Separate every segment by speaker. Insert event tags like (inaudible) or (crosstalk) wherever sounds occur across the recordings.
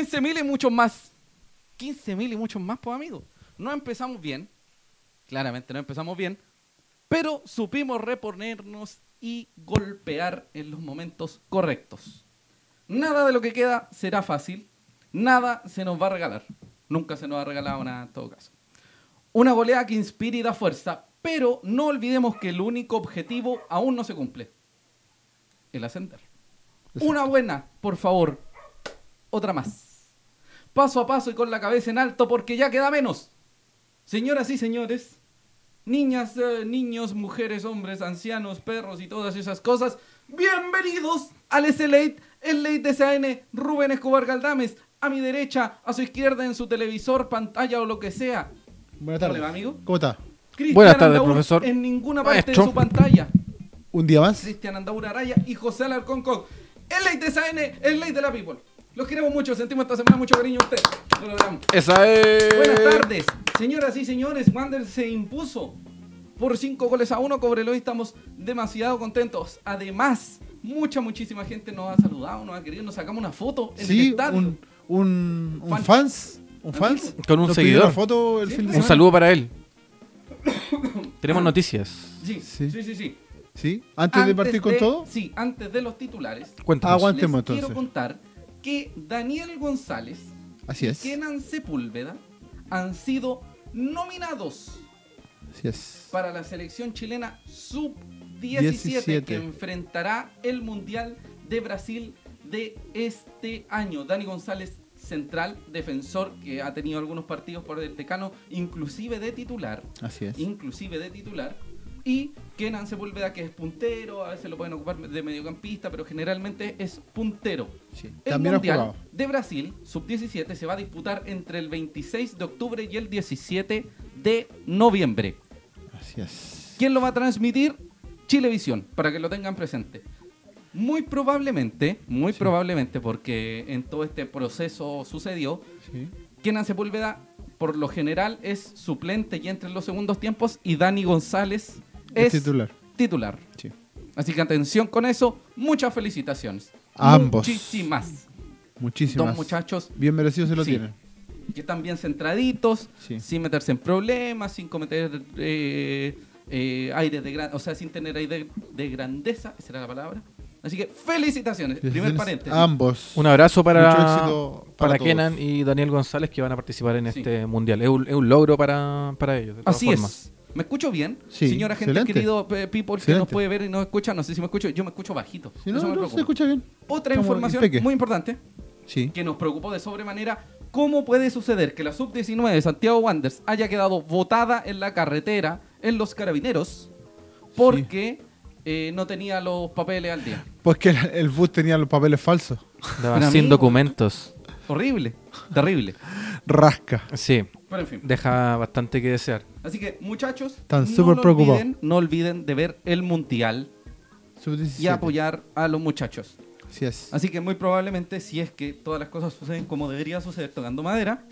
Speaker 1: 15.000 y muchos más. 15.000 y muchos más, pues amigos. No empezamos bien. Claramente no empezamos bien. Pero supimos reponernos y golpear en los momentos correctos. Nada de lo que queda será fácil. Nada se nos va a regalar. Nunca se nos ha regalado nada en todo caso. Una goleada que inspire y da fuerza, pero no olvidemos que el único objetivo aún no se cumple. El ascender. Una buena, por favor. Otra más. Paso a paso y con la cabeza en alto porque ya queda menos. Señoras y señores, niñas, eh, niños, mujeres, hombres, ancianos, perros y todas esas cosas, bienvenidos al S-Late, el Late de SAN, Rubén Escobar Galdames, a mi derecha, a su izquierda en su televisor, pantalla o lo que sea.
Speaker 2: Buenas
Speaker 1: ¿Cómo
Speaker 2: tardes.
Speaker 1: le va, amigo?
Speaker 2: ¿Cómo está?
Speaker 1: Cristian
Speaker 3: Buenas tardes,
Speaker 1: Andaur
Speaker 3: profesor.
Speaker 1: En ninguna parte
Speaker 3: Maestro.
Speaker 1: de su pantalla.
Speaker 2: ¿Un día más?
Speaker 1: Cristian Andaur Araya y José Alarcón Cox. El ley de SAN, el ley de la People. Los queremos mucho, sentimos esta semana mucho cariño a ustedes. Lo logramos.
Speaker 3: Esa es.
Speaker 1: Buenas tardes, señoras y señores. Wander se impuso por 5 goles a 1. Cobreloa y estamos demasiado contentos. Además, mucha, muchísima gente nos ha saludado, nos ha querido, nos sacamos una foto en el
Speaker 2: Sí,
Speaker 1: estadio.
Speaker 2: un, un, un
Speaker 1: Fan.
Speaker 2: fans. Un fans.
Speaker 3: Con un
Speaker 2: Nos
Speaker 3: seguidor.
Speaker 2: una foto el
Speaker 1: Sí,
Speaker 2: fin de.
Speaker 3: Un
Speaker 2: semana.
Speaker 3: saludo para él. (coughs) Tenemos noticias.
Speaker 1: Sí, sí,
Speaker 2: Sí.
Speaker 1: sí, sí.
Speaker 2: Sí, antes, de partir con
Speaker 1: de-
Speaker 2: todo.
Speaker 1: Sí, antes de los titulares.
Speaker 3: Cuéntanos.
Speaker 2: Aguantemos
Speaker 1: les
Speaker 2: entonces.
Speaker 1: quiero contar que Daniel González
Speaker 2: Así
Speaker 1: y. Kenan Sepúlveda han sido nominados
Speaker 2: Así es.
Speaker 1: para la selección chilena sub-17
Speaker 2: 17.
Speaker 1: que enfrentará el Mundial de Brasil de este año. Dani González, central, defensor, que ha tenido algunos partidos por el decano, inclusive de titular.
Speaker 2: Así es.
Speaker 1: Inclusive de titular. Y Kenan Sepúlveda, que es puntero, a veces lo pueden ocupar de mediocampista, pero generalmente es puntero.
Speaker 2: Sí.
Speaker 1: El
Speaker 2: También ha
Speaker 1: Mundial
Speaker 2: jugado.
Speaker 1: de Brasil, sub-17, se va a disputar entre el 26 de octubre y el 17 de noviembre.
Speaker 2: Así es.
Speaker 1: ¿Quién lo va a transmitir? Chilevisión, para que lo tengan presente. Muy probablemente, muy probablemente, porque en todo este proceso sucedió,
Speaker 2: Sí.
Speaker 1: Kenan Sepúlveda, por lo general, es suplente y entra en los segundos tiempos, y Dani González
Speaker 2: Es
Speaker 1: es,
Speaker 2: titular.
Speaker 1: titular.
Speaker 2: Sí.
Speaker 1: Así que atención con eso, muchas felicitaciones.
Speaker 2: A ambos.
Speaker 1: Muchísimas.
Speaker 2: Muchísimas.
Speaker 1: Dos muchachos
Speaker 2: Bien merecidos se lo
Speaker 1: Sí.
Speaker 2: tienen.
Speaker 1: que están bien centraditos,
Speaker 2: Sí.
Speaker 1: sin meterse en problemas, sin cometer eh, eh, aires de gran, o sea, sin tener aire de grandeza, esa era la palabra. Así que felicitaciones, primer paréntesis.
Speaker 2: ambos.
Speaker 3: Un abrazo para,
Speaker 2: para.
Speaker 3: Kenan y Daniel González que van a participar en
Speaker 1: Sí.
Speaker 3: este mundial. Es un, es un logro para, para ellos. de
Speaker 1: Así
Speaker 3: formas.
Speaker 1: es. ¿Me escucho bien?
Speaker 2: Sí,
Speaker 1: Señora gente,
Speaker 2: excelente.
Speaker 1: querido eh, people que
Speaker 2: Excelente.
Speaker 1: nos puede ver y nos escucha, no sé si me escucho, yo me escucho bajito.
Speaker 2: Si no,
Speaker 1: Eso me
Speaker 2: no,
Speaker 1: preocupa.
Speaker 2: se escucha bien.
Speaker 1: Otra
Speaker 2: Estamos
Speaker 1: información
Speaker 2: impeque.
Speaker 1: muy importante
Speaker 2: Sí.
Speaker 1: que nos preocupó de sobremanera. ¿Cómo puede suceder que la sub-19 de Santiago Wanderers haya quedado botada en la carretera en los carabineros porque eh, no tenía los papeles al día?
Speaker 2: Pues que el, bus tenía los papeles falsos.
Speaker 3: Sin documentos.
Speaker 1: Horrible, terrible.
Speaker 2: Rasca.
Speaker 3: Sí,
Speaker 1: Pero en fin.
Speaker 3: deja bastante que desear.
Speaker 1: Así que, muchachos,
Speaker 2: Están
Speaker 1: no
Speaker 2: súper
Speaker 1: lo
Speaker 2: preocupados.
Speaker 1: olviden- No olviden de ver el Mundial
Speaker 2: Sub-17.
Speaker 1: y apoyar a los muchachos.
Speaker 2: Así es.
Speaker 1: Así que muy probablemente, si es que todas las cosas suceden como debería suceder tocando madera,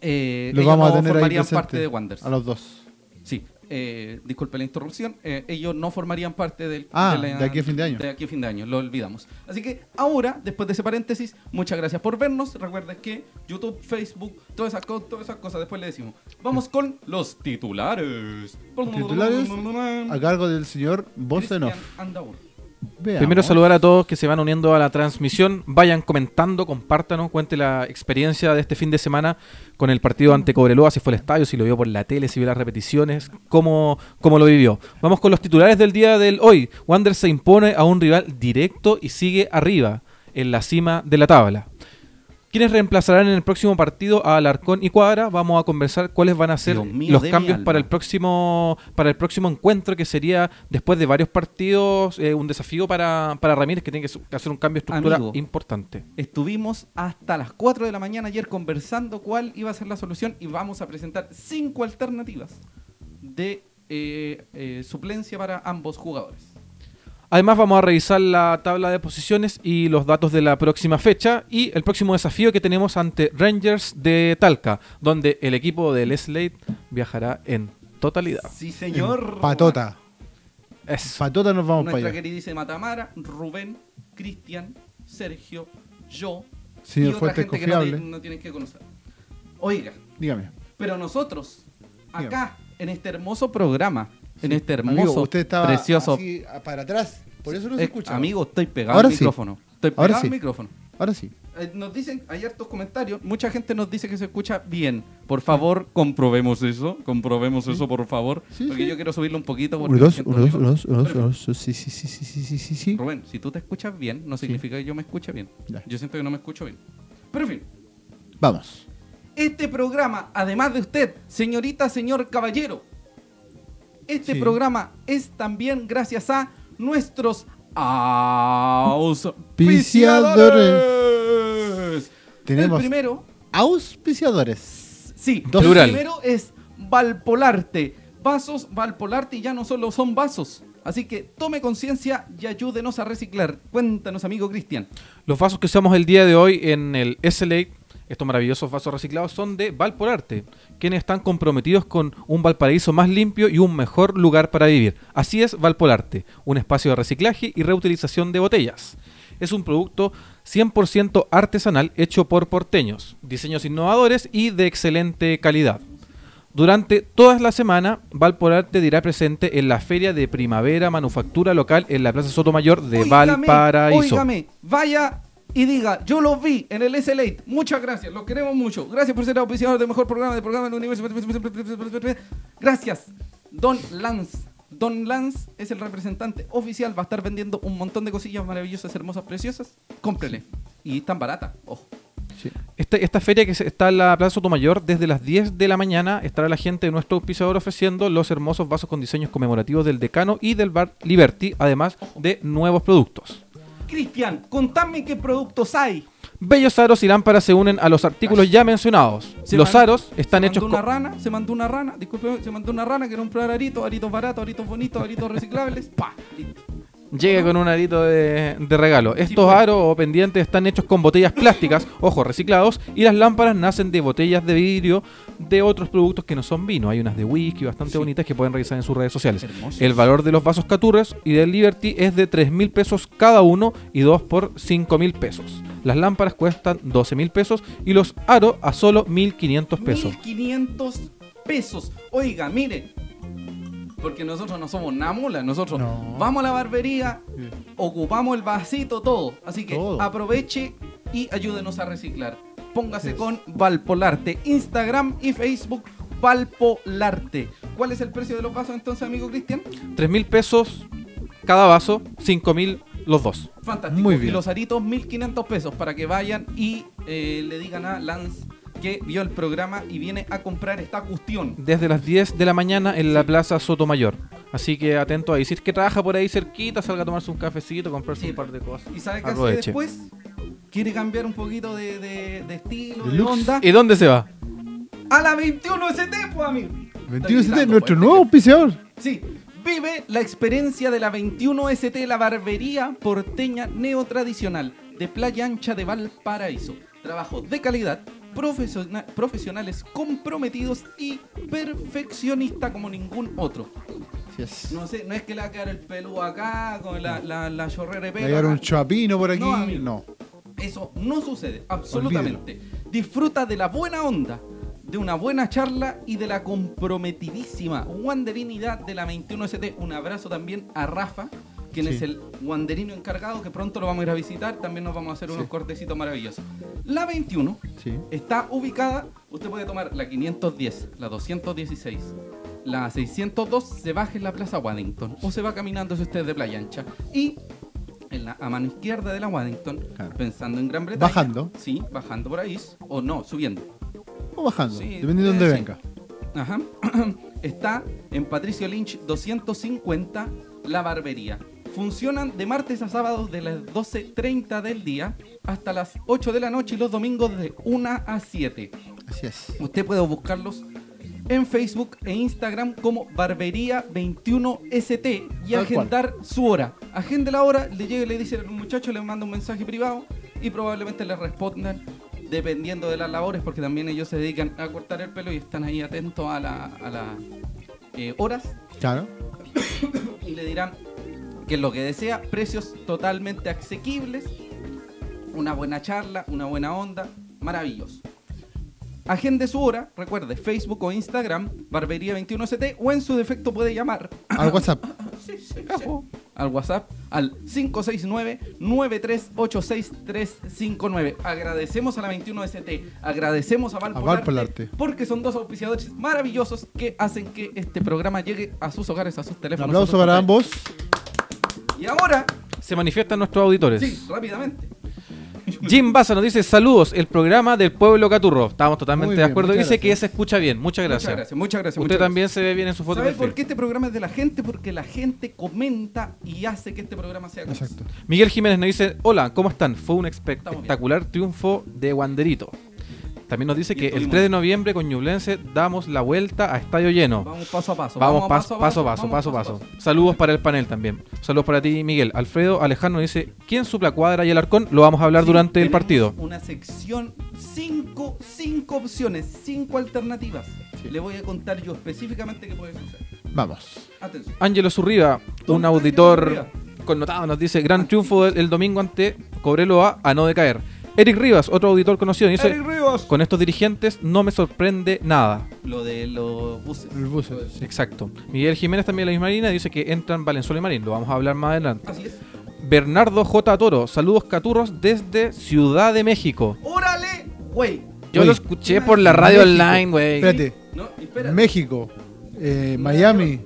Speaker 1: eh,
Speaker 2: Los
Speaker 1: ellos
Speaker 2: vamos a
Speaker 1: no
Speaker 2: tener ahí
Speaker 1: formarían
Speaker 2: presente
Speaker 1: parte de Wanderers.
Speaker 2: A los dos.
Speaker 1: Sí, eh, disculpe la interrupción. eh, ellos no formarían parte del.
Speaker 2: Ah,
Speaker 1: la-
Speaker 2: de aquí a fin de año.
Speaker 1: De aquí a fin de año, lo olvidamos. Así que ahora, después de ese paréntesis, muchas gracias por vernos. Recuerden que YouTube, Facebook, todas esas, todas esas cosas, después le decimos. Vamos con los titulares.
Speaker 2: Titulares a cargo del señor Bosenov.
Speaker 3: Primero saludar a todos que se van uniendo a la transmisión. Vayan comentando, compártanos, cuente la experiencia de este fin de semana con el partido ante Cobreloa, si fue al estadio, si lo vio por la tele, si vio las repeticiones, cómo, cómo lo vivió. Vamos con los titulares del día del hoy. Wander se impone a un rival directo y sigue arriba, en la cima de la tabla. ¿Quiénes reemplazarán en el próximo partido a Alarcón y Cuadra? Vamos a conversar cuáles van a ser
Speaker 1: mío
Speaker 3: los cambios para el próximo para el próximo encuentro que sería después de varios partidos eh, un desafío para, para Ramírez que tiene que hacer un cambio de estructura
Speaker 1: Amigo.
Speaker 3: importante.
Speaker 1: Estuvimos hasta las 4 de la mañana ayer conversando cuál iba a ser la solución y vamos a presentar cinco alternativas de eh, eh, suplencia para ambos jugadores.
Speaker 3: Además vamos a revisar la tabla de posiciones y los datos de la próxima fecha y el próximo desafío que tenemos ante Rangers de Talca, donde el equipo del Slate viajará en totalidad.
Speaker 1: Sí, señor.
Speaker 2: Patota.
Speaker 3: Eso.
Speaker 2: Patota nos vamos para
Speaker 1: Nuestra
Speaker 2: allá.
Speaker 1: queridísima Tamara, Rubén, Cristian, Sergio, yo,
Speaker 2: Señor
Speaker 1: y otra gente que no,
Speaker 2: confiable.
Speaker 1: no tienen que conocer. Oiga,
Speaker 2: Dígame.
Speaker 1: pero nosotros,
Speaker 2: Dígame.
Speaker 1: acá, en este hermoso programa, en
Speaker 2: Sí.
Speaker 1: este
Speaker 2: Amigo,
Speaker 1: hermoso,
Speaker 2: usted estaba
Speaker 1: precioso...
Speaker 2: así, para atrás. Por eso no se
Speaker 1: Eh,
Speaker 2: escucha.
Speaker 1: amigo, estoy pegado
Speaker 2: Ahora
Speaker 1: al
Speaker 2: sí.
Speaker 1: micrófono. Estoy
Speaker 2: Ahora
Speaker 1: pegado
Speaker 2: sí.
Speaker 1: al micrófono.
Speaker 2: Ahora sí.
Speaker 1: Eh, nos dicen, hay hartos comentarios, mucha gente nos dice que se escucha bien. Por favor, comprobemos eso, comprobemos eso, por favor.
Speaker 2: Sí,
Speaker 1: porque
Speaker 2: sí.
Speaker 1: yo quiero subirlo un poquito. Porque
Speaker 2: Uno,
Speaker 1: me
Speaker 2: dos,
Speaker 1: siento
Speaker 2: uno, dos,
Speaker 1: vivo.
Speaker 2: uno, dos, uno, dos,
Speaker 1: Pero,
Speaker 2: uno, dos. Sí, sí, sí, sí, sí, sí, sí, sí.
Speaker 1: Rubén, si tú te escuchas bien, no significa que yo me escuche bien.
Speaker 2: Ya.
Speaker 1: Yo siento que no me escucho bien. Pero en fin,
Speaker 2: Vamos.
Speaker 1: este programa, además de usted, señorita, señor caballero, este
Speaker 2: Sí.
Speaker 1: programa es también gracias a nuestros auspiciadores.
Speaker 2: Tenemos
Speaker 1: El primero,
Speaker 2: auspiciadores.
Speaker 1: sí,
Speaker 2: Dos.
Speaker 1: el primero es Valpolarte. Vasos Valpolarte ya no solo son vasos. Así que tome conciencia y ayúdenos a reciclar. Cuéntanos, amigo Cristian.
Speaker 3: Los vasos que usamos el día de hoy en el SLA, estos maravillosos vasos reciclados, son de Valpolarte, quienes están comprometidos con un Valparaíso más limpio y un mejor lugar para vivir. Así es Valpolarte, un espacio de reciclaje y reutilización de botellas. Es un producto 100% artesanal hecho por porteños, diseños innovadores y de excelente calidad. Durante toda la semana, Valpolarte dirá presente en la Feria de Primavera Manufactura Local en la Plaza Sotomayor de Valparaíso.
Speaker 1: óigame, vaya y diga, yo los vi en el SLA. Muchas gracias, los queremos mucho. Gracias por ser auspiciador del mejor programa del programa del universo. Gracias, Don Lance. Don Lance es el representante oficial. Va a estar vendiendo un montón de cosillas maravillosas, hermosas, preciosas. Cómprele. Y tan barata. Ojo.
Speaker 2: Sí.
Speaker 3: Este- esta feria que está en la Plaza Sotomayor, desde las 10 de la mañana estará la gente de nuestro auspiciador ofreciendo los hermosos vasos con diseños conmemorativos del Decano y del Bar Liberty, además de nuevos productos.
Speaker 1: Cristian, contame qué productos hay.
Speaker 3: Bellos aros y lámparas se unen a los artículos ya mencionados.
Speaker 1: Se
Speaker 3: los aros están
Speaker 1: se
Speaker 3: hechos
Speaker 1: mandó una rana, se mandó una rana, disculpe, se mandó una rana que comprar aritos, aritos baratos, aritos bonitos, aritos reciclables. Pa, listo.
Speaker 3: Llega con un arito de, de regalo. Estos
Speaker 1: pues.
Speaker 3: aros o pendientes están hechos con botellas plásticas, (gasps) ojo, reciclados, y las lámparas nacen de botellas de vidrio de otros productos que no son vino. Hay unas de whisky bastante
Speaker 1: Sí.
Speaker 3: bonitas que pueden revisar en sus redes sociales.
Speaker 1: Hermosos.
Speaker 3: El valor de los vasos Caturres y del Liberty es de 3 mil pesos cada uno y dos por 5 mil pesos. Las lámparas cuestan 12 mil pesos y los aros a solo 1.500 pesos.
Speaker 1: 1500 pesos. Oiga, mire. Porque nosotros no somos nada mula, nosotros
Speaker 2: No.
Speaker 1: vamos a la barbería, ocupamos el vasito, todo. Así que
Speaker 2: Todo.
Speaker 1: aproveche y ayúdenos a reciclar. Póngase con Valpolarte, Instagram y Facebook Valpolarte. ¿Cuál es el precio de los vasos entonces, amigo Cristian?
Speaker 3: 3 mil pesos cada vaso, 5 mil los dos.
Speaker 1: Fantástico.
Speaker 2: Muy
Speaker 1: Y
Speaker 2: bien.
Speaker 1: los aritos, 1500 pesos para que vayan y eh, le digan a Lance que vio el programa y viene a comprar esta cuestión.
Speaker 3: desde las 10 de la mañana en la Plaza Sotomayor. Así que atento ahí. Si es que trabaja por ahí cerquita, salga a tomarse un cafecito, comprarse
Speaker 1: Sí.
Speaker 3: un par de cosas.
Speaker 1: ¿Y sabe qué hace después? Quiere cambiar un poquito de, de- de estilo, de, onda.
Speaker 3: ¿Y dónde se va?
Speaker 1: A la 21 ST, pues, amigo.
Speaker 2: 21
Speaker 1: Estoy
Speaker 2: nuestro
Speaker 1: gritando,
Speaker 2: nuevo
Speaker 1: pues.
Speaker 2: auspiciador.
Speaker 1: Sí. Vive la experiencia de la 21 ST, la barbería porteña neotradicional de Playa Ancha de Valparaíso. Trabajos de calidad, profesiona- profesionales comprometidos y perfeccionista como ningún otro.
Speaker 2: Así es.
Speaker 1: No sé, no es que le va a quedar el pelo acá con la, la, la chorrera de
Speaker 2: Le va a dar un chapino por aquí.
Speaker 1: No, amigo.
Speaker 2: No.
Speaker 1: Eso no sucede, absolutamente. Disfruta de la buena onda, de una buena charla y de la comprometidísima wanderinidad de la 21ST. Un abrazo también a Rafa, quien
Speaker 2: Sí.
Speaker 1: es el wanderino encargado, que pronto lo vamos a ir a visitar. También nos vamos a hacer unos
Speaker 2: Sí.
Speaker 1: cortecitos maravillosos. La 21
Speaker 2: Sí.
Speaker 1: está ubicada, usted puede tomar la 510, la 216, la 602, se baja en la Plaza Waddington o se va caminando si usted es de Playa Ancha. Y en la, a mano izquierda de la Waddington,
Speaker 2: Claro.
Speaker 1: pensando en Gran Bretaña.
Speaker 2: Bajando.
Speaker 1: Sí, bajando por ahí, o no, subiendo.
Speaker 2: O bajando. Dependiendo de dónde
Speaker 1: eh, sí.
Speaker 2: venga.
Speaker 1: Ajá. (clears throat) Está en Patricio Lynch 250, la barbería. Funcionan de martes a sábados de las 12.30 del día hasta las 8 de la noche y los domingos de 1 a 7.
Speaker 2: Así es.
Speaker 1: Usted puede buscarlos en Facebook e Instagram como Barbería21ST y
Speaker 2: Tal
Speaker 1: agendar su hora. Agende la hora, le llega y le dice al muchacho, le manda un mensaje privado y probablemente le respondan dependiendo de las labores, porque también ellos se dedican a cortar el pelo y están ahí atentos a las a la, eh, horas
Speaker 2: Claro.
Speaker 1: y le dirán que es lo que desea, precios totalmente asequibles una buena charla, una buena onda, maravilloso. Agende su hora, recuerde, Facebook o Instagram, Barbería21ST, o en su defecto puede llamar
Speaker 2: Al WhatsApp. (laughs)
Speaker 1: al WhatsApp al 569-9386-359. Agradecemos a la 21ST, agradecemos a Valpolarte, porque son dos auspiciadores maravillosos que hacen que este programa llegue a sus hogares, a sus
Speaker 2: Un
Speaker 1: teléfonos.
Speaker 2: aplauso
Speaker 1: a sus
Speaker 2: para ambos.
Speaker 1: Y ahora,
Speaker 3: Se manifiestan nuestros auditores.
Speaker 1: sí, rápidamente.
Speaker 3: Jim Baza nos dice saludos, el programa del pueblo Caturro. Estamos totalmente
Speaker 2: Muy
Speaker 3: de acuerdo. Dice que se escucha bien. Muchas gracias.
Speaker 1: Muchas gracias, muchas gracias.
Speaker 3: Usted
Speaker 1: muchas
Speaker 3: también se ve bien en su foto de
Speaker 1: ¿Sabes por
Speaker 3: perfil.
Speaker 1: qué este programa es de la gente? Porque la gente comenta y hace que este programa sea.
Speaker 2: Exacto.
Speaker 3: Miguel Jiménez nos dice, hola, ¿cómo están? Fue un espectacular triunfo de Wanderito. También nos dice que el
Speaker 1: estuvimos-
Speaker 3: 3 de noviembre con Ñublense damos la vuelta a Estadio Lleno.
Speaker 1: Vamos paso a paso.
Speaker 3: Vamos, paso, paso,
Speaker 1: vamos
Speaker 3: paso, paso, paso. Saludos para el panel también. Saludos para ti, Miguel. Alfredo Alejandro dice, ¿quién supla Cuadra y Alarcón? Lo vamos a hablar durante el partido.
Speaker 1: Una sección, cinco, cinco opciones, cinco alternativas. Le voy a contar yo específicamente qué puede suceder.
Speaker 2: Vamos.
Speaker 1: Atención.
Speaker 3: Ángelo Zurriba, un auditor connotado, nos dice, gran triunfo el, el domingo ante Cobreloa a no decaer. Eric Rivas, otro auditor conocido, dice,
Speaker 1: Eric Rivas.
Speaker 3: con estos dirigentes no me sorprende nada.
Speaker 1: Lo de los buses.
Speaker 2: El.
Speaker 3: Exacto. Miguel Jiménez también de la misma línea dice que entran Valenzuela y Marín. Lo vamos a hablar más adelante.
Speaker 1: Así es.
Speaker 3: Bernardo J. Toro, saludos caturros desde Ciudad de México.
Speaker 1: ¡Órale! Güey.
Speaker 3: Yo lo escuché por la radio
Speaker 2: México.
Speaker 3: online, güey.
Speaker 2: Espérate.
Speaker 1: No.
Speaker 2: México, eh, Miami,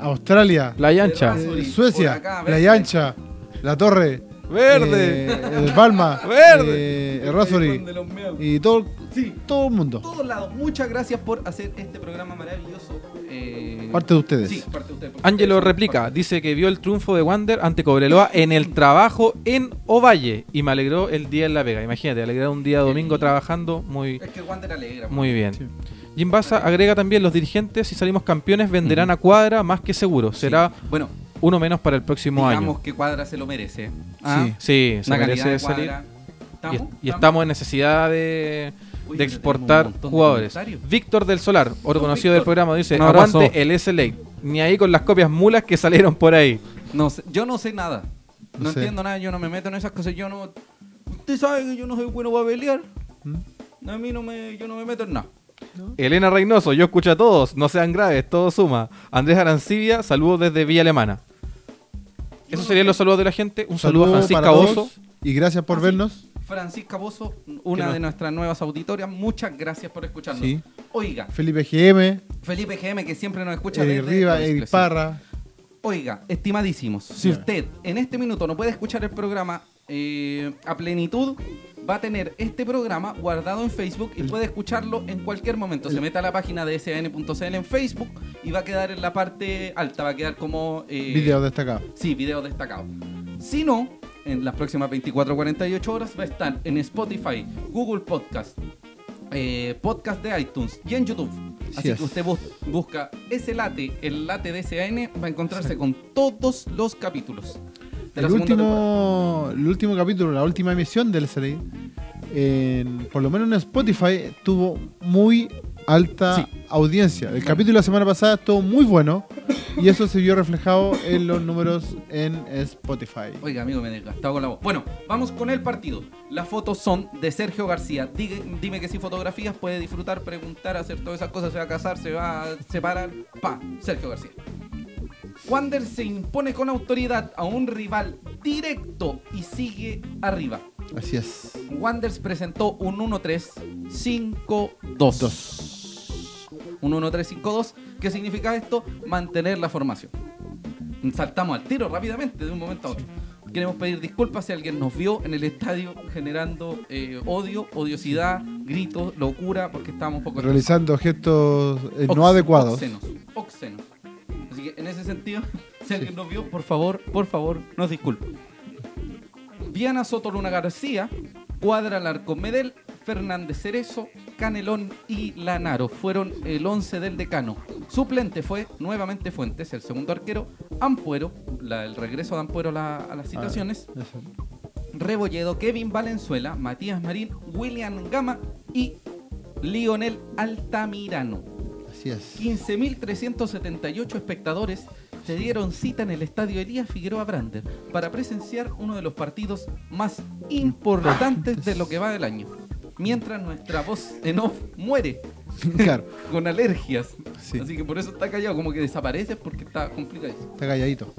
Speaker 2: Australia,
Speaker 3: Playa Ancha.
Speaker 1: Terrazo.
Speaker 2: eh,
Speaker 1: Por
Speaker 2: Suecia,
Speaker 1: acá,
Speaker 2: Playa
Speaker 1: verde.
Speaker 2: Ancha, La Torre,
Speaker 3: Verde.
Speaker 2: eh, el Palma,
Speaker 3: Verde.
Speaker 2: eh, y todo,
Speaker 1: Sí.
Speaker 2: todo el mundo.
Speaker 1: Todos lados. Muchas gracias por hacer este programa maravilloso. eh,
Speaker 2: Parte de ustedes.
Speaker 1: Sí, parte de ustedes. porque
Speaker 3: Ángelo replica,
Speaker 1: parte.
Speaker 3: dice que vio el triunfo de Wander ante Cobreloa en el trabajo en Ovalle y me alegró el día en La Vega. Imagínate, alegrar un día domingo trabajando, muy,
Speaker 1: Es que Wander alegra.
Speaker 3: muy bien.
Speaker 2: Sí.
Speaker 3: Jim Baza agrega también, los dirigentes, si salimos campeones, venderán a cuadra más que seguro.
Speaker 1: Sí.
Speaker 3: Será
Speaker 1: Bueno,
Speaker 3: uno menos para el próximo
Speaker 1: digamos
Speaker 3: año.
Speaker 1: que Cuadra se lo merece.
Speaker 2: Sí.
Speaker 3: Sí, se merece
Speaker 1: de
Speaker 3: salir.
Speaker 1: Cuadra.
Speaker 3: Y, est- y estamos en necesidad de,
Speaker 1: Uy,
Speaker 3: de
Speaker 1: pero
Speaker 3: exportar
Speaker 1: de
Speaker 3: jugadores. Víctor del Solar, otro conocido del programa, dice:
Speaker 1: abrazo.
Speaker 3: Aguante el SLA. Ni ahí con las copias mulas que salieron por ahí.
Speaker 1: No sé, yo no sé nada. No,
Speaker 2: No sé.
Speaker 1: entiendo nada, yo no me meto en esas cosas. Yo no. Usted sabe que yo no soy bueno para pelear.
Speaker 2: ¿Mm?
Speaker 1: A mí no me, yo no me meto en nada.
Speaker 3: Elena Reynoso, yo escucho a todos, no sean graves, todo suma. Andrés Arancibia, saludos desde Villa Alemana. Esos serían los saludos de la gente. Un saludo a Francisca Bozo.
Speaker 2: Y gracias por
Speaker 1: Ah,
Speaker 2: vernos.
Speaker 1: Francisca Bozo, una
Speaker 3: no-
Speaker 1: de nuestras nuevas auditorias, muchas gracias por escucharnos.
Speaker 2: Sí.
Speaker 1: Oiga,
Speaker 2: Felipe GM,
Speaker 1: Felipe GM, que siempre nos escucha
Speaker 2: Eric
Speaker 1: desde
Speaker 2: Riva, Eric. Parra.
Speaker 1: Oiga, estimadísimos, si usted en este minuto no puede escuchar el programa eh, a plenitud, va a tener este programa guardado en Facebook y puede escucharlo en cualquier momento. Se mete a la página de san.cl en Facebook y va a quedar en la parte alta, va a quedar como... eh,
Speaker 2: Video destacado.
Speaker 1: Sí, video destacado. Si no, en las próximas 24 o 48 horas va a estar en Spotify, Google Podcast, eh, podcast de iTunes y en YouTube.
Speaker 2: Así es.
Speaker 1: que usted bus- busca ese late, el late de SAN, va a encontrarse con todos los capítulos. De
Speaker 2: El último, el último capítulo, la última emisión del SLA, en- por lo menos en Spotify, tuvo muy alta
Speaker 1: Sí.
Speaker 2: audiencia. El capítulo de la semana pasada estuvo muy bueno y eso se vio reflejado en los números en Spotify.
Speaker 1: Oiga, amigo, me he desgastado con la voz. Bueno, vamos con el partido. Las fotos son de Sergio García. Digue- dime que si fotografías puede disfrutar, preguntar, hacer todas esas cosas, se va a casar, se va a separar. Pa, Sergio García. Wander se impone con autoridad a un rival directo y sigue arriba.
Speaker 2: Así es.
Speaker 1: Wanders presentó un 1-3-5-2. Un 1-3-5-2. ¿Qué significa esto? Mantener la formación. Saltamos al tiro rápidamente de un momento a otro. Queremos pedir disculpas si alguien nos vio en el estadio generando eh, odio, odiosidad, gritos, locura, porque estábamos poco
Speaker 2: Realizando gestos eh, no
Speaker 1: Ox-
Speaker 2: adecuados.
Speaker 1: Sentido, (laughs) si alguien nos vio, por favor, por favor, nos disculpe. Viana Soto Luna García, Cuadra Larcón Medel, Fernández Cerezo, Canelón y Lanaro fueron el 11 del decano. Suplente fue nuevamente Fuentes, el segundo arquero, Ampuero, la- el regreso de Ampuero a la- a las citaciones,
Speaker 2: Ah.
Speaker 1: Rebolledo, Kevin Valenzuela, Matías Marín, William Gama y Lionel Altamirano.
Speaker 2: Así es.
Speaker 1: 15.378 espectadores se dieron cita en el estadio Elías Figueroa Brander para presenciar uno de los partidos más importantes de lo que va del año. Mientras nuestra voz en off muere (laughs)
Speaker 2: Claro, (laughs)
Speaker 1: con alergias.
Speaker 2: sí.
Speaker 1: Así que por eso está callado, como que desaparece porque está complicado.
Speaker 2: Está calladito.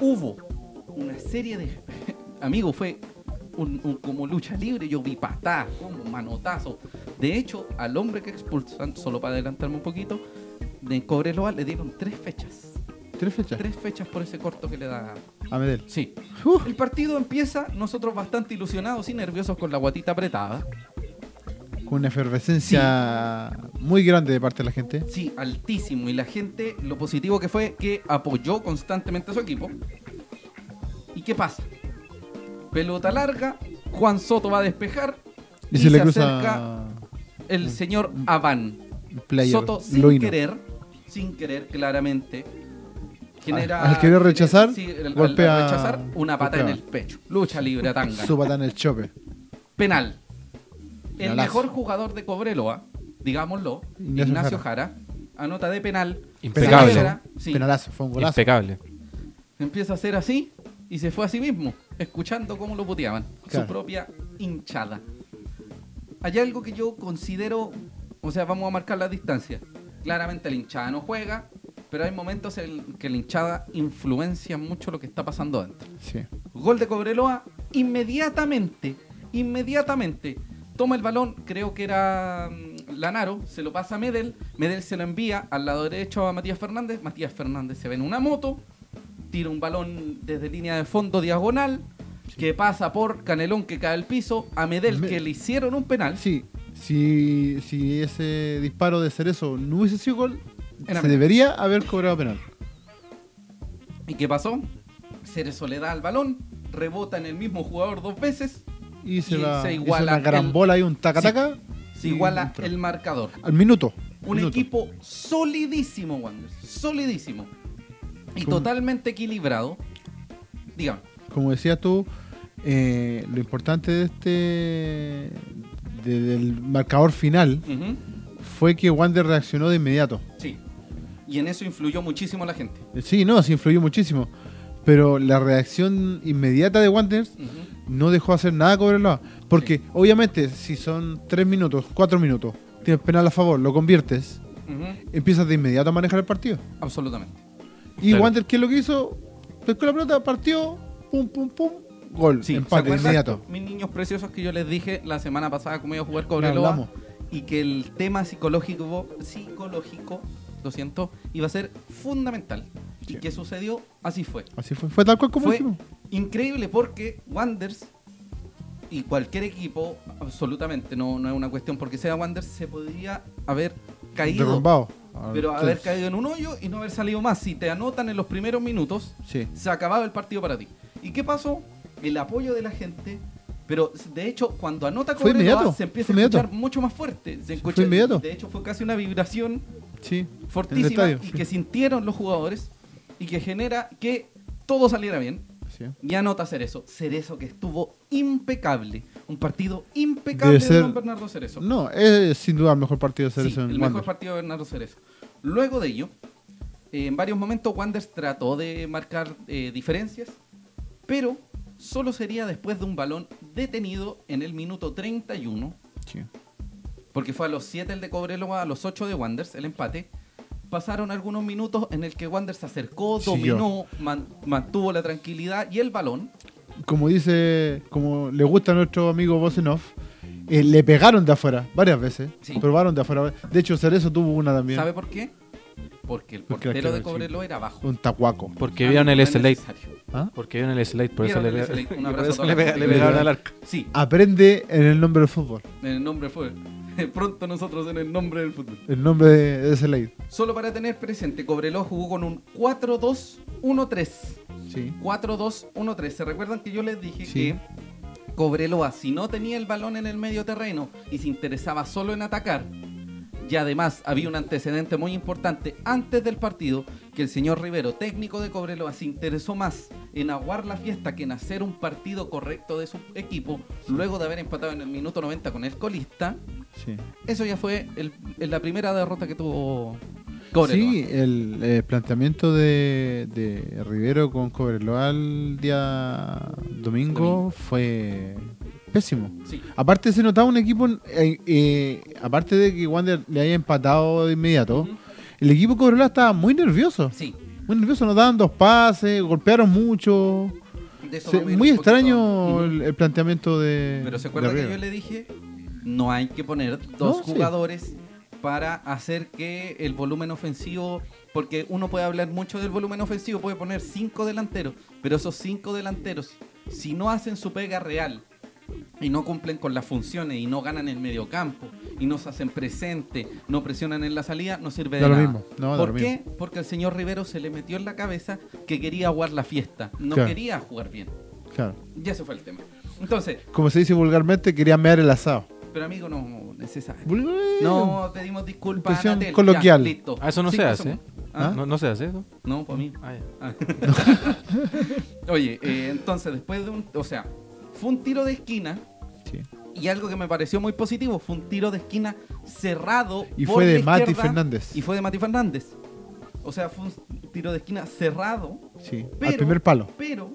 Speaker 1: Hubo una serie de. (laughs) Amigo, fue un, un- como lucha libre. Yo vi patadas, como manotazos. De hecho, al hombre que expulsan, solo para adelantarme un poquito, de Cobreloa le dieron tres fechas.
Speaker 2: Tres fechas.
Speaker 1: Tres fechas por ese corto que le da.
Speaker 2: A Medel.
Speaker 1: Sí.
Speaker 2: Uh,
Speaker 1: El partido empieza, nosotros bastante ilusionados y nerviosos con la guatita apretada.
Speaker 2: con una efervescencia muy grande de parte de la gente.
Speaker 1: Sí, altísimo. Y la gente, lo positivo que fue que apoyó constantemente a su equipo. ¿Y qué pasa? Pelota larga, Juan Soto va a despejar
Speaker 2: Y,
Speaker 1: y,
Speaker 2: se le
Speaker 1: se
Speaker 2: cruza
Speaker 1: acerca el señor Aván. Soto sin querer, sin querer claramente. Genera,
Speaker 2: Al- al querer rechazar,
Speaker 1: sí, al- al- al
Speaker 2: golpea-
Speaker 1: rechazar una pata en
Speaker 2: golpea.
Speaker 1: el pecho. Lucha libre a tanga.
Speaker 2: Su pata en el chope.
Speaker 1: Penal. El
Speaker 2: Penalazo.
Speaker 1: mejor jugador de Cobreloa, digámoslo,
Speaker 2: Ignacio
Speaker 1: Ignacio, Jara. anota de penal.
Speaker 3: Impecable.
Speaker 1: celebra, sí,
Speaker 2: Penalazo, fue un golazo.
Speaker 3: Impecable.
Speaker 1: empieza a hacer así y se fue a sí mismo, escuchando cómo lo puteaban.
Speaker 2: Claro.
Speaker 1: Su propia hinchada. Hay algo que yo considero, o sea, vamos a marcar la distancia. Claramente la hinchada no juega, pero hay momentos en que la hinchada influencia mucho lo que está pasando dentro.
Speaker 2: Sí.
Speaker 1: Gol de Cobreloa, inmediatamente, inmediatamente, toma el balón, creo que era mm, Lanaro, se lo pasa a Medel, Medel se lo envía al lado derecho a Matías Fernández, Matías Fernández se ve en una moto, tira un balón desde línea de fondo diagonal, que pasa por Canelón que cae al piso, a Medel
Speaker 2: Me-
Speaker 1: que le hicieron un penal,
Speaker 2: Sí, si, si ese disparo de Cerezo no hubiese sido gol,
Speaker 1: Era
Speaker 2: se debería haber cobrado penal.
Speaker 1: ¿y qué pasó? Cerezo le da al balón, rebota en el mismo jugador dos veces,
Speaker 2: Y se,
Speaker 1: Y
Speaker 2: la,
Speaker 1: se iguala
Speaker 2: una gran
Speaker 1: el-
Speaker 2: bola ahí, un taca-taca.
Speaker 1: se
Speaker 2: y
Speaker 1: iguala el marcador.
Speaker 2: Al minuto.
Speaker 1: Un
Speaker 2: minuto.
Speaker 1: equipo solidísimo, Wander. Solidísimo. Y
Speaker 2: ¿Cómo?
Speaker 1: totalmente equilibrado. Dígame.
Speaker 2: Como decías tú, eh, lo importante de este de- del marcador final
Speaker 1: Ujú.
Speaker 2: fue que Wander reaccionó de inmediato.
Speaker 1: Y en eso influyó muchísimo la gente.
Speaker 2: Sí, no, sí influyó muchísimo. Pero la reacción inmediata de Wander
Speaker 1: Ujú.
Speaker 2: no dejó hacer nada Cobreloa. Porque obviamente si son 3 minutos, 4 minutos, tienes penal a favor, lo conviertes, empiezas de inmediato a manejar el partido.
Speaker 1: Absolutamente.
Speaker 2: Y
Speaker 3: Claro.
Speaker 2: Wander, ¿qué es lo que hizo? Pescó la pelota, partió, pum, pum, pum, gol,
Speaker 1: Sí, ¿se
Speaker 2: empate inmediato.
Speaker 1: Mis niños preciosos que yo les dije la semana pasada cómo iba a jugar Cobreloa. Y que el tema psicológico, psicológico, lo siento, iba a ser fundamental.
Speaker 2: Sí.
Speaker 1: ¿Y qué sucedió? Así fue.
Speaker 2: Así fue, fue tal cual como
Speaker 1: Fue
Speaker 2: dijimos.
Speaker 1: increíble porque Wanders y cualquier equipo, absolutamente, no, no es una cuestión porque sea Wanders, se podría haber caído.
Speaker 2: Derrumbado.
Speaker 1: Pero
Speaker 2: Ah,
Speaker 1: haber caído en un hoyo y no haber salido más. Si te anotan en los primeros minutos,
Speaker 2: Sí.
Speaker 1: se acababa el partido para ti. ¿Y qué pasó? El apoyo de la gente. Pero de hecho, cuando anota Cobreloa, se empieza a escuchar mucho más fuerte. Se escucha. De hecho, fue casi una vibración
Speaker 2: Sí.
Speaker 1: fortísima
Speaker 2: estadio,
Speaker 1: y
Speaker 2: sí.
Speaker 1: que sintieron los jugadores y que genera que todo saliera bien.
Speaker 2: sí.
Speaker 1: Y anota Cerezo. Cerezo que estuvo impecable. Un partido impecable
Speaker 2: Debe
Speaker 1: de
Speaker 2: ser-
Speaker 1: don Bernardo Cerezo.
Speaker 2: No, es sin duda el mejor partido de Cerezo
Speaker 1: el
Speaker 2: en
Speaker 1: mejor
Speaker 2: Wander.
Speaker 1: partido de Bernardo Cerezo. Luego de ello, eh, en varios momentos Wanderers trató de marcar eh, diferencias, pero solo sería después de un balón detenido en el minuto 31,
Speaker 2: Sí.
Speaker 1: porque fue a los 7 el de Cobreloa, a los 8 de Wanderers, el empate. Pasaron algunos minutos en el que Wanderers se acercó, dominó, man- mantuvo la tranquilidad y el balón.
Speaker 2: Como dice, como le gusta a nuestro amigo Bosenov, eh, le pegaron de afuera varias veces.
Speaker 1: Sí.
Speaker 2: Probaron de afuera. De hecho, Cerezo tuvo una también.
Speaker 1: ¿Sabe por qué? Porque el
Speaker 2: Porque
Speaker 1: portero de
Speaker 2: arquero, sí.
Speaker 1: Cobreloa era bajo.
Speaker 2: Un tacuaco.
Speaker 3: Porque
Speaker 1: Ah,
Speaker 3: vieron el slate.
Speaker 2: ¿Ah?
Speaker 3: Porque vieron el slate, por eso le, le, pegaron al arco.
Speaker 1: Sí,
Speaker 2: Aprende en el nombre del fútbol.
Speaker 1: En el nombre fue. (laughs) Pronto nosotros en el nombre del fútbol.
Speaker 2: El nombre de, de ley.
Speaker 1: Solo para tener presente, Cobreloa jugó con un 4-2-1-3.
Speaker 2: Sí.
Speaker 1: 4-2-1-3. ¿Se recuerdan que yo les dije
Speaker 2: Sí.
Speaker 1: que Cobreloa, si no tenía el balón en el medio terreno y se interesaba solo en atacar, y además había un antecedente muy importante antes del partido, que el señor Rivero, técnico de Cobreloa, se interesó más en aguar la fiesta que en hacer un partido correcto de su equipo, luego de haber empatado en el minuto 90 con el colista,
Speaker 2: Sí.
Speaker 1: eso ya fue el- la primera derrota que tuvo Cobreloa.
Speaker 2: Sí, el, eh, planteamiento de, de Rivero con Cobreloa el día domingo,
Speaker 1: Domingo.
Speaker 2: fue pésimo.
Speaker 1: Sí.
Speaker 2: Aparte se notaba un equipo, eh, eh, aparte de que Wander le haya empatado de inmediato, el equipo Cobreloa estaba muy nervioso.
Speaker 1: Sí.
Speaker 2: Muy nervioso, nos daban dos pases, golpearon mucho. Se- muy extraño el, el planteamiento de.
Speaker 1: Pero se acuerda que yo le dije, no hay que poner dos
Speaker 2: No, sí.
Speaker 1: jugadores para hacer que el volumen ofensivo, porque uno puede hablar mucho del volumen ofensivo, puede poner cinco delanteros, pero esos cinco delanteros, si no hacen su pega real y no cumplen con las funciones y no ganan el mediocampo y no se hacen presente, no presionan en la salida, no sirve de
Speaker 2: Da lo
Speaker 1: nada.
Speaker 2: mismo, no,
Speaker 1: ¿Por
Speaker 2: lo
Speaker 1: qué? Porque el señor Rivero se le metió en la cabeza que quería jugar la fiesta, no
Speaker 2: Claro.
Speaker 1: quería jugar bien.
Speaker 2: Claro.
Speaker 1: Y ese fue el tema. Entonces,
Speaker 2: Como se dice vulgarmente, quería mear el asado.
Speaker 1: pero amigo, no necesario. No, pedimos disculpas. Anatel.
Speaker 2: coloquial.
Speaker 1: Ya, listo.
Speaker 3: Ah, eso no se
Speaker 1: Cinco
Speaker 3: hace,
Speaker 1: segundos.
Speaker 2: ¿Ah?
Speaker 3: No, no se hace eso.
Speaker 1: No, para mí.
Speaker 3: Ah, ya.
Speaker 1: Ah. (laughs) Oye, eh, entonces, después de un. O sea, fue un tiro de esquina.
Speaker 2: Sí.
Speaker 1: Y algo que me pareció muy positivo, fue un tiro de esquina cerrado.
Speaker 2: Y
Speaker 1: por
Speaker 2: fue de Mati Fernández.
Speaker 1: Y fue de Mati Fernández. O sea, fue un tiro de esquina cerrado,
Speaker 2: Sí, al
Speaker 1: Pero-
Speaker 2: primer palo.
Speaker 1: pero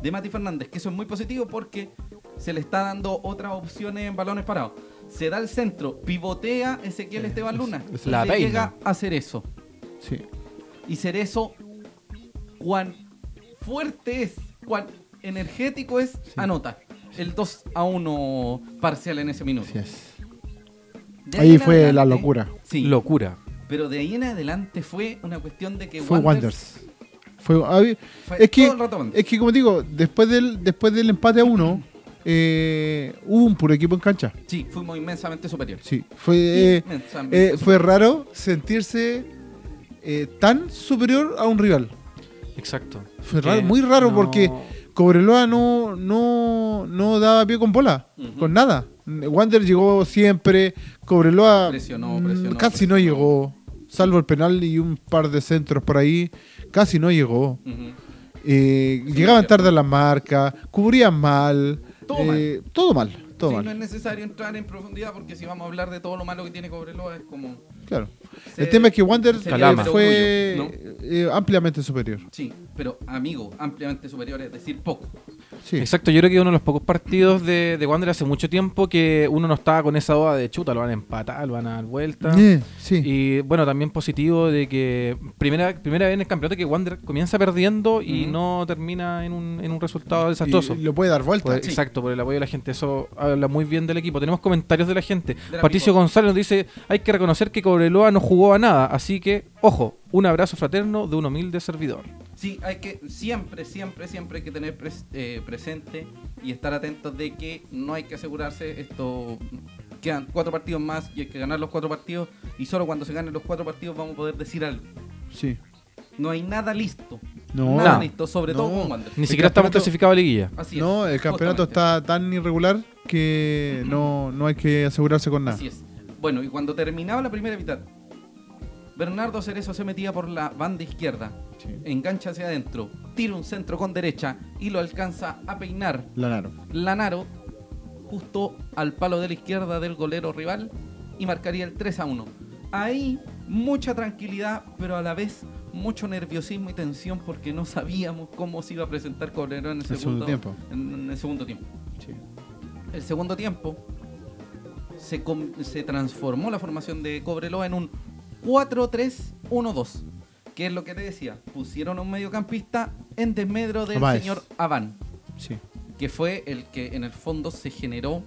Speaker 1: de Mati Fernández, que eso es muy positivo porque se le está dando otras opciones en balones parados. Se da el centro, pivotea Ezequiel Esteban
Speaker 2: es-
Speaker 1: Luna.
Speaker 2: es-
Speaker 1: y
Speaker 3: La
Speaker 1: le
Speaker 3: peina.
Speaker 1: llega a hacer eso.
Speaker 2: Sí.
Speaker 1: Y Cerezo, cuán fuerte es, cuán energético es, anota. El 2 a 1 parcial en ese minuto.
Speaker 2: Así es.
Speaker 1: De
Speaker 2: Ahí fue la locura.
Speaker 1: Sí,
Speaker 3: Locura.
Speaker 1: pero de ahí en adelante fue una cuestión de que
Speaker 2: Fue
Speaker 1: Wanderers
Speaker 2: Wonders. Fue, es que, es que como digo, después del, después del empate a uno, eh, hubo un puro equipo en cancha.
Speaker 1: Sí, fuimos inmensamente superiores.
Speaker 2: Sí, fue, eh,
Speaker 1: Inmensamente
Speaker 2: eh, fue raro sentirse eh, tan superior a un rival.
Speaker 3: Exacto.
Speaker 2: Fue raro, muy raro
Speaker 3: no-
Speaker 2: porque Cobreloa no, no, no daba pie con bola, con nada. Wander llegó siempre, Cobreloa
Speaker 1: Presionó, presionó,
Speaker 2: casi no llegó, salvo el penal y un par de centros por ahí, casi no llegó. Eh,
Speaker 1: Sí,
Speaker 2: llegaban tarde a la marca, cubrían mal,
Speaker 1: Todo
Speaker 2: eh, todo mal, todo
Speaker 1: Sí,
Speaker 2: mal.
Speaker 1: no es necesario entrar en profundidad porque si vamos a hablar de todo lo malo que tiene Cobreloa es como...
Speaker 2: Claro.
Speaker 1: se-
Speaker 2: el tema es que Wander
Speaker 1: pero
Speaker 2: fue
Speaker 1: orgullo, ¿no?
Speaker 2: eh, ampliamente superior.
Speaker 1: Sí, pero amigo, ampliamente superior, es decir, poco.
Speaker 2: Sí.
Speaker 3: Exacto, yo creo que uno de los pocos partidos de, de Wander hace mucho tiempo que uno no estaba con esa duda de chuta, lo van a empatar, lo van a dar vuelta.
Speaker 2: Eh, sí.
Speaker 3: Y bueno, también positivo de que primera, primera vez en el campeonato que Wander comienza perdiendo y
Speaker 1: Ujú.
Speaker 3: no termina en un, en un resultado desastroso.
Speaker 2: Y lo puede dar vuelta.
Speaker 3: Por-
Speaker 1: Sí.
Speaker 3: Exacto, por el apoyo de la gente. Eso habla muy bien del equipo. Tenemos comentarios de la gente. Patricio
Speaker 1: amigo.
Speaker 3: González nos dice, hay que reconocer que Cobreloa no jugó a nada. Así que, ojo, un abrazo fraterno de un humilde servidor.
Speaker 1: Sí, hay que siempre, siempre, siempre hay que tener pres- eh, presente y estar atentos de que no hay que asegurarse esto. Quedan cuatro partidos más y hay que ganar los cuatro partidos y solo cuando se ganen los cuatro partidos vamos a poder decir algo.
Speaker 2: Sí.
Speaker 1: No hay nada listo.
Speaker 2: No.
Speaker 1: nada
Speaker 3: No.
Speaker 1: listo, sobre
Speaker 2: No.
Speaker 1: todo con Wander.
Speaker 3: Ni
Speaker 2: El
Speaker 3: siquiera estamos clasificados a liguilla.
Speaker 1: Así es.
Speaker 2: No, el campeonato
Speaker 1: justamente.
Speaker 2: está tan irregular que no, no hay que asegurarse con nada.
Speaker 1: Así es. Bueno, y cuando terminaba la primera mitad, Bernardo Cerezo se metía por la banda izquierda,
Speaker 2: Sí.
Speaker 1: engancha hacia adentro, tira un centro con derecha y lo alcanza a peinar
Speaker 2: Lanaro.
Speaker 1: Lanaro justo al palo de la izquierda del golero rival y marcaría el 3 a 1. Ahí mucha tranquilidad, pero a la vez mucho nerviosismo y tensión porque no sabíamos cómo se iba a presentar Cobreloa en el,
Speaker 2: El
Speaker 1: segundo,
Speaker 2: segundo tiempo.
Speaker 1: En, en el segundo tiempo.
Speaker 2: Sí.
Speaker 1: El segundo tiempo se, se transformó la formación de Cobreloa en un 4-3-1-2. Que es lo que te decía. Pusieron a un mediocampista en desmedro del señor Aván
Speaker 2: Sí.
Speaker 1: que fue el que en el fondo se generó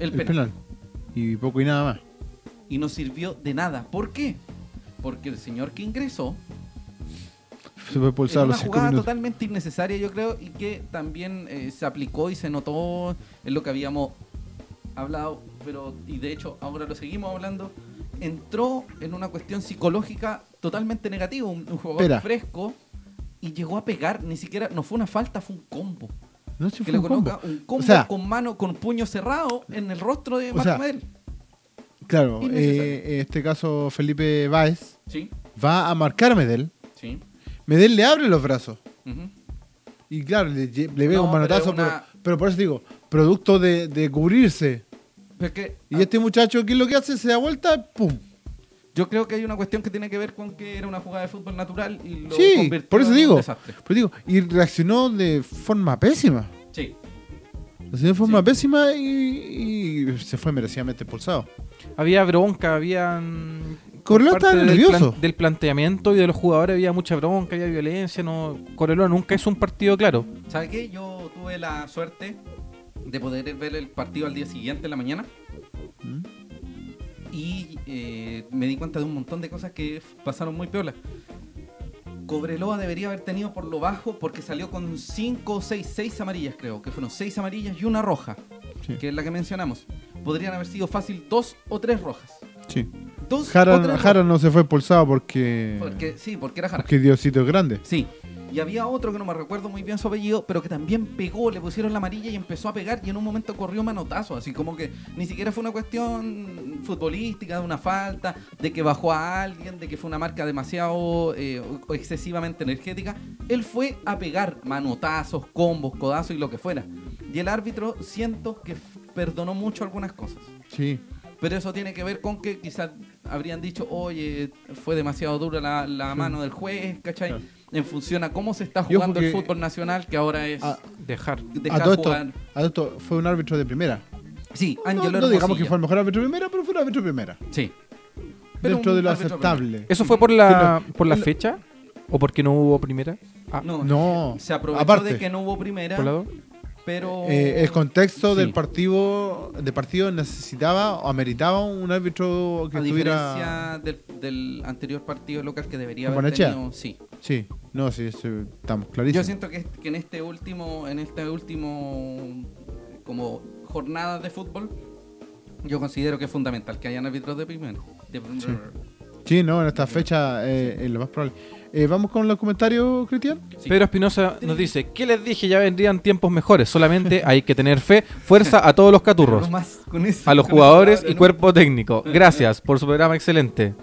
Speaker 1: el,
Speaker 2: El
Speaker 1: penal,
Speaker 2: penal. Y poco y nada más.
Speaker 1: y no sirvió de nada. ¿Por qué? Porque el señor que ingresó
Speaker 2: Se fue los
Speaker 1: una
Speaker 2: cinco
Speaker 1: jugada
Speaker 2: minutos.
Speaker 1: totalmente innecesaria, yo creo, y que también eh, se aplicó y se notó en lo que habíamos hablado, pero y de hecho ahora lo seguimos hablando. Entró en una cuestión psicológica totalmente negativa, un, un jugador
Speaker 2: Espera.
Speaker 1: fresco y llegó a pegar, ni siquiera, no fue una falta, fue un combo.
Speaker 2: No se
Speaker 1: que le
Speaker 2: un combo.
Speaker 1: coloca un combo
Speaker 2: O sea,
Speaker 1: con mano, con puño cerrado en el rostro de Marco
Speaker 2: sea,
Speaker 1: Medel.
Speaker 2: claro, eh, en este caso Felipe Báez
Speaker 1: Sí,
Speaker 2: va a marcar a Medel.
Speaker 1: sí.
Speaker 2: Medel le abre los brazos. Y claro, le, le ve
Speaker 1: No,
Speaker 2: un manotazo,
Speaker 1: pero
Speaker 2: pero, por eso digo, producto de, de cubrirse.
Speaker 1: Pero es que,
Speaker 2: Y este muchacho, ¿qué es lo que hace? Se da vuelta, ¡pum!
Speaker 1: Yo creo que hay una cuestión que tiene que ver con que era una jugada de fútbol natural y lo
Speaker 2: Sí,
Speaker 1: convirtió
Speaker 2: por eso
Speaker 1: en un
Speaker 2: digo.
Speaker 1: desastre.
Speaker 2: Pero digo, y reaccionó de forma pésima.
Speaker 1: Sí.
Speaker 2: Reaccionó de forma
Speaker 1: Sí.
Speaker 2: pésima y, y se fue merecidamente expulsado.
Speaker 3: Había bronca, había. por parte
Speaker 2: estaba
Speaker 3: del
Speaker 2: nervioso.
Speaker 3: plan- del planteamiento y de los jugadores había mucha bronca, había violencia. no nunca es un partido claro.
Speaker 1: ¿Sabe qué? Yo tuve la suerte de poder ver el partido al día siguiente en la mañana
Speaker 2: ¿Mm?
Speaker 1: y eh, me di cuenta de un montón de cosas que pasaron muy piola. Cobreloa debería haber tenido por lo bajo porque salió con 5 o 6, 6 amarillas creo, que fueron 6 amarillas y una roja,
Speaker 2: Sí.
Speaker 1: que es la que mencionamos. Podrían haber sido fácil dos o tres rojas.
Speaker 2: Sí.
Speaker 1: Dos
Speaker 2: Jara, Jara no se fue expulsado porque,
Speaker 1: Porque, sí, porque era Jara.
Speaker 2: porque Diosito es grande.
Speaker 1: Sí. Y había otro que no me recuerdo muy bien su apellido, pero que también pegó, le pusieron la amarilla y empezó a pegar y en un momento corrió manotazo, así como que ni siquiera fue una cuestión futbolística, de una falta, de que bajó a alguien, de que fue una marca demasiado eh, excesivamente energética. Él fue a pegar manotazos, combos, codazos y lo que fuera. Y el árbitro siento que perdonó mucho algunas cosas.
Speaker 2: Sí.
Speaker 1: Pero eso tiene que ver con que quizás habrían dicho, oye, fue demasiado dura la, la mano del juez, ¿cachai?
Speaker 2: Claro.
Speaker 1: En función a cómo se está jugando el fútbol nacional, que ahora es
Speaker 3: Dejar.
Speaker 2: A
Speaker 1: dejar
Speaker 2: todo, esto,
Speaker 1: jugar.
Speaker 2: a todo esto fue un árbitro de primera.
Speaker 1: Sí,
Speaker 2: No, no digamos que fue el mejor árbitro de primera, pero fue un árbitro de primera.
Speaker 1: Sí. Pero
Speaker 2: Dentro de lo aceptable.
Speaker 3: ¿Eso fue por la, por la fecha? ¿O porque no hubo primera? Ah,
Speaker 1: No,
Speaker 2: No,
Speaker 1: se aprovechó
Speaker 2: aparte.
Speaker 1: de que no hubo primera,
Speaker 3: ¿por la dos?
Speaker 1: Pero...
Speaker 2: Eh, el contexto
Speaker 1: Sí.
Speaker 2: del partido de partido necesitaba o ameritaba un árbitro que
Speaker 1: a diferencia del, del anterior partido local que debería
Speaker 2: ¿Con
Speaker 1: haber tenido... Sí.
Speaker 2: sí no sí, sí, estamos
Speaker 1: Yo
Speaker 2: clarísimos
Speaker 1: siento que, que en este último, en este último como jornadas de fútbol, yo considero que es fundamental que hayan árbitros de primera.
Speaker 2: sí no en esta fecha eh, es lo más probable Eh, vamos con los comentarios Cristian
Speaker 1: Sí.
Speaker 3: Pedro Espinosa nos dice, ¿qué les dije? Ya vendrían tiempos mejores. Solamente hay que tener fe, fuerza a todos los caturros, a los jugadores
Speaker 1: palabra,
Speaker 3: y cuerpo técnico. Gracias por su programa excelente.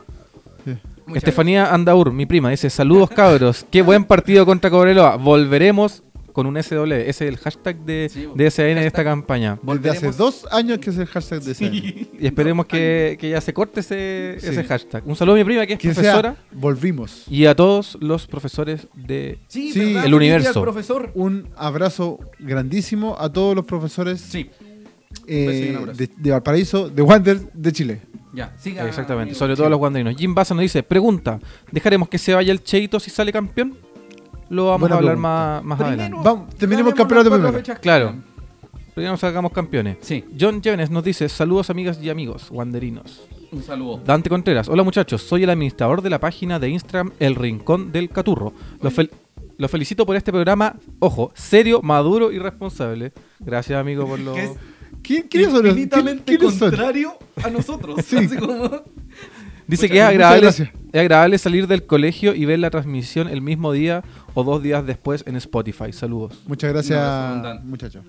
Speaker 1: Muchas
Speaker 3: Estefanía Andaur, mi prima, dice, saludos cabros, qué buen partido contra Cobreloa. Volveremos con un SW, ese es el hashtag de,
Speaker 1: Sí,
Speaker 3: de SAN de esta campaña.
Speaker 2: desde hace dos años que es el hashtag de ese
Speaker 1: Sí. (laughs)
Speaker 3: Y esperemos que, que ya se corte ese,
Speaker 2: Sí.
Speaker 3: ese hashtag. Un saludo a mi prima que es
Speaker 2: que
Speaker 3: profesora
Speaker 2: sea volvimos
Speaker 3: y a todos los profesores de...
Speaker 1: Sí,
Speaker 2: Sí,
Speaker 1: ¿verdad?
Speaker 3: el universo.
Speaker 1: al profesor.
Speaker 2: un abrazo grandísimo a todos los profesores
Speaker 1: Sí,
Speaker 2: eh, de, de Valparaíso de Wander de Chile
Speaker 1: ya, siga.
Speaker 3: Exactamente,
Speaker 1: amigo.
Speaker 3: sobre todo los guanderinos. Jim Baza nos dice, pregunta, ¿dejaremos que se vaya el Cheito si sale campeón? Lo vamos
Speaker 2: Buena
Speaker 3: a hablar
Speaker 2: pregunta.
Speaker 3: más, más
Speaker 1: Primero,
Speaker 3: adelante.
Speaker 2: Vamos, terminemos campeonato primero.
Speaker 3: Claro. Primero sacamos campeones.
Speaker 1: Sí,
Speaker 3: John Jevnes nos dice, saludos amigas y amigos, guanderinos.
Speaker 1: un saludo.
Speaker 3: Dante Contreras, hola muchachos, soy el administrador de la página de Instagram El Rincón del Caturro. Los, fel- los felicito por este programa, ojo, serio, maduro y responsable. Gracias amigo por (laughs) lo...
Speaker 1: Que es
Speaker 2: ¿Quién, quiénes son los-
Speaker 1: Infinitamente
Speaker 2: quién- quiénes son?
Speaker 1: contrario a nosotros. (laughs)
Speaker 2: Sí.
Speaker 1: Así como-
Speaker 3: Dice
Speaker 1: Muchas
Speaker 3: que es agradable, es agradable salir del colegio y ver la transmisión el mismo día o dos días después en Spotify. Saludos.
Speaker 2: muchas gracias muchachos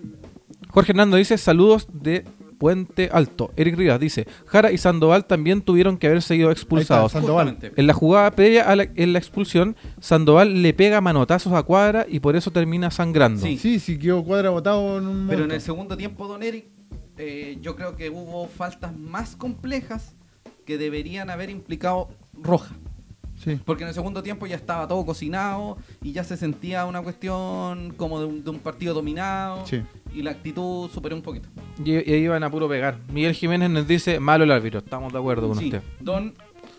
Speaker 3: Jorge Hernando dice saludos de Puente Alto. Eric Rivas dice, Jara y Sandoval también tuvieron que haber sido expulsados.
Speaker 2: Está.
Speaker 3: En la jugada previa a la, en la expulsión, Sandoval le pega manotazos a Cuadra y por eso termina sangrando.
Speaker 1: Sí.
Speaker 2: sí sí quedó cuadra botado en un
Speaker 1: Pero en el segundo tiempo, Don Eric, eh, yo creo que hubo faltas más complejas que deberían haber implicado roja.
Speaker 2: sí
Speaker 1: Porque en el segundo tiempo ya estaba todo cocinado y ya se sentía una cuestión como de un, de un partido dominado
Speaker 2: sí
Speaker 1: y la actitud superó un poquito.
Speaker 3: Y, y iban a puro pegar. Miguel Jiménez nos dice, malo el árbitro. Estamos de acuerdo con
Speaker 1: Sí,
Speaker 3: usted.
Speaker 1: Don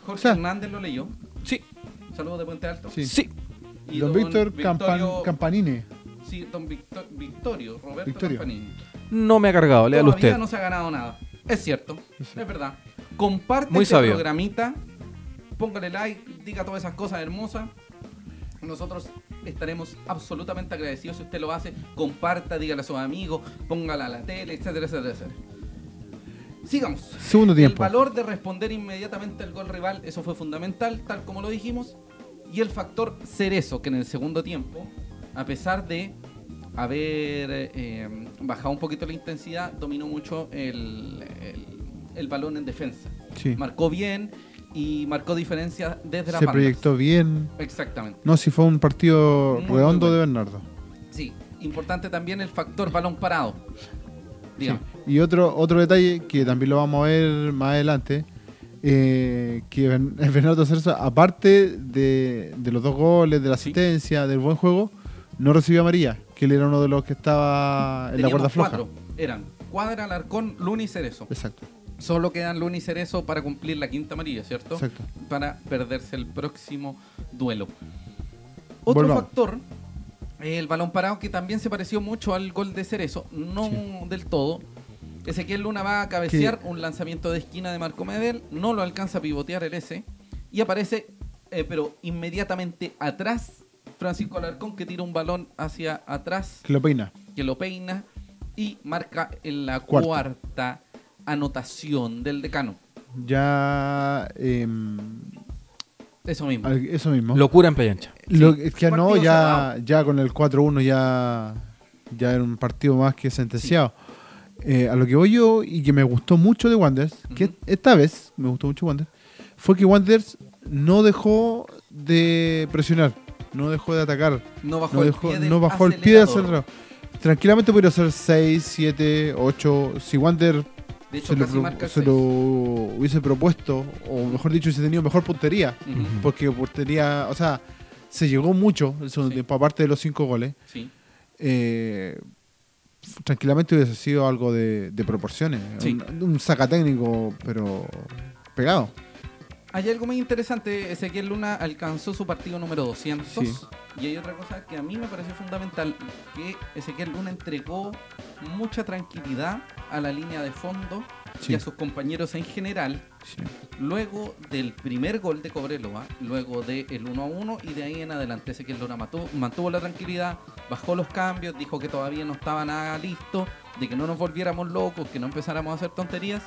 Speaker 1: Jorge
Speaker 2: O sea,
Speaker 1: Hernández lo leyó.
Speaker 3: Sí,
Speaker 1: Saludos de Puente Alto.
Speaker 2: sí,
Speaker 3: sí.
Speaker 1: Y
Speaker 2: don Víctor Campan- Campanini
Speaker 1: Sí, don Victor- Victorio, Roberto
Speaker 2: Victorio.
Speaker 1: Campanini.
Speaker 3: No me ha cargado, léalo
Speaker 1: Todavía
Speaker 3: usted.
Speaker 1: no se ha ganado nada. Es cierto, es verdad. Comparte
Speaker 3: Muy
Speaker 1: este
Speaker 3: sabio.
Speaker 1: programita, póngale like, diga todas esas cosas hermosas. Nosotros estaremos absolutamente agradecidos si usted lo hace. Comparta, dígale a sus amigos, póngala a la tele, etcétera, etcétera, etcétera. Sigamos.
Speaker 2: segundo
Speaker 1: El
Speaker 2: tiempo
Speaker 1: valor de responder inmediatamente al gol rival, eso fue fundamental, tal como lo dijimos. Y el factor cerezo, que en el segundo tiempo, a pesar de haber eh, bajado un poquito la intensidad, dominó mucho el, el- el balón en defensa.
Speaker 2: sí
Speaker 1: Marcó bien y marcó diferencia desde la
Speaker 2: se
Speaker 1: bandas.
Speaker 2: proyectó bien
Speaker 1: Exactamente.
Speaker 2: no si fue un partido
Speaker 1: Muy, muy
Speaker 2: redondo de. Bernardo
Speaker 1: Sí, importante también el factor balón parado.
Speaker 2: Sí. Y otro, otro detalle que también lo vamos a ver más adelante, eh, que (laughs) Bernardo Cerezo, aparte de, de los dos goles, de la
Speaker 1: Sí.
Speaker 2: asistencia, del buen juego, no recibió amarilla, que él era uno de los que estaba en la cuerda floja.
Speaker 1: cuatro. Eran Cuadra, Alarcón, Luna y Cerezo.
Speaker 2: Exacto,
Speaker 1: Solo quedan Luna y Cerezo para cumplir la quinta amarilla, ¿cierto?
Speaker 2: exacto.
Speaker 1: Para perderse el próximo duelo. Otro
Speaker 2: Volvamos.
Speaker 1: factor, el balón parado, que también se pareció mucho al gol de Cerezo, no
Speaker 2: Sí.
Speaker 1: del todo. Ezequiel Luna va a cabecear un lanzamiento de esquina de Marco Medel, no lo alcanza a pivotear el S y aparece, eh, pero inmediatamente atrás, Francisco Alarcón que tira un balón hacia atrás
Speaker 2: Que lo peina.
Speaker 1: que lo peina y marca en la
Speaker 2: Cuarta.
Speaker 1: cuarta anotación del decano.
Speaker 2: Ya. em,
Speaker 1: Eso mismo.
Speaker 2: eso mismo.
Speaker 3: Locura en playa ancha.
Speaker 2: Lo-
Speaker 1: Sí,
Speaker 2: es que no, ya, ya con el 4-1 ya, ya era un partido más que sentenciado. Eh, a lo que voy yo y que me gustó mucho de Wanderers, que esta vez me gustó mucho Wanderers, fue que Wanderers no dejó de presionar, no dejó de atacar,
Speaker 1: No bajó
Speaker 2: no,
Speaker 1: el pie
Speaker 2: no bajó el pie
Speaker 1: acelerador.
Speaker 2: acelerador. Tranquilamente podría ser 6, 7, 8. Si Wander
Speaker 1: De hecho,
Speaker 2: se, lo,
Speaker 1: casi marca el
Speaker 2: se lo hubiese propuesto, o mejor dicho, hubiese tenido mejor puntería, porque portería, o sea, se llegó mucho el segundo
Speaker 1: Sí.
Speaker 2: tiempo, aparte de los cinco goles.
Speaker 1: Sí.
Speaker 2: eh, tranquilamente hubiese sido algo de, de proporciones.
Speaker 1: Sí.
Speaker 2: Un, un sacatécnico, pero pegado.
Speaker 1: Hay algo muy interesante, Ezequiel Luna alcanzó su partido número 200
Speaker 2: Sí.
Speaker 1: y hay otra cosa que a mí me pareció fundamental, que Ezequiel Luna entregó mucha tranquilidad a la línea de fondo
Speaker 2: Sí.
Speaker 1: y a sus compañeros en general
Speaker 2: Sí.
Speaker 1: luego del primer gol de Cobreloa, luego del 1 a 1 y de ahí en adelante Ezequiel Luna mató- mantuvo la tranquilidad, bajó los cambios, dijo que todavía no estaba nada listo, de que no nos volviéramos locos, que no empezáramos a hacer tonterías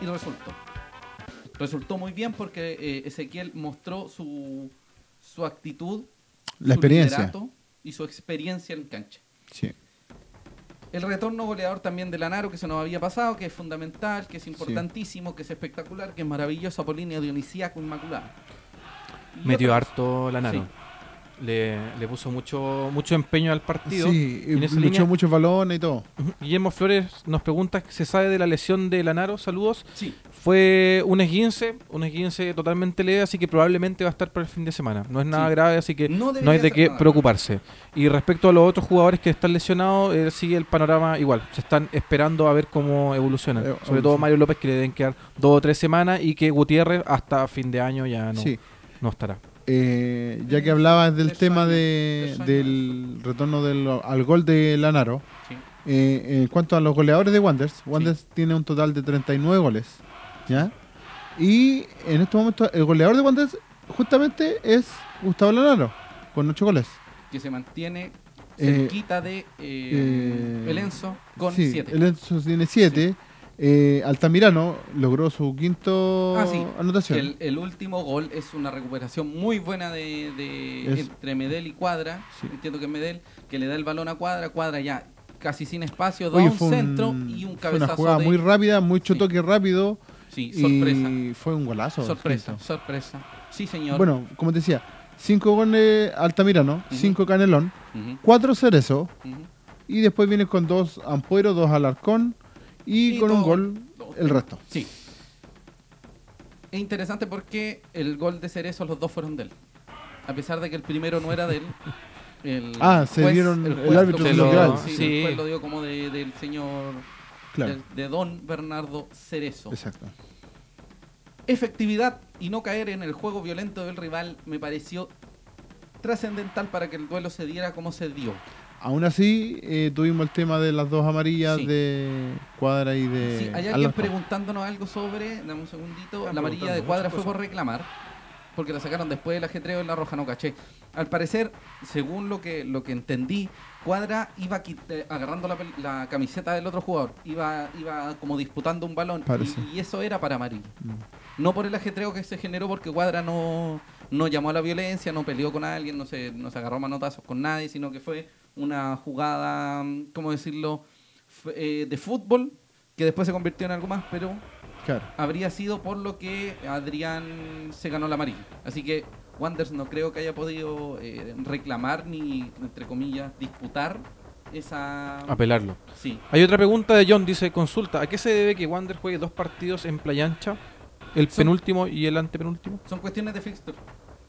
Speaker 1: y resultó. Resultó muy bien porque eh, Ezequiel mostró su, su actitud,
Speaker 2: La
Speaker 1: su
Speaker 2: experiencia.
Speaker 1: y su experiencia en cancha.
Speaker 2: Sí.
Speaker 1: El retorno goleador también de Lanaro, que se nos había pasado, que es fundamental, que es importantísimo, que es espectacular, que es maravilloso, Apolínea Dionisíaco Inmaculada. Y
Speaker 3: Metió harto Lanaro.
Speaker 1: Sí.
Speaker 3: Le, le puso mucho, mucho empeño al partido.
Speaker 2: Sí, y
Speaker 3: En esa
Speaker 2: luchó
Speaker 3: línea-
Speaker 2: muchos balones y todo.
Speaker 3: Guillermo Flores nos pregunta, ¿se sabe de la lesión de Lanaro? Saludos.
Speaker 1: Sí,
Speaker 3: Fue un esguince, un esguince totalmente leve, así que probablemente va a estar para el fin de semana. No es nada
Speaker 1: Sí.
Speaker 3: grave, así que
Speaker 1: No
Speaker 3: hay de qué
Speaker 1: nada
Speaker 3: preocuparse. Y respecto a los otros jugadores que están lesionados, eh, sigue el panorama igual. Se están esperando a ver cómo evolucionan.
Speaker 2: Eh,
Speaker 3: Sobre todo. Mario López, que le deben quedar dos o tres semanas, y que Gutiérrez hasta fin de año ya no,
Speaker 2: Sí.
Speaker 3: no estará.
Speaker 2: Eh, ya que hablabas del tema de, del retorno del, al gol de Lanaro,
Speaker 1: sí.
Speaker 2: eh, en cuanto a los goleadores de Wanderers, Wanderers tiene un total de 39 goles. ¿Ya? Y en este momento el goleador de Wanderers justamente es Gustavo Lanaro, con 8 goles.
Speaker 1: que se mantiene
Speaker 2: Eh,
Speaker 1: cerquita de eh, el Enzo con
Speaker 2: sí,
Speaker 1: 7.
Speaker 2: El Enzo tiene 7. Eh, Altamirano logró su quinto
Speaker 1: Ah, sí.
Speaker 2: anotación.
Speaker 1: El, el último gol es una recuperación muy buena de, entre Medel y Cuadra.
Speaker 2: Sí.
Speaker 1: Entiendo que Medel, que le da el balón a Cuadra. Cuadra ya casi sin espacio, da
Speaker 2: Oye,
Speaker 1: un centro y un
Speaker 2: fue
Speaker 1: cabezazo.
Speaker 2: una jugada
Speaker 1: de-
Speaker 2: muy rápida, mucho
Speaker 1: Sí.
Speaker 2: toque rápido.
Speaker 1: Sí, sorpresa.
Speaker 2: Y fue un golazo.
Speaker 1: Sorpresa,
Speaker 2: quinto.
Speaker 1: sorpresa. Sí, señor.
Speaker 2: Bueno, como te decía, 5 goles Altamirano. 5 Canelón, 4 Cerezo, y después viene con 2 Ampuero, 2 Alarcón, y,
Speaker 1: Y
Speaker 2: con un gol
Speaker 1: todo.
Speaker 2: el resto.
Speaker 1: Sí. Es interesante porque el gol de Cerezo, los dos fueron de él. A pesar de que el primero no era de él. El (laughs)
Speaker 2: Ah, se dieron- el
Speaker 1: juez
Speaker 2: árbitro
Speaker 1: dio,
Speaker 3: lo
Speaker 1: sí,
Speaker 3: sí.
Speaker 1: El juez lo dio como de- del señor.
Speaker 2: Claro,
Speaker 1: del- de don Bernardo Cerezo.
Speaker 2: exacto.
Speaker 1: Efectividad y no caer en el juego violento del rival me pareció trascendental para que el duelo se diera como se dio.
Speaker 2: Aún así, eh, tuvimos el tema de las dos amarillas
Speaker 1: Sí.
Speaker 2: de Cuadra y de
Speaker 1: Sí, hay alguien preguntándonos algo sobre, dame un segundito,
Speaker 3: Están
Speaker 1: la amarilla de Cuadra fue por reclamar, porque la sacaron después del ajetreo en la roja, no caché. Al parecer, según lo que, lo que entendí, Cuadra iba eh, agarrando la, camiseta del otro jugador, iba, iba como disputando un balón, y, y eso era para amarillo.
Speaker 2: Mm.
Speaker 1: No por el ajetreo que se generó, porque Cuadra no, no llamó a la violencia, no peleó con alguien, no se, no se agarró a manotazos con nadie, sino que fue una jugada, ¿cómo decirlo?, F- eh, de fútbol, que después se convirtió en algo más, pero
Speaker 2: Claro.
Speaker 1: habría sido por lo que Adrián se ganó la amarilla. Así que Wanders no creo que haya podido eh, reclamar ni, entre comillas, disputar esa...
Speaker 3: Apelarlo.
Speaker 1: Sí.
Speaker 3: Hay otra pregunta de John, dice, consulta, ¿a qué se debe que Wander juegue dos partidos en Playa Ancha? el
Speaker 1: Son-
Speaker 3: penúltimo y el antepenúltimo.
Speaker 1: Son cuestiones de fixture.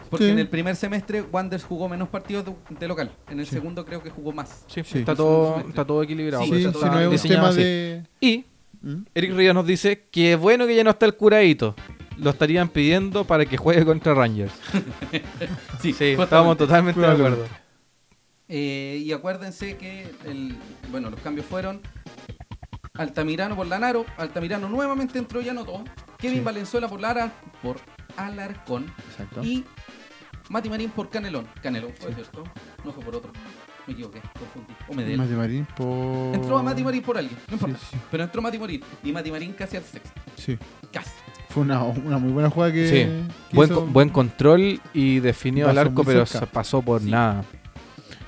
Speaker 1: Porque
Speaker 2: Sí.
Speaker 1: en el primer semestre Wanderers jugó menos partidos de, de local. En el
Speaker 2: Sí.
Speaker 1: segundo creo que jugó más.
Speaker 3: Sí,
Speaker 2: Sí.
Speaker 3: Está,
Speaker 1: Es
Speaker 3: todo, está todo equilibrado.
Speaker 1: Sí,
Speaker 2: Sí, si no es un tema
Speaker 3: así.
Speaker 2: de...
Speaker 3: Y
Speaker 2: ¿Mm?
Speaker 3: Eric Rivas nos dice que bueno que ya no está el curadito. Lo estarían pidiendo para que juegue contra Rangers. (laughs) Sí,
Speaker 1: justamente.
Speaker 3: estábamos totalmente de acuerdo.
Speaker 1: Eh, y acuérdense que el, bueno, los cambios fueron Altamirano por Lanaro, Altamirano nuevamente entró y anotó, Kevin
Speaker 2: Sí.
Speaker 1: Valenzuela por Lara por Alarcón
Speaker 2: Exacto.
Speaker 1: y Mati Marín por Canelón. Canelón fue
Speaker 2: Sí.
Speaker 1: cierto, no fue por otro. Me equivoqué, confundí. O Medel.
Speaker 2: Mati Marín por...
Speaker 1: Entró a Mati Marín por alguien, no importa.
Speaker 2: Sí, sí.
Speaker 1: Pero entró Mati Marín y Mati Marín casi al sexto.
Speaker 2: Sí.
Speaker 1: Casi.
Speaker 2: Fue una, una muy buena jugada que...
Speaker 3: Sí.
Speaker 2: que
Speaker 3: Buen,
Speaker 2: hizo-
Speaker 3: co- buen control y definió al arco, pero se pasó por
Speaker 1: Sí.
Speaker 3: nada.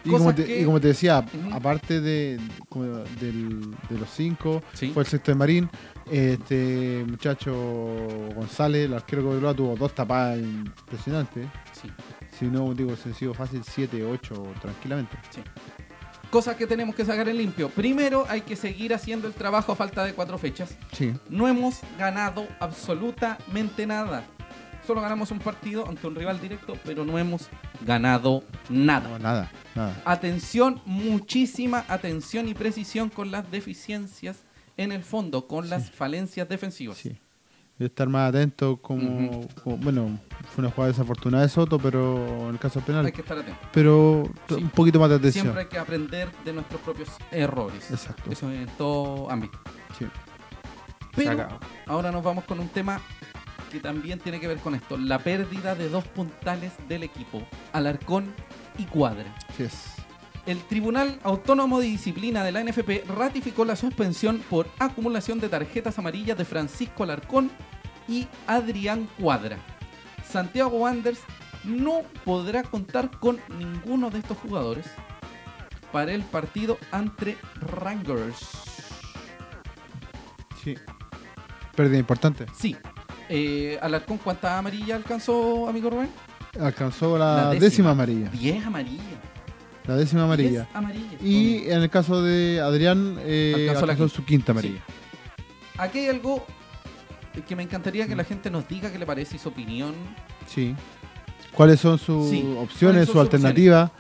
Speaker 2: Y como, te,
Speaker 1: que-
Speaker 2: y como te decía, aparte de, de los cinco,
Speaker 1: Sí.
Speaker 2: fue el sexto de Marín. Este muchacho González, el arquero que Cobreloa, tuvo dos tapadas impresionantes.
Speaker 1: Sí.
Speaker 2: Si no, digo, sencillo, fácil, 7, 8 tranquilamente.
Speaker 1: Cosas que tenemos que sacar en limpio. Primero hay que seguir haciendo el trabajo a falta de cuatro fechas.
Speaker 2: Sí.
Speaker 1: No hemos ganado absolutamente nada. Solo ganamos un partido ante un rival directo, pero no hemos ganado nada.
Speaker 2: No, nada, nada.
Speaker 1: Atención, muchísima atención y precisión con las deficiencias en el fondo, con las falencias defensivas.
Speaker 2: Sí. Debe estar más atento como, como- Bueno, fue una jugada desafortunada de Soto, pero en el caso penal.
Speaker 1: Hay que estar atentos.
Speaker 2: Pero
Speaker 1: Sí.
Speaker 2: un poquito más de atención.
Speaker 1: Siempre hay que aprender de nuestros propios errores.
Speaker 2: Exacto.
Speaker 1: Eso en todo ámbito.
Speaker 2: Sí.
Speaker 1: Pero ahora nos vamos con un tema que también tiene que ver con esto. La pérdida de dos puntales del equipo, Alarcón y Cuadra.
Speaker 2: Sí es.
Speaker 1: El Tribunal Autónomo de Disciplina de la NFP ratificó la suspensión por acumulación de tarjetas amarillas de Francisco Alarcón y Adrián Cuadra. Santiago Wanderers no podrá contar con ninguno de estos jugadores para el partido ante Rangers.
Speaker 2: Sí. Pérdida importante.
Speaker 1: Sí. Eh, Alarcón, ¿cuántas amarillas alcanzó, amigo Rubén?
Speaker 2: Alcanzó la,
Speaker 1: La
Speaker 2: décima.
Speaker 1: décima.
Speaker 2: amarilla.
Speaker 1: 10 amarillas.
Speaker 2: La décima amarilla.
Speaker 1: 10 amarillas.
Speaker 2: Y en el caso de Adrián, eh,
Speaker 1: Alcanzó
Speaker 2: su quinta amarilla.
Speaker 1: Aquí hay algo que me encantaría que la gente nos diga qué le parece y su opinión.
Speaker 2: Sí. ¿Cuáles son sus
Speaker 1: Sí, ¿cuáles
Speaker 2: opciones,
Speaker 1: son
Speaker 2: su
Speaker 1: sus
Speaker 2: alternativa?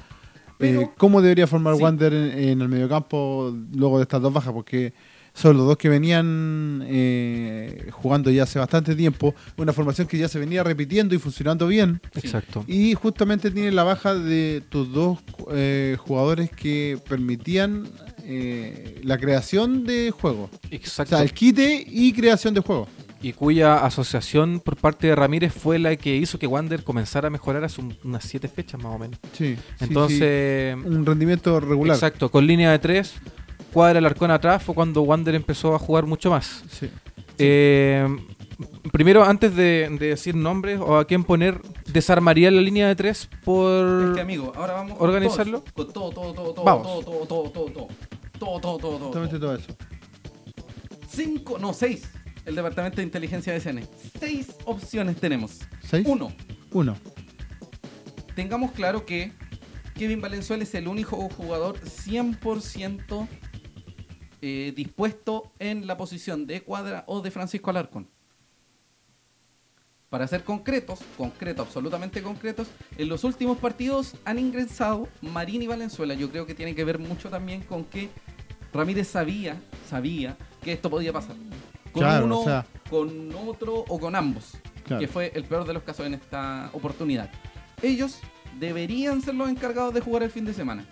Speaker 1: Pero-
Speaker 2: Eh, ¿Cómo debería formar
Speaker 1: Sí.
Speaker 2: Wander en, en el mediocampo luego de estas dos bajas? Porque son los dos que venían eh, jugando ya hace bastante tiempo. Una formación que ya se venía repitiendo y funcionando bien.
Speaker 3: Exacto.
Speaker 2: Y justamente tiene la baja de tus dos eh, jugadores que permitían eh, la creación de juego. O
Speaker 3: Exacto.
Speaker 2: sea, el quite y creación de juego.
Speaker 3: y cuya asociación por parte de Ramírez fue la que hizo que Wander comenzara a mejorar hace un- unas siete fechas más o menos.
Speaker 2: Sí. sí,
Speaker 3: Entonces,
Speaker 2: sí. Un rendimiento regular.
Speaker 3: exacto, con línea de tres, cuadra el arcón atrás, fue cuando Wander empezó a jugar mucho más.
Speaker 2: Sí.
Speaker 3: Eh, primero, antes de, de decir nombres o a quién poner, desarmaría la línea de tres por...
Speaker 1: Es que amigo, ahora vamos
Speaker 3: ¿Organizarlo?
Speaker 1: Con todo, todo, todo, todo,
Speaker 3: Vamos.
Speaker 1: todo, todo, todo, todo, todo, todo, todo, todo, todo,
Speaker 2: todo eso.
Speaker 1: Cinco, no, seis. El Departamento de Inteligencia de SN. Seis opciones tenemos.
Speaker 2: ¿Seis?
Speaker 1: Uno,
Speaker 2: Uno.
Speaker 1: tengamos claro que Kevin Valenzuela es el único jugador 100% eh, dispuesto en la posición de Cuadra o de Francisco Alarcón. Para ser concretos, concretos, absolutamente concretos, en los últimos partidos han ingresado Marín y Valenzuela. Yo creo que tiene que ver mucho también con que Ramírez sabía, sabía que esto podía pasar. Con
Speaker 2: Claro,
Speaker 1: uno,
Speaker 2: o sea-
Speaker 1: con otro o con ambos
Speaker 2: Claro.
Speaker 1: que fue el peor de los casos en esta oportunidad. Ellos deberían ser los encargados de jugar el fin de semana,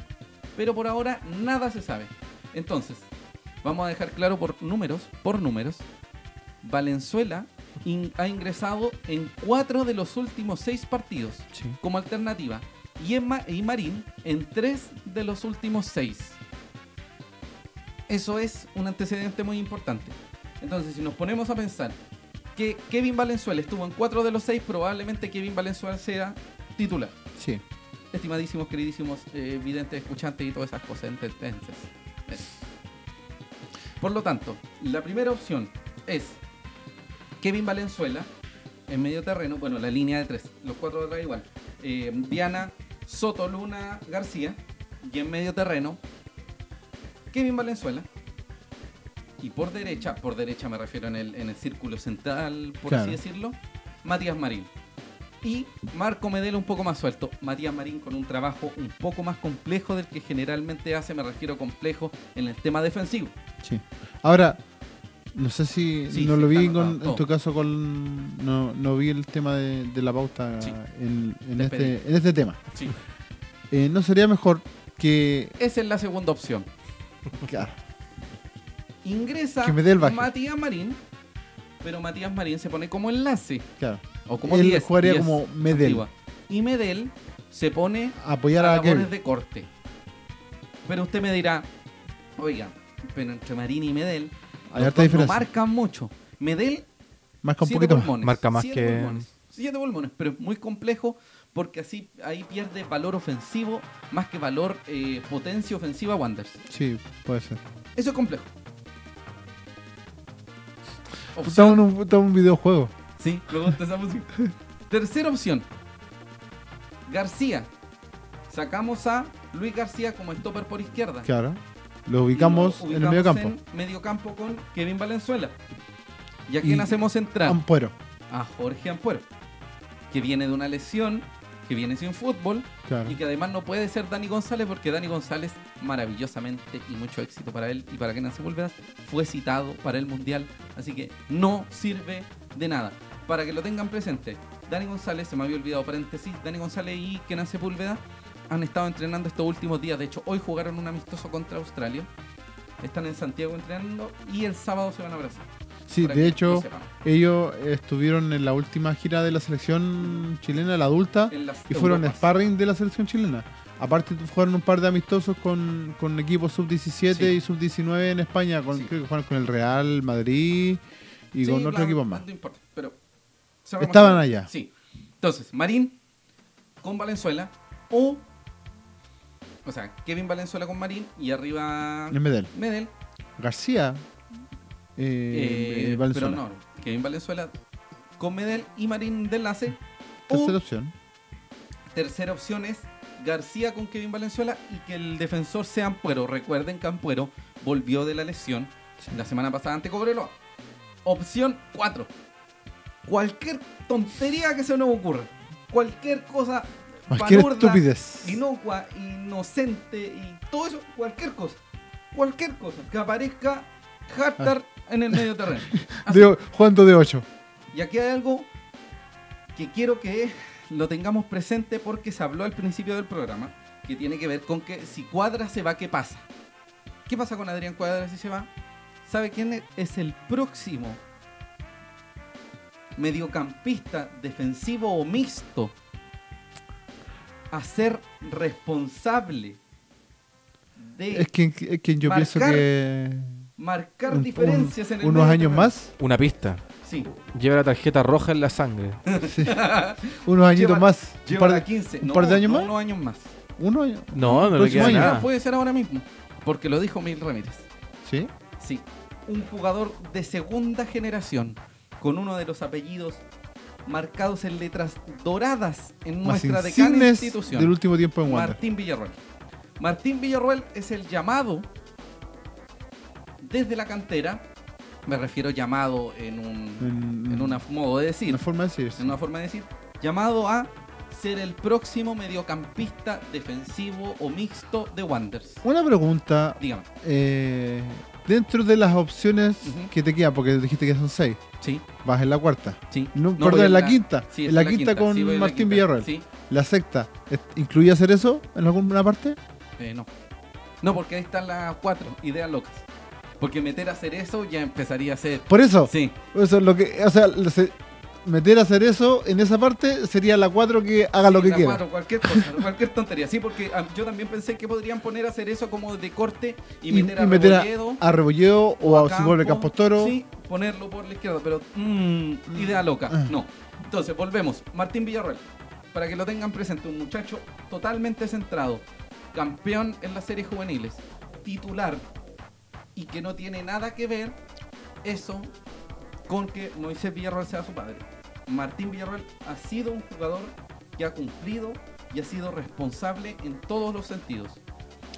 Speaker 1: pero por ahora nada se sabe. Entonces, vamos a dejar claro por números, por números, Valenzuela in- ha ingresado en cuatro de los últimos seis partidos
Speaker 2: Sí.
Speaker 1: como alternativa y, en y Marín en tres de los últimos seis. Eso es un antecedente muy importante. Entonces, si nos ponemos a pensar que Kevin Valenzuela estuvo en cuatro de los seis, probablemente Kevin Valenzuela sea titular.
Speaker 2: Sí.
Speaker 1: Estimadísimos, queridísimos eh, videntes, escuchantes y todas esas cosas. entences. Por lo tanto, la primera opción es Kevin Valenzuela en medio terreno, bueno, la línea de tres, los cuatro de atrás igual. Eh, Diana, Soto, Luna, García y en medio terreno Kevin Valenzuela, Y por derecha, por derecha me refiero en el, en el círculo central, por
Speaker 2: Claro.
Speaker 1: así decirlo, Matías Marín. Y Marco Medel un poco más suelto. Matías Marín con un trabajo un poco más complejo del que generalmente hace, me refiero complejo en el tema defensivo.
Speaker 2: Sí. Ahora, no sé si
Speaker 1: Sí,
Speaker 2: no
Speaker 1: sí,
Speaker 2: lo vi con- en tu caso con no, no vi el tema de, de la pauta
Speaker 1: Sí.
Speaker 2: en, este, en este tema.
Speaker 1: Sí.
Speaker 2: Eh, ¿No sería mejor que,
Speaker 1: Esa es la segunda opción.
Speaker 2: claro,
Speaker 1: Ingresa
Speaker 2: Que me dé el baje.
Speaker 1: Matías Marín, pero Matías Marín se pone como enlace.
Speaker 2: claro,
Speaker 1: O como
Speaker 2: Él
Speaker 1: 10,
Speaker 2: jugaría
Speaker 1: 10
Speaker 2: como Medel.
Speaker 1: antigua. Y Medel se pone
Speaker 2: apoyar
Speaker 1: a
Speaker 2: a,
Speaker 1: labores
Speaker 2: Kevin?
Speaker 1: de corte. Pero usted me dirá, oiga, pero entre Marín y Medel,
Speaker 2: Hay
Speaker 1: los
Speaker 2: harta
Speaker 1: dos no marcan mucho. Medel,
Speaker 2: Marca un
Speaker 1: siete
Speaker 2: poquito más.
Speaker 1: pulmones.
Speaker 3: Marca más
Speaker 1: siete
Speaker 3: que-
Speaker 1: Pulmones, siete pulmones, pero es muy complejo porque así ahí pierde valor ofensivo más que valor eh, potencia ofensiva Wanderers.
Speaker 2: Sí, puede ser.
Speaker 1: Eso es complejo.
Speaker 2: En un, estamos en un videojuego.
Speaker 1: Sí, me gusta esa música. Tercera opción. García. Sacamos a Luis García como stopper por izquierda.
Speaker 2: Claro. Lo ubicamos,
Speaker 1: lo
Speaker 2: en el medio campo.
Speaker 1: en medio campo con Kevin Valenzuela. ¿Y a quién
Speaker 2: Y-
Speaker 1: hacemos entrar?
Speaker 2: Ampuero.
Speaker 1: a Jorge Ampuero. Que viene de una lesión, que viene sin fútbol
Speaker 2: Claro.
Speaker 1: y que además no puede ser Dani González porque Dani González, maravillosamente y mucho éxito para él y para Kenan Sepúlveda, fue citado para el Mundial. Así que no sirve de nada. Para que lo tengan presente, Dani González, se me había olvidado paréntesis, Dani González y Kenan Sepúlveda han estado entrenando estos últimos días. De hecho, hoy jugaron un amistoso contra Australia. Están en Santiago entrenando y el sábado se van a Brasil.
Speaker 2: Sí, de hecho, ellos estuvieron en la última gira de la selección chilena, la adulta, y fueron
Speaker 1: Europas.
Speaker 2: sparring de la selección chilena. Aparte jugaron un par de amistosos con, con equipos sub-17
Speaker 1: Sí.
Speaker 2: y sub-19 en España, con,
Speaker 1: Sí.
Speaker 2: creo que jugaron con el Real Madrid y
Speaker 1: Sí,
Speaker 2: con otros
Speaker 1: bla,
Speaker 2: equipos
Speaker 1: no
Speaker 2: más.
Speaker 1: importa,
Speaker 2: Estaban allá.
Speaker 1: Sí. Entonces, Marín con Valenzuela o o sea, Kevin Valenzuela con Marín y arriba
Speaker 2: En Medel.
Speaker 1: Medel,
Speaker 2: García. Eh,
Speaker 1: eh,
Speaker 2: Valenzuela.
Speaker 1: pero no, Kevin Valenzuela con Medel y Marín de enlace.
Speaker 2: Tercera
Speaker 1: O
Speaker 2: opción.
Speaker 1: tercera opción es García con Kevin Valenzuela y que el defensor sea Ampuero. Recuerden que Ampuero volvió de la lesión la semana pasada ante Cobreloa. Opción 4. Cualquier tontería que se nos ocurra. Cualquier cosa
Speaker 2: Cualquier
Speaker 1: palurda,
Speaker 2: estupidez.
Speaker 1: inocua, inocente y todo eso, cualquier cosa. Cualquier cosa. Que aparezca Hartar en el medio terreno. (laughs) Así.
Speaker 2: De, jugando de 8.
Speaker 1: Y aquí hay algo que quiero que lo tengamos presente porque se habló al principio del programa, que tiene que ver con que si Cuadra se va, ¿qué pasa? ¿Qué pasa con Adrián Cuadra si se va? ¿Sabe quién es el próximo mediocampista defensivo o mixto a ser responsable de
Speaker 2: Es quien, es quien yo pienso
Speaker 1: Marcar
Speaker 2: que.
Speaker 1: marcar
Speaker 2: un- un-
Speaker 1: diferencias en el
Speaker 2: unos años más.
Speaker 3: Una pista.
Speaker 1: Sí.
Speaker 3: Lleva la tarjeta roja en la sangre. (laughs)
Speaker 2: sí, (laughs) unos añitos
Speaker 1: Lleva-
Speaker 2: más. Un
Speaker 1: Lleva
Speaker 2: par
Speaker 1: la
Speaker 2: de,
Speaker 1: 15.
Speaker 2: un
Speaker 1: no,
Speaker 2: par de años
Speaker 1: no,
Speaker 2: más.
Speaker 1: unos años más.
Speaker 2: uno año.
Speaker 3: No, no le queda nada.
Speaker 1: Puede ser ahora mismo, porque lo dijo Mil Ramírez.
Speaker 2: Sí.
Speaker 1: Sí, un jugador de segunda generación con uno de los apellidos marcados en letras doradas en
Speaker 2: Más
Speaker 1: nuestra decana institución.
Speaker 2: del último tiempo en Wander.
Speaker 1: Martín Villarroel. Martín Villarroel es el llamado desde la cantera, me refiero llamado en un
Speaker 2: En,
Speaker 1: en una modo de decir,
Speaker 2: una forma de decirse.
Speaker 1: en una forma de decir, llamado a ser el próximo mediocampista defensivo o mixto de Wanderers.
Speaker 2: Una pregunta.
Speaker 1: Dígame.
Speaker 2: eh, dentro de las opciones que te quedan, porque dijiste que son seis,
Speaker 1: Sí,
Speaker 2: vas en la cuarta.
Speaker 1: sí.
Speaker 2: No,
Speaker 1: No,
Speaker 2: perdón, en la, quinta.
Speaker 1: Sí,
Speaker 2: en
Speaker 1: está
Speaker 2: la, quinta, con
Speaker 1: sí, la
Speaker 2: Martín
Speaker 1: quinta.
Speaker 2: Villarreal.
Speaker 1: Sí,
Speaker 2: La sexta, ¿est- ¿incluye hacer eso en alguna parte?
Speaker 1: eh, no. No, porque ahí están las cuatro ideas locas. Porque meter a hacer eso ya empezaría a ser.
Speaker 2: Por eso,
Speaker 1: Sí,
Speaker 2: eso es lo que, o sea, se- meter a hacer eso en esa parte sería la cuatro que haga
Speaker 1: sí,
Speaker 2: lo que
Speaker 1: la
Speaker 2: quiera.
Speaker 1: cualquier cosa, (laughs) cualquier tontería. Sí, porque ah, yo también pensé que podrían poner a hacer eso como de corte y,
Speaker 2: Y,
Speaker 1: meter
Speaker 2: y
Speaker 1: a
Speaker 2: meter a,
Speaker 1: Rebolledo
Speaker 2: a Rebolledo o, a, si vuelve Campos Toro.
Speaker 1: Sí, ponerlo por la izquierda, pero mm, idea loca.
Speaker 2: Ah.
Speaker 1: No. Entonces, volvemos. Martín Villarreal. Para que lo tengan presente, un muchacho totalmente centrado, campeón en las series juveniles, titular y que no tiene nada que ver eso con que Moisés Villarreal sea su padre. Martín Villarreal ha sido un jugador que ha cumplido y ha sido responsable en todos los sentidos.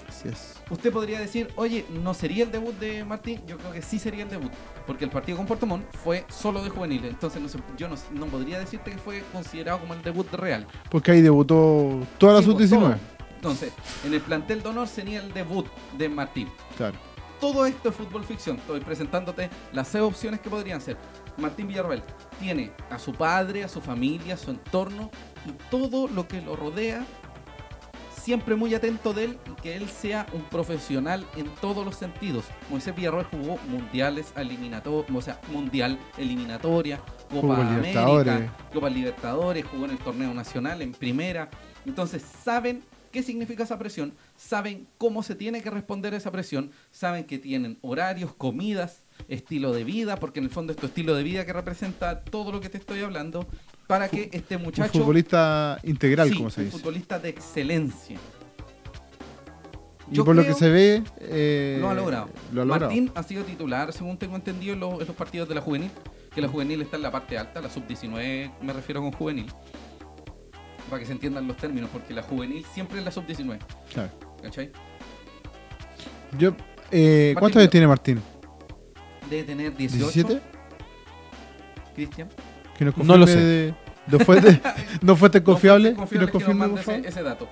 Speaker 2: Así es.
Speaker 1: Usted podría decir, oye, ¿no sería el debut de Martín? Yo creo que sí sería el debut. Porque el partido con Puerto Montt fue solo de juveniles. Entonces no yo no, no podría decirte que fue considerado como el debut de Real.
Speaker 2: Porque ahí debutó toda la
Speaker 1: Sí, pues,
Speaker 2: sub-19.
Speaker 1: todo. Entonces, en el plantel de honor sería el debut de Martín.
Speaker 2: Claro.
Speaker 1: Todo esto es fútbol ficción. Estoy presentándote las seis opciones que podrían ser. Martín Villarroel tiene a su padre, a su familia, a su entorno y todo lo que lo rodea. Siempre muy atento de él y que él sea un profesional en todos los sentidos. Moisés Villarroel jugó mundiales, o sea, mundial, eliminatoria, Copa América. Copa Libertadores, jugó en el torneo nacional, en primera. Entonces saben qué significa esa presión, saben cómo se tiene que responder a esa presión, saben que tienen horarios, comidas, estilo de vida, porque en el fondo es tu estilo de vida que representa todo lo que te estoy hablando, para que este
Speaker 2: Un
Speaker 1: muchacho...
Speaker 2: futbolista integral,
Speaker 1: Sí,
Speaker 2: como se
Speaker 1: un
Speaker 2: dice.
Speaker 1: futbolista de excelencia.
Speaker 2: Y por lo que se ve, eh,
Speaker 1: Lo ha logrado.
Speaker 2: Lo ha logrado.
Speaker 1: Martín ha sido titular, según tengo entendido, en los, en los partidos de la juvenil. Que la juvenil está en la parte alta, la sub-19 me refiero con juvenil. Para que se entiendan los términos, porque la juvenil siempre es la sub-19.
Speaker 2: Claro.
Speaker 1: ¿Cachai?
Speaker 2: Yo, eh, ¿Cuántos años tiene Martín?
Speaker 1: Debe tener 18.
Speaker 2: ¿17?
Speaker 1: Cristian.
Speaker 2: Que nos
Speaker 3: No lo sé.
Speaker 2: de- ¿No fuente, no fuente (laughs) confiable?
Speaker 1: No
Speaker 2: que
Speaker 1: fuentes
Speaker 2: nos
Speaker 1: confiables que nos ese, ese dato.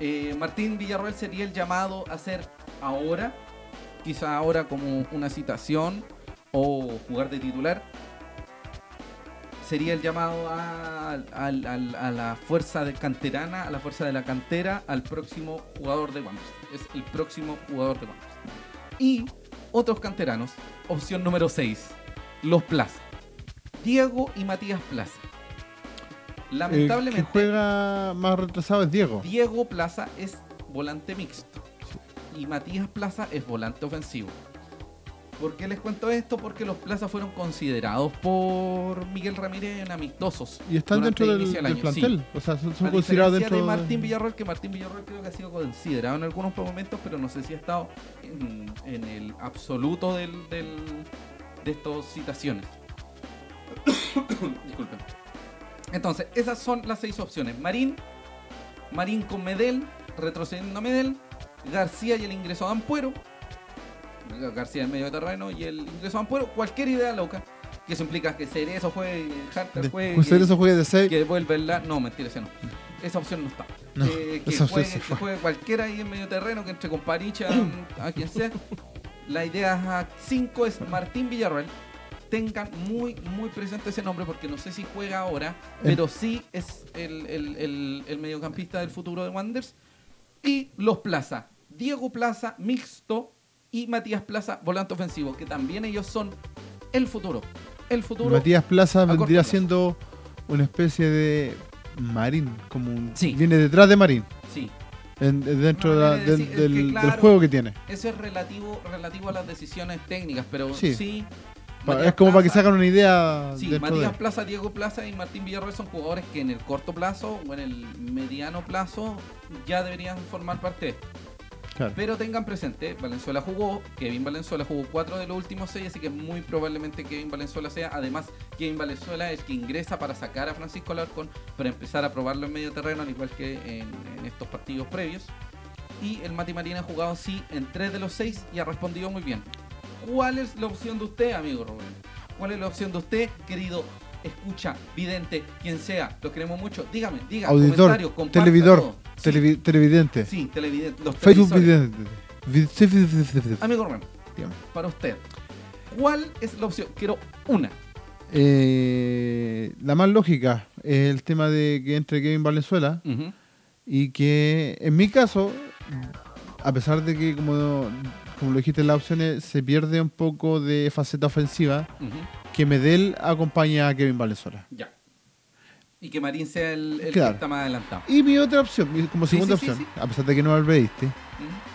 Speaker 1: Eh, Martín Villarroel sería el llamado a hacer ahora, quizá ahora como una citación o jugar de titular. Sería el llamado a la fuerza de canterana, a la fuerza de la cantera, al próximo jugador de Wanderers. Es el próximo jugador de Wanderers. Y otros canteranos, opción número 6, los Plaza. Diego y Matías Plaza.
Speaker 2: El
Speaker 1: Lamentablemente,
Speaker 2: que juega más retrasado es Diego.
Speaker 1: Diego Plaza es volante mixto y Matías Plaza es volante ofensivo. ¿Por qué les cuento esto? Porque los Plaza fueron considerados por Miguel Ramírez en amistosos.
Speaker 2: Y están dentro
Speaker 1: el
Speaker 2: del,
Speaker 1: sí.
Speaker 2: plantel. O sea, son, considerados dentro
Speaker 1: de Martín Villarroel, que Martín Villarroel creo que ha sido considerado en algunos momentos, pero no sé si ha estado en, en el absoluto del, del- de estas citaciones. (coughs) Disculpen. Entonces, esas son las seis opciones. Marín, Marín con Medel, retrocediendo a Medel, García y el ingreso a Ampuero, García en medio de terreno y el ingreso Ampuero, cualquier idea loca, que eso implica que Cerezo juegue, Harter
Speaker 2: De-
Speaker 1: juegue,
Speaker 2: Lorenzo juega de 6.
Speaker 1: que vuelve la... No, mentira, ese no. Esa opción no está.
Speaker 2: No,
Speaker 1: Eh, que, juegue, que cualquiera ahí en medio terreno, que entre con Paricha, a quien sea. La idea 5 es Martín Villarroel. Tengan muy, muy presente ese nombre porque no sé si juega ahora, pero sí es el, el- el- el mediocampista del futuro de Wanderers. Y los Plaza. Diego Plaza, mixto, y Matías Plaza, volante ofensivo, que también ellos son el futuro. El futuro.
Speaker 2: Matías Plaza vendría siendo una especie de Marín, como un-
Speaker 1: Sí.
Speaker 2: viene detrás de Marín,
Speaker 1: Sí,
Speaker 2: en- dentro
Speaker 1: No,
Speaker 2: de del,
Speaker 1: decir- es que
Speaker 2: del- del
Speaker 1: claro,
Speaker 2: juego que tiene.
Speaker 1: Eso es relativo, relativo a las decisiones técnicas, pero
Speaker 2: Sí.
Speaker 1: sí.
Speaker 2: Pa-
Speaker 1: Matías
Speaker 2: es como para que se hagan una idea
Speaker 1: Sí,
Speaker 2: de
Speaker 1: Matías. Plaza, Diego Plaza y Martín Villarroel son jugadores que en el corto plazo o en el mediano plazo ya deberían formar parte. Pero tengan presente, Valenzuela jugó, Kevin Valenzuela jugó cuatro de los últimos seis, así que muy probablemente Kevin Valenzuela sea. Además, Kevin Valenzuela es el que ingresa para sacar a Francisco Alarcón para empezar a probarlo en medio terreno, al igual que en, estos partidos previos. Y el Mati Marín ha jugado sí en tres de los seis y ha respondido muy bien. ¿Cuál es la opción de usted, amigo Rubén? ¿Cuál es la opción de usted, querido? Escucha, vidente, quien sea, lo queremos mucho. Dígame, diga,
Speaker 2: Auditor, televidor.
Speaker 1: Sí,
Speaker 2: televi- televidente,
Speaker 1: Sí, televidente. Los
Speaker 2: Facebook
Speaker 1: televisores.
Speaker 2: vidente. Vi-
Speaker 1: Amigo Rubén, para usted, ¿cuál es la opción? Quiero una.
Speaker 2: Eh, la más lógica es el tema de que entre Kevin Valenzuela y que en mi caso, a pesar de que como, como lo dijiste en las opciones, se pierde un poco de faceta ofensiva,
Speaker 1: Ujú,
Speaker 2: que Medel acompaña a Kevin Valenzuela.
Speaker 1: Ya. Y que Marín sea el, el
Speaker 2: Claro.
Speaker 1: que está más adelantado.
Speaker 2: Y mi otra opción, mi- como
Speaker 1: Sí,
Speaker 2: segunda
Speaker 1: sí, sí,
Speaker 2: opción, a pesar de que no me lo pediste,
Speaker 1: Ujú.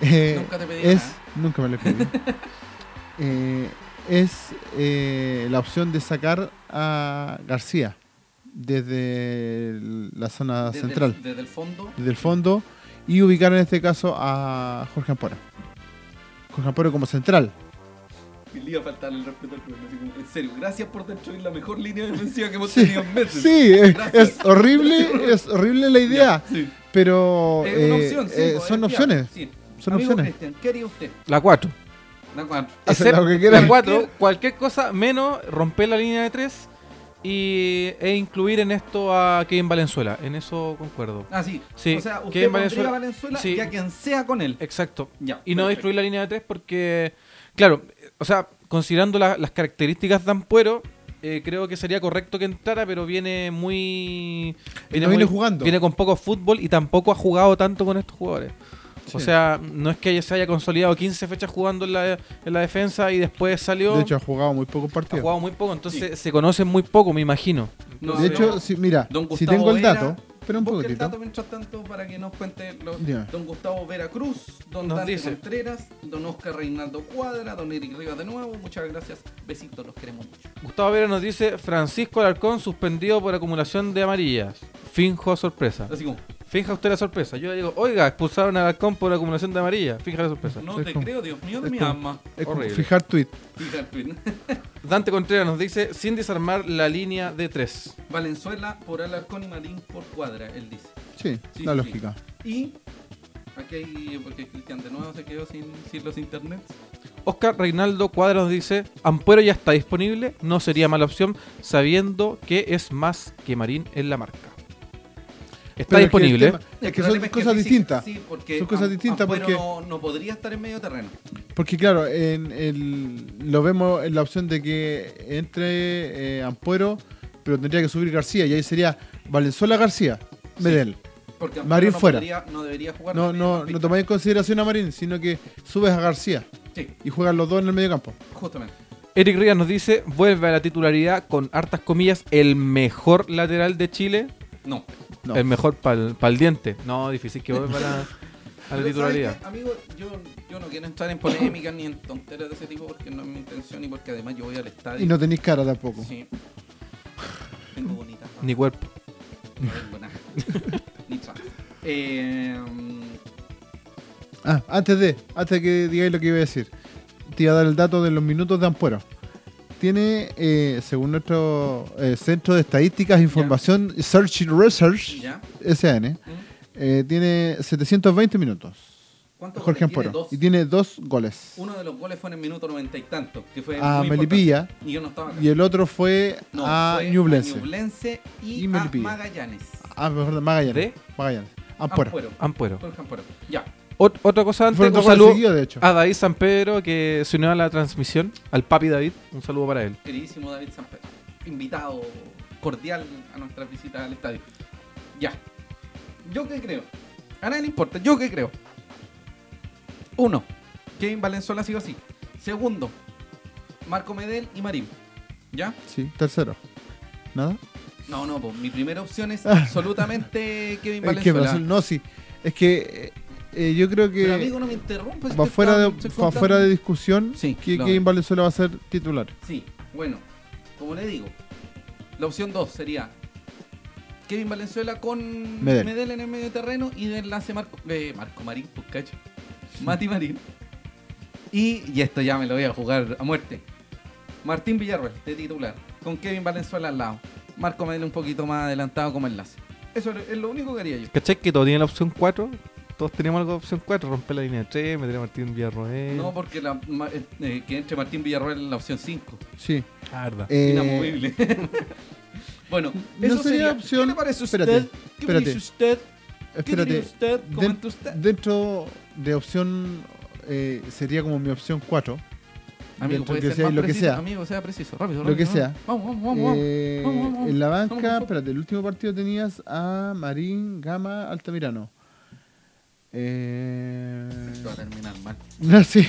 Speaker 2: eh,
Speaker 1: Nunca te pedí
Speaker 2: es,
Speaker 1: nada.
Speaker 2: nunca me lo pedí, (laughs) eh, es eh, la opción de sacar a García desde el- la zona
Speaker 1: Desde
Speaker 2: central,
Speaker 1: desde el fondo.
Speaker 2: desde el fondo, y ubicar en este caso a Jorge Ampora. Jorge Ampora como central.
Speaker 1: Le iba a faltar el respeto al así como, En serio, gracias por destruir la mejor línea defensiva que hemos
Speaker 2: Sí,
Speaker 1: tenido en meses.
Speaker 2: sí, es,
Speaker 1: Gracias.
Speaker 2: es horrible, (laughs) es horrible la idea,
Speaker 1: Sí.
Speaker 2: pero
Speaker 1: Es una
Speaker 2: eh,
Speaker 1: opción, sí,
Speaker 2: eh, son opciones.
Speaker 1: sí.
Speaker 2: Son
Speaker 1: Amigo
Speaker 2: opciones.
Speaker 1: Cristian, ¿qué haría usted?
Speaker 3: La 4.
Speaker 1: La cuatro.
Speaker 2: Hacen lo que quieran.
Speaker 3: La 4, cualquier cosa menos romper la línea de 3 y, e incluir en esto a Kevin Valenzuela. En eso concuerdo.
Speaker 1: Ah, sí.
Speaker 3: Sí,
Speaker 1: O sea, usted
Speaker 3: Kevin Valenzuela-
Speaker 1: a Valenzuela
Speaker 3: sí.
Speaker 1: y a quien sea con él.
Speaker 3: Exacto.
Speaker 1: Ya,
Speaker 3: Y no
Speaker 1: perfecto.
Speaker 3: destruir la línea de 3 porque, claro, o sea, considerando la- las características de Ampuero, eh, creo que sería correcto que entrara, pero viene muy...
Speaker 2: No viene jugando.
Speaker 3: Viene con poco fútbol y tampoco ha jugado tanto con estos jugadores. O sea, no es que haya- se haya consolidado 15 fechas jugando en la, en la defensa y después salió...
Speaker 2: De hecho, ha jugado muy pocos
Speaker 3: ha
Speaker 2: partidos.
Speaker 3: jugado muy poco, entonces se conocen muy poco, me imagino.
Speaker 1: No,
Speaker 2: De hecho, si, mira, si tengo el dato, espera un
Speaker 1: Busque el dato mientras tanto para que nos cuente don Gustavo Vera Cruz, don
Speaker 3: Nos
Speaker 1: Dante
Speaker 3: dice.
Speaker 1: Contreras, don Oscar Reinaldo Cuadra, don Eric Rivas de nuevo. Muchas gracias. Besitos, los queremos mucho.
Speaker 3: Gustavo Vera nos dice, Francisco Alarcón suspendido por acumulación de amarillas. Finjo sorpresa.
Speaker 1: Así como,
Speaker 3: Finja usted la sorpresa. Yo digo, oiga, expulsaron a Alarcón por acumulación de amarilla. Finja la sorpresa.
Speaker 1: no
Speaker 2: Es
Speaker 1: te
Speaker 2: como-
Speaker 1: creo, Dios mío de mi
Speaker 2: como-
Speaker 1: alma.
Speaker 2: Es como
Speaker 3: Horrible.
Speaker 2: fijar tweet. (laughs)
Speaker 3: Dante Contreras nos dice, sin desarmar la línea de 3.
Speaker 1: Valenzuela por Alarcón y Marín por Cuadra, él dice.
Speaker 2: Sí,
Speaker 1: Sí,
Speaker 2: la
Speaker 1: sí,
Speaker 2: lógica.
Speaker 1: Y aquí hay, porque Cristian de nuevo se quedó sin, sin los internets.
Speaker 3: Oscar Reinaldo Cuadra nos dice, Ampuero ya está disponible, no sería mala opción, sabiendo que es más que Marín en la marca. Está
Speaker 2: Pero es que el
Speaker 3: disponible.
Speaker 2: tema- Es que son cosas distintas.
Speaker 1: Sí, porque
Speaker 2: Son cosas distintas porque-
Speaker 1: no, no podría estar en medio terreno.
Speaker 2: Porque claro, en el, lo vemos en la opción de que entre eh, Ampuero, pero tendría que subir García y ahí sería Valenzuela García, Medel.
Speaker 1: Porque Ampuero
Speaker 2: Marín
Speaker 1: no
Speaker 2: fuera.
Speaker 1: podría- no debería jugar.
Speaker 2: No, no, no tomáis en consideración a Marín, sino que subes a García
Speaker 1: Sí,
Speaker 2: y juegan los dos en el medio campo.
Speaker 1: justamente.
Speaker 3: Eric Rivas nos dice, vuelve a la titularidad con hartas comillas, el mejor lateral de Chile,
Speaker 1: No.
Speaker 2: No.
Speaker 3: el mejor para el diente. No, difícil que vuelva (laughs) a la, a la
Speaker 1: Pero,
Speaker 3: titularidad.
Speaker 1: ¿sabe qué, Amigo, yo, yo no quiero entrar en polémicas ni en tonteras de ese tipo porque no es mi intención y porque además yo voy al estadio.
Speaker 2: Y no tenéis cara tampoco.
Speaker 1: Sí. Tengo bonita.
Speaker 3: Ni cuerpo.
Speaker 1: No tengo nada. (laughs) Ni traje. Eh,
Speaker 2: Ah, antes de, antes de que digáis lo que iba a decir, te iba a dar el dato de los minutos de Ampuero. Tiene, eh, según nuestro eh, Centro de Estadísticas e Información, Search and Research,
Speaker 1: ¿Mm?
Speaker 2: eh, tiene 720 minutos.
Speaker 1: ¿Cuántos
Speaker 2: Jorge
Speaker 1: goles? Tiene
Speaker 2: Ampuero.
Speaker 1: dos.
Speaker 2: Y tiene dos goles.
Speaker 1: Uno de los goles fue en el minuto noventa y tanto, que fue
Speaker 2: A
Speaker 1: muy
Speaker 2: Melipilla.
Speaker 1: Y yo no estaba acá.
Speaker 2: y el otro fue
Speaker 1: No,
Speaker 2: a Ñublense.
Speaker 1: y,
Speaker 2: Y
Speaker 1: a
Speaker 2: Melipilla.
Speaker 1: Magallanes.
Speaker 2: Ah, mejor, Magallanes.
Speaker 3: ¿De?
Speaker 2: Magallanes. Ampuero.
Speaker 1: Ampuero.
Speaker 3: Ampuero.
Speaker 1: Jorge Ampuero. Ya.
Speaker 3: Ot- otra cosa antes, un saludo
Speaker 2: de hecho.
Speaker 3: a David San Pedro que se unió a la transmisión, al papi David, un saludo para él.
Speaker 1: Queridísimo David San Pedro. Invitado cordial a nuestras visitas al estadio. Ya. ¿Yo qué creo? A nadie le importa. ¿Yo qué creo? Uno. Kevin Valenzuela sí o sí. Segundo. Marco Medel y Marín. ¿Ya?
Speaker 2: Sí, tercero. ¿Nada?
Speaker 1: No, no, pues mi primera opción es
Speaker 2: Ah.
Speaker 1: absolutamente Kevin
Speaker 2: Es que,
Speaker 1: Valenzuela.
Speaker 2: no, sí. Es que eh, yo creo que
Speaker 1: Pero amigo, no me interrumpas.
Speaker 2: va fuera de, va fuera de discusión
Speaker 1: Sí,
Speaker 2: que Kevin Valenzuela va a ser titular.
Speaker 1: Sí, bueno, como le digo, la opción 2 sería Kevin Valenzuela con
Speaker 2: Medel.
Speaker 1: Medel, en el medio terreno y de enlace Marco, eh, Marco Marín, pues cacho. Mati Marín. Y, y esto ya me lo voy a jugar a muerte. Martín Villarreal, de titular, con Kevin Valenzuela al lado. Marco Medel un poquito más adelantado como enlace. Eso es lo único que haría yo.
Speaker 3: ¿Cachai que todo tiene la opción 4? Todos teníamos algo de opción 4, romper la línea de 3, meter a Martín Villarroel.
Speaker 1: No, porque la, ma- eh, eh, que entre Martín Villarreal en la opción 5.
Speaker 2: Sí.
Speaker 3: Ah, verdad.
Speaker 2: Eh,
Speaker 1: Inamovible. (laughs) bueno,
Speaker 2: no
Speaker 1: eso
Speaker 2: sería
Speaker 1: sería
Speaker 2: opción-
Speaker 1: ¿Qué le parece a usted?
Speaker 2: espérate,
Speaker 1: ¿Qué
Speaker 2: espérate.
Speaker 1: dice usted? ¿Qué
Speaker 2: espérate.
Speaker 1: diría usted?
Speaker 2: Den-
Speaker 1: Comente usted.
Speaker 2: dentro de opción eh, sería como mi opción 4.
Speaker 1: Amigo,
Speaker 2: dentro
Speaker 1: puede
Speaker 2: que
Speaker 1: ser
Speaker 2: sea
Speaker 1: más
Speaker 2: lo que
Speaker 1: preciso.
Speaker 2: sea.
Speaker 1: Amigo, sea preciso. Rápido,
Speaker 2: Lo
Speaker 1: rápido,
Speaker 2: que
Speaker 1: rápido.
Speaker 2: sea.
Speaker 1: Vamos, vamos, vamos. vamos.
Speaker 2: Eh,
Speaker 1: Vamos, vamos, vamos.
Speaker 2: En la
Speaker 1: Vamos,
Speaker 2: banca,
Speaker 1: vamos.
Speaker 2: espérate, el último partido tenías a Marín, Gama, Altamirano. Eh...
Speaker 1: Esto va a terminar mal.
Speaker 2: No, (laughs) sí.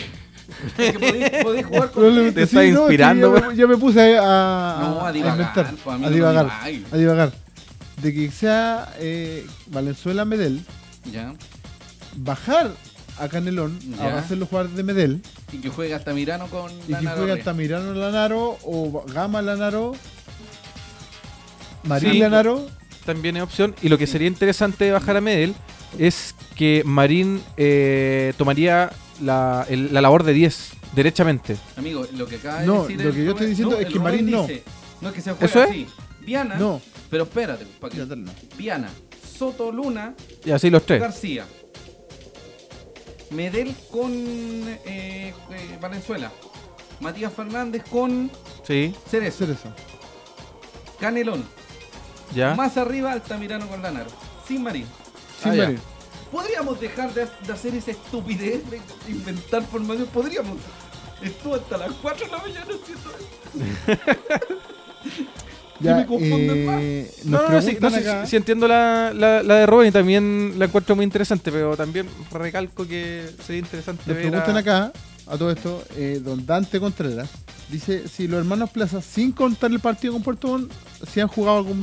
Speaker 1: Es que podéis, jugar con
Speaker 3: Te
Speaker 2: sí,
Speaker 3: está
Speaker 2: no,
Speaker 3: inspirando,
Speaker 2: ya, me, puse a,
Speaker 1: No, a divagar,
Speaker 2: inventar,
Speaker 1: pues,
Speaker 2: a
Speaker 1: no
Speaker 2: divagar,
Speaker 1: divague.
Speaker 2: a divagar. De que sea eh, Valenzuela Medel,
Speaker 1: Ya.
Speaker 2: bajar a Canelón
Speaker 1: Ya.
Speaker 2: a hacerlo jugar de Medel
Speaker 1: Y que juegue hasta Mirano con
Speaker 2: y que juegue Altamirano Lanaro o Gama Lanaro, Marín
Speaker 3: Sí.
Speaker 2: Lanaro.
Speaker 3: También es opción. Y lo que sería interesante de bajar a Medel es que Marín eh, tomaría la, el- la labor de 10, derechamente.
Speaker 1: Amigo, lo que acaba de
Speaker 2: No,
Speaker 1: decir
Speaker 2: lo
Speaker 1: el
Speaker 2: que yo estoy
Speaker 1: Rubén-
Speaker 2: diciendo
Speaker 1: no,
Speaker 2: es
Speaker 1: el
Speaker 2: que
Speaker 1: Rubén
Speaker 2: Marín no.
Speaker 1: dice, No es que se juegue
Speaker 3: ¿Eso es?
Speaker 1: así. Viana.
Speaker 2: No,
Speaker 1: Pero espérate, pa' que-
Speaker 2: ya tal, no.
Speaker 1: Viana, Soto Luna,
Speaker 3: Y así los tres.
Speaker 1: García. Medel con eh, eh, Valenzuela. Matías Fernández con
Speaker 3: Sí,
Speaker 1: Cerezo.
Speaker 2: Hacer eso.
Speaker 1: Canelón.
Speaker 3: ya.
Speaker 1: Más arriba Altamirano con Lanaro. Sin Marín.
Speaker 2: Sin
Speaker 3: Ah.
Speaker 1: ¿Podríamos dejar de, de hacer esa estupidez de inventar formación? Podríamos. Estuvo hasta las 4 de la mañana haciendo esto. (laughs)
Speaker 2: Ya,
Speaker 1: me confunden
Speaker 2: eh,
Speaker 3: No, no, no, sí, no, sí,
Speaker 2: acá-
Speaker 3: sí, sí entiendo la, la, la de Rubén y también la encuentro muy interesante, pero también recalco que sería interesante
Speaker 2: Nos
Speaker 3: ver
Speaker 2: preguntan
Speaker 3: a-
Speaker 2: acá, a todo esto, eh, don Dante Contreras, dice si los hermanos Plaza, sin contar el partido con Puerto Montt, si han jugado algún,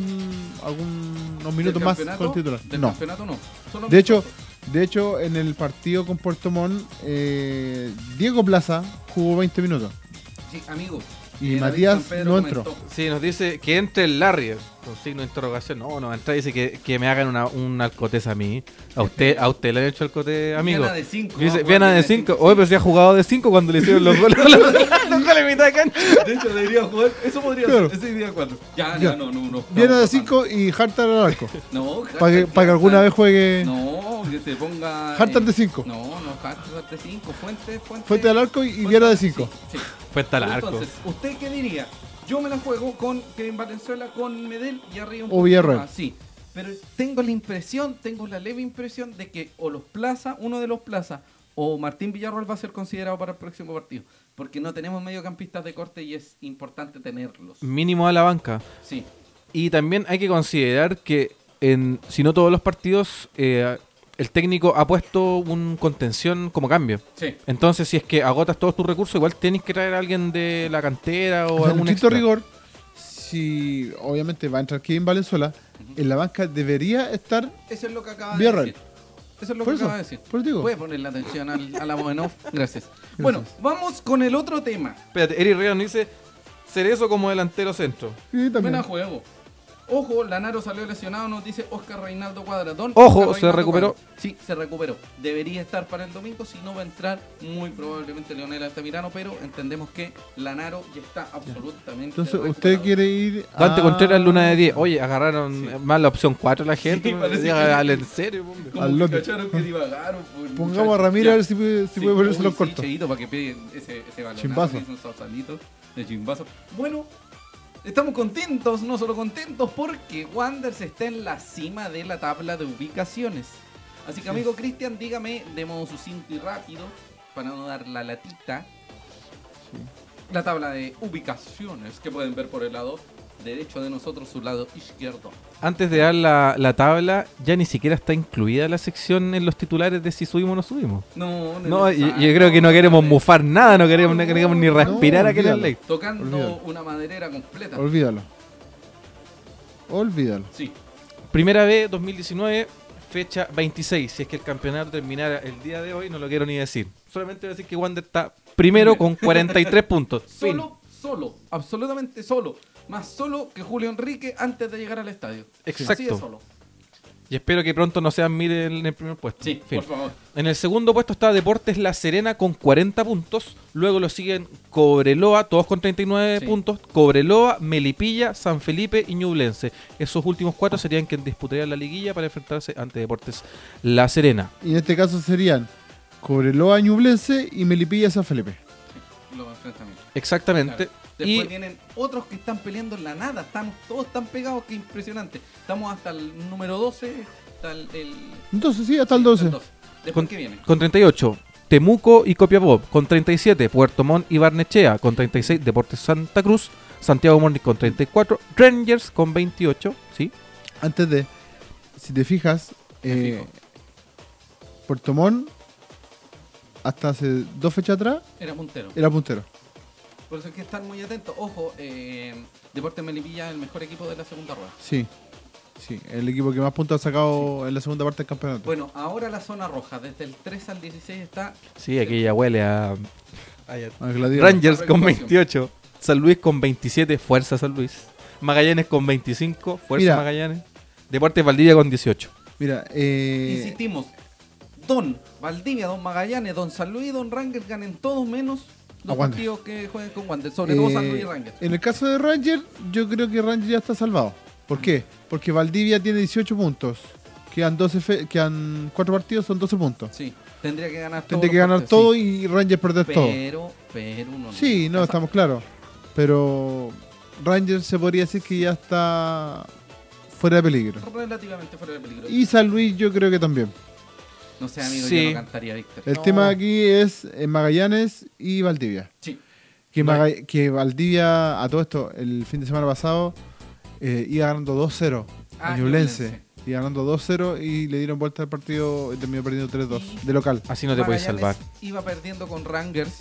Speaker 2: algunos minutos
Speaker 1: ¿Del
Speaker 2: más con titular.
Speaker 1: Del
Speaker 2: No.
Speaker 1: campeonato no. Solo
Speaker 2: De hecho, de hecho, en el partido con Puerto Montt, eh, Diego Plaza jugó 20 minutos.
Speaker 1: Sí, amigo.
Speaker 2: Y Matías no entró.
Speaker 1: comentó.
Speaker 3: Sí, nos dice que entre el Larry, con signo de interrogación. No, no, entra y dice que, que me hagan una, un alcotés a mí. A usted, a usted le han hecho alcotés, amigo.
Speaker 1: Viana de 5.
Speaker 3: Dice, Viana de 5. Oye, pero si ha jugado de 5 cuando le hicieron los goles. (laughs) los goles a mitad de cancha.
Speaker 1: De hecho, debería jugar. Eso podría
Speaker 2: Claro.
Speaker 1: ser. Ese día 4. Ya,
Speaker 2: Ya.
Speaker 1: ya, no, no, no.
Speaker 2: Viene
Speaker 1: no,
Speaker 2: de
Speaker 1: no,
Speaker 2: 5 y Hartar al arco.
Speaker 1: No,
Speaker 2: Para que, para que alguna vez juegue
Speaker 1: No, que se ponga.
Speaker 2: Hartar
Speaker 1: eh,
Speaker 2: de 5.
Speaker 1: No, no, Hartar de 5. Fuente, fuente.
Speaker 2: Fuente al arco y, y Viera de 5.
Speaker 1: Sí, sí.
Speaker 3: Fue hasta el arco.
Speaker 1: Entonces, ¿usted qué diría? Yo me la juego con Kevin Valenzuela, con Medel y arriba un
Speaker 2: O
Speaker 1: poquito más, Sí, pero tengo la impresión, tengo la leve impresión de que o los Plaza, uno de los Plaza, o Martín Villarroel va a ser considerado para el próximo partido. Porque no tenemos mediocampistas de corte y es importante tenerlos.
Speaker 3: Mínimo a la banca.
Speaker 1: Sí,
Speaker 3: Y también hay que considerar que, en, si no todos los partidos, eh, el técnico ha puesto un contención como cambio.
Speaker 1: sí.
Speaker 3: Entonces, si es que agotas todos tus recursos, igual tienes que traer a alguien de la cantera o,
Speaker 2: O sea,
Speaker 3: algún
Speaker 2: estricto
Speaker 3: extra.
Speaker 2: rigor, si obviamente va a entrar Kevin Valenzuela, en la banca debería estar.
Speaker 1: Eso es lo que acaba de decir. Eso es lo
Speaker 2: Por
Speaker 1: que
Speaker 2: eso,
Speaker 1: acaba de decir.
Speaker 2: por eso digo.
Speaker 1: Voy a ponerle atención al, a la voz en off. Gracias. Bueno, vamos con el otro tema.
Speaker 3: Espérate, Eric nos dice Cerezo como delantero centro.
Speaker 2: Sí, también.
Speaker 1: Buena juego. Ojo, Lanaro salió lesionado, nos dice Oscar Reinaldo Cuadratón.
Speaker 3: Ojo,
Speaker 1: Oscar
Speaker 3: se
Speaker 1: Reinaldo
Speaker 3: recuperó.
Speaker 1: Sí, se recuperó. Debería estar para el domingo, si no va a entrar muy probablemente Leonel Altamirano, pero entendemos que Lanaro ya está absolutamente
Speaker 2: Entonces,
Speaker 1: recuperado.
Speaker 2: usted quiere ir.
Speaker 3: Dante
Speaker 2: a-
Speaker 3: Contreras, Luna de 10. Oye, agarraron
Speaker 1: Sí.
Speaker 3: más la opción 4 la gente.
Speaker 1: Sí, parece
Speaker 3: dale, en serio.
Speaker 1: Como
Speaker 2: al
Speaker 1: que
Speaker 2: lote.
Speaker 1: cacharon que divagaron. pues,
Speaker 2: Pongamos
Speaker 1: muchachos.
Speaker 2: a Ramírez
Speaker 1: Ya.
Speaker 2: a ver si puede, si
Speaker 1: Sí,
Speaker 2: puede ponerse los
Speaker 1: sí,
Speaker 2: cortos.
Speaker 1: Cheito, para que pegue ese, ese balonazo
Speaker 2: Chimbazo.
Speaker 1: que hizo un sausalito de chimbazo. Bueno, estamos contentos, no solo contentos, porque Wanderers está en la cima de la tabla de ubicaciones. Así que, amigo Cristian, dígame de modo sucinto y rápido, para no dar la latita, la tabla de ubicaciones que pueden ver por el lado derecho de nosotros, su lado izquierdo.
Speaker 3: Antes de dar la, la tabla, ya ni siquiera está incluida la sección en los titulares de si subimos o no subimos.
Speaker 1: No,
Speaker 3: No, yo,
Speaker 1: necesario.
Speaker 3: yo creo que no queremos mufar nada, no queremos, no queremos ni
Speaker 1: No,
Speaker 3: respirar
Speaker 2: no,
Speaker 3: aquí en el
Speaker 2: olvídalo.
Speaker 3: ley.
Speaker 1: Tocando
Speaker 2: Olvídalo.
Speaker 1: una maderera completa.
Speaker 2: Olvídalo. Olvídalo.
Speaker 1: Sí.
Speaker 3: Primera vez, 2019, fecha 26. Si es que el campeonato terminara el día de hoy, no lo quiero ni decir. Solamente voy a decir que Wander está primero con 43 puntos. (laughs) Fin.
Speaker 1: Solo, solo, absolutamente solo. Más solo que Julio Enrique antes de llegar al estadio.
Speaker 3: Exacto.
Speaker 1: Así de solo.
Speaker 3: Y espero que pronto no sean mil en el primer puesto.
Speaker 1: Sí,
Speaker 3: Fin.
Speaker 1: por favor.
Speaker 3: En el segundo puesto está Deportes La Serena con 40 puntos. Luego lo siguen Cobreloa, todos con 39
Speaker 1: Sí.
Speaker 3: puntos. Cobreloa, Melipilla, San Felipe y Ñublense. Esos últimos cuatro serían quienes disputarían la liguilla para enfrentarse ante Deportes La Serena.
Speaker 2: Y en este caso serían Cobreloa Ñublense y Melipilla San Felipe.
Speaker 1: Sí, los enfrentamientos.
Speaker 3: Exactamente.
Speaker 1: Claro. Después
Speaker 3: Y
Speaker 1: vienen otros que están peleando en la nada. Estamos todos tan pegados que impresionante. Estamos hasta el número 12. Hasta el, el-
Speaker 2: Entonces sí, hasta el
Speaker 1: sí,
Speaker 2: 12.
Speaker 1: Después,
Speaker 3: Con-
Speaker 1: ¿qué viene?
Speaker 3: con 38, Temuco y Copiapó. Con 37, Puerto Montt y Barnechea. Con 36, Deportes Santa Cruz. Santiago Morning con 34. Rangers con 28. ¿Sí?
Speaker 2: Antes de, si te fijas, eh. Puerto Montt, hasta hace dos fechas atrás,
Speaker 1: Era puntero.
Speaker 2: era puntero.
Speaker 1: Por eso hay que estar muy atentos. Ojo, eh, Deportes Melipilla es el mejor equipo de la segunda rueda.
Speaker 2: Sí, sí, el equipo que más puntos ha sacado en la segunda parte del campeonato.
Speaker 1: Bueno, ahora la zona roja, desde el 3 al 16 está
Speaker 3: Sí, aquí ya huele a.
Speaker 2: A la diga.
Speaker 3: Rangers con
Speaker 1: Preocupación.
Speaker 3: 28. San Luis con 27. Fuerza San Luis. Magallanes con 25. Fuerza
Speaker 2: Mira.
Speaker 3: Magallanes. Deportes Valdivia con 18.
Speaker 2: Mira, eh,
Speaker 1: Insistimos, Don Valdivia, Don Magallanes, Don San Luis y Don Rangers ganen todos menos
Speaker 2: A
Speaker 1: los
Speaker 2: Wander.
Speaker 1: partidos que jueguen con Wander, sobre todo San Luis y
Speaker 2: eh,
Speaker 1: Rangers.
Speaker 2: en el caso de Ranger, yo creo que Ranger ya está salvado. ¿Por qué? Porque Valdivia tiene 18 puntos. Quedan, 12 fe- quedan 4 partidos, son 12 puntos.
Speaker 1: Sí, Tendría que ganar todo.
Speaker 2: Tendría que ganar todo y Rangers perder todo.
Speaker 1: Pero, pero uno
Speaker 2: Sí, no, estamos claros. Pero Rangers se podría decir que ya está fuera de peligro.
Speaker 1: Relativamente fuera de peligro.
Speaker 2: Y San Luis yo creo que también.
Speaker 1: No sé, amigo,
Speaker 3: Sí.
Speaker 1: yo no cantaría Víctor.
Speaker 2: El
Speaker 3: No.
Speaker 2: tema aquí es eh, Magallanes y Valdivia.
Speaker 1: Sí.
Speaker 2: Que,
Speaker 1: No
Speaker 2: Maga- que Valdivia, a todo esto, el fin de semana pasado, eh, iba ganando 2-0
Speaker 1: Ah,
Speaker 2: a Ñublense. Iba ganando 2-0 y le dieron vuelta al partido y terminó perdiendo 3-2
Speaker 1: Y-
Speaker 2: de local.
Speaker 3: Así no te puedes salvar.
Speaker 1: Iba perdiendo con Rangers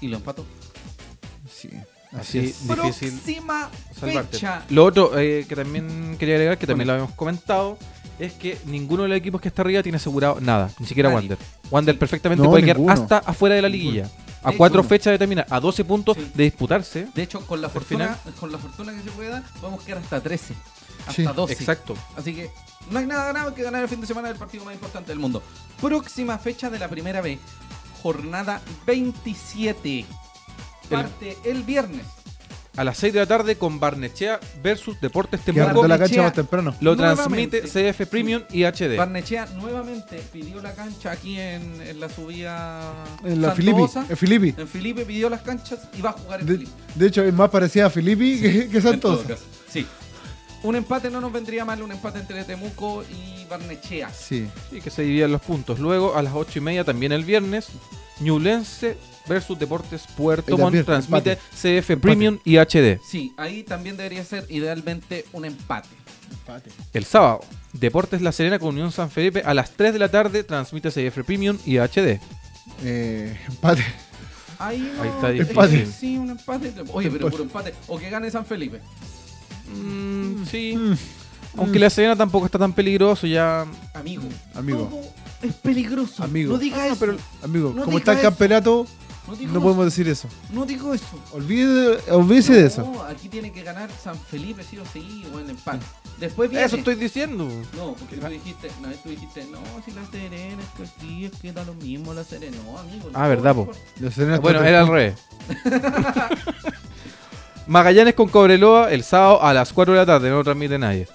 Speaker 1: y lo empató.
Speaker 2: Sí,
Speaker 3: Así
Speaker 2: así es.
Speaker 3: difícil
Speaker 1: Próxima
Speaker 3: salvarte.
Speaker 1: fecha.
Speaker 3: Lo otro eh, que también quería agregar, que también lo habíamos comentado, es que ninguno de los equipos que está arriba tiene asegurado nada, ni siquiera
Speaker 1: Nadie.
Speaker 3: Wander. Wander perfectamente
Speaker 2: No,
Speaker 3: puede
Speaker 2: ninguno.
Speaker 3: quedar hasta afuera de la liguilla. A cuatro fechas de terminar, a 12 puntos
Speaker 1: Sí.
Speaker 3: de disputarse.
Speaker 1: De hecho, con la fortuna, con la fortuna que se puede dar, podemos quedar hasta 13. Hasta
Speaker 2: Sí,
Speaker 1: 12.
Speaker 3: Exacto.
Speaker 1: Así que no hay nada ganado que ganar el fin de semana del partido más importante del mundo. Próxima fecha de la primera B, jornada 27. Parte el viernes.
Speaker 3: A las 6 de la tarde con Barnechea versus Deportes Temuco.
Speaker 2: la cancha más temprano.
Speaker 3: Lo
Speaker 1: Nuevamente.
Speaker 3: transmite CF Premium y HD.
Speaker 1: Barnechea nuevamente pidió la cancha aquí en, en la subida.
Speaker 2: En la.
Speaker 1: Osa.
Speaker 2: En Filippi.
Speaker 1: En Felipe pidió las canchas y va a jugar en
Speaker 2: De,
Speaker 1: Felipe.
Speaker 2: de hecho, es más parecida a Filippi que, que.
Speaker 1: Sí. Un empate no nos vendría mal, un empate entre Temuco y Barnechea.
Speaker 2: Sí.
Speaker 3: Sí, que se dividían los puntos. Luego, a las 8 y media, también el viernes, Ñublense versus Deportes Puerto Montt transmite
Speaker 2: empate.
Speaker 3: CF Premium y HD.
Speaker 1: Sí, ahí también debería ser idealmente un empate.
Speaker 3: El sábado, Deportes La Serena con Unión San Felipe a las 3 de la tarde transmite CF Premium y HD.
Speaker 2: Eh, empate.
Speaker 1: Ahí, no,
Speaker 3: Ahí está
Speaker 1: que Sí, un empate. Oye, pero puro empate. O que gane San Felipe.
Speaker 3: Mm, sí,
Speaker 2: Mm,
Speaker 3: aunque La Serena tampoco está tan peligroso ya.
Speaker 1: Amigo.
Speaker 2: Amigo.
Speaker 1: Todo es peligroso.
Speaker 2: Amigo.
Speaker 1: No diga
Speaker 2: Ah,
Speaker 1: eso.
Speaker 2: pero, amigo,
Speaker 1: No
Speaker 2: como está el campeonato,
Speaker 1: no,
Speaker 2: podemos decir eso.
Speaker 1: No digo eso.
Speaker 2: Olvide, olvídese de eso.
Speaker 1: No, aquí tiene que ganar San Felipe sí o sí o el empate. Después viene.
Speaker 3: Eso estoy diciendo.
Speaker 1: No, porque tú dijiste, no, tú dijiste, no, si la Serena es que aquí es que da lo mismo la Serena. No, amigo. no,
Speaker 3: Ah, verdad, po.
Speaker 1: por-
Speaker 2: La Serena
Speaker 3: Bueno, era al revés. (laughs) Magallanes con Cobreloa el sábado a las 4 de la tarde, no lo transmite nadie.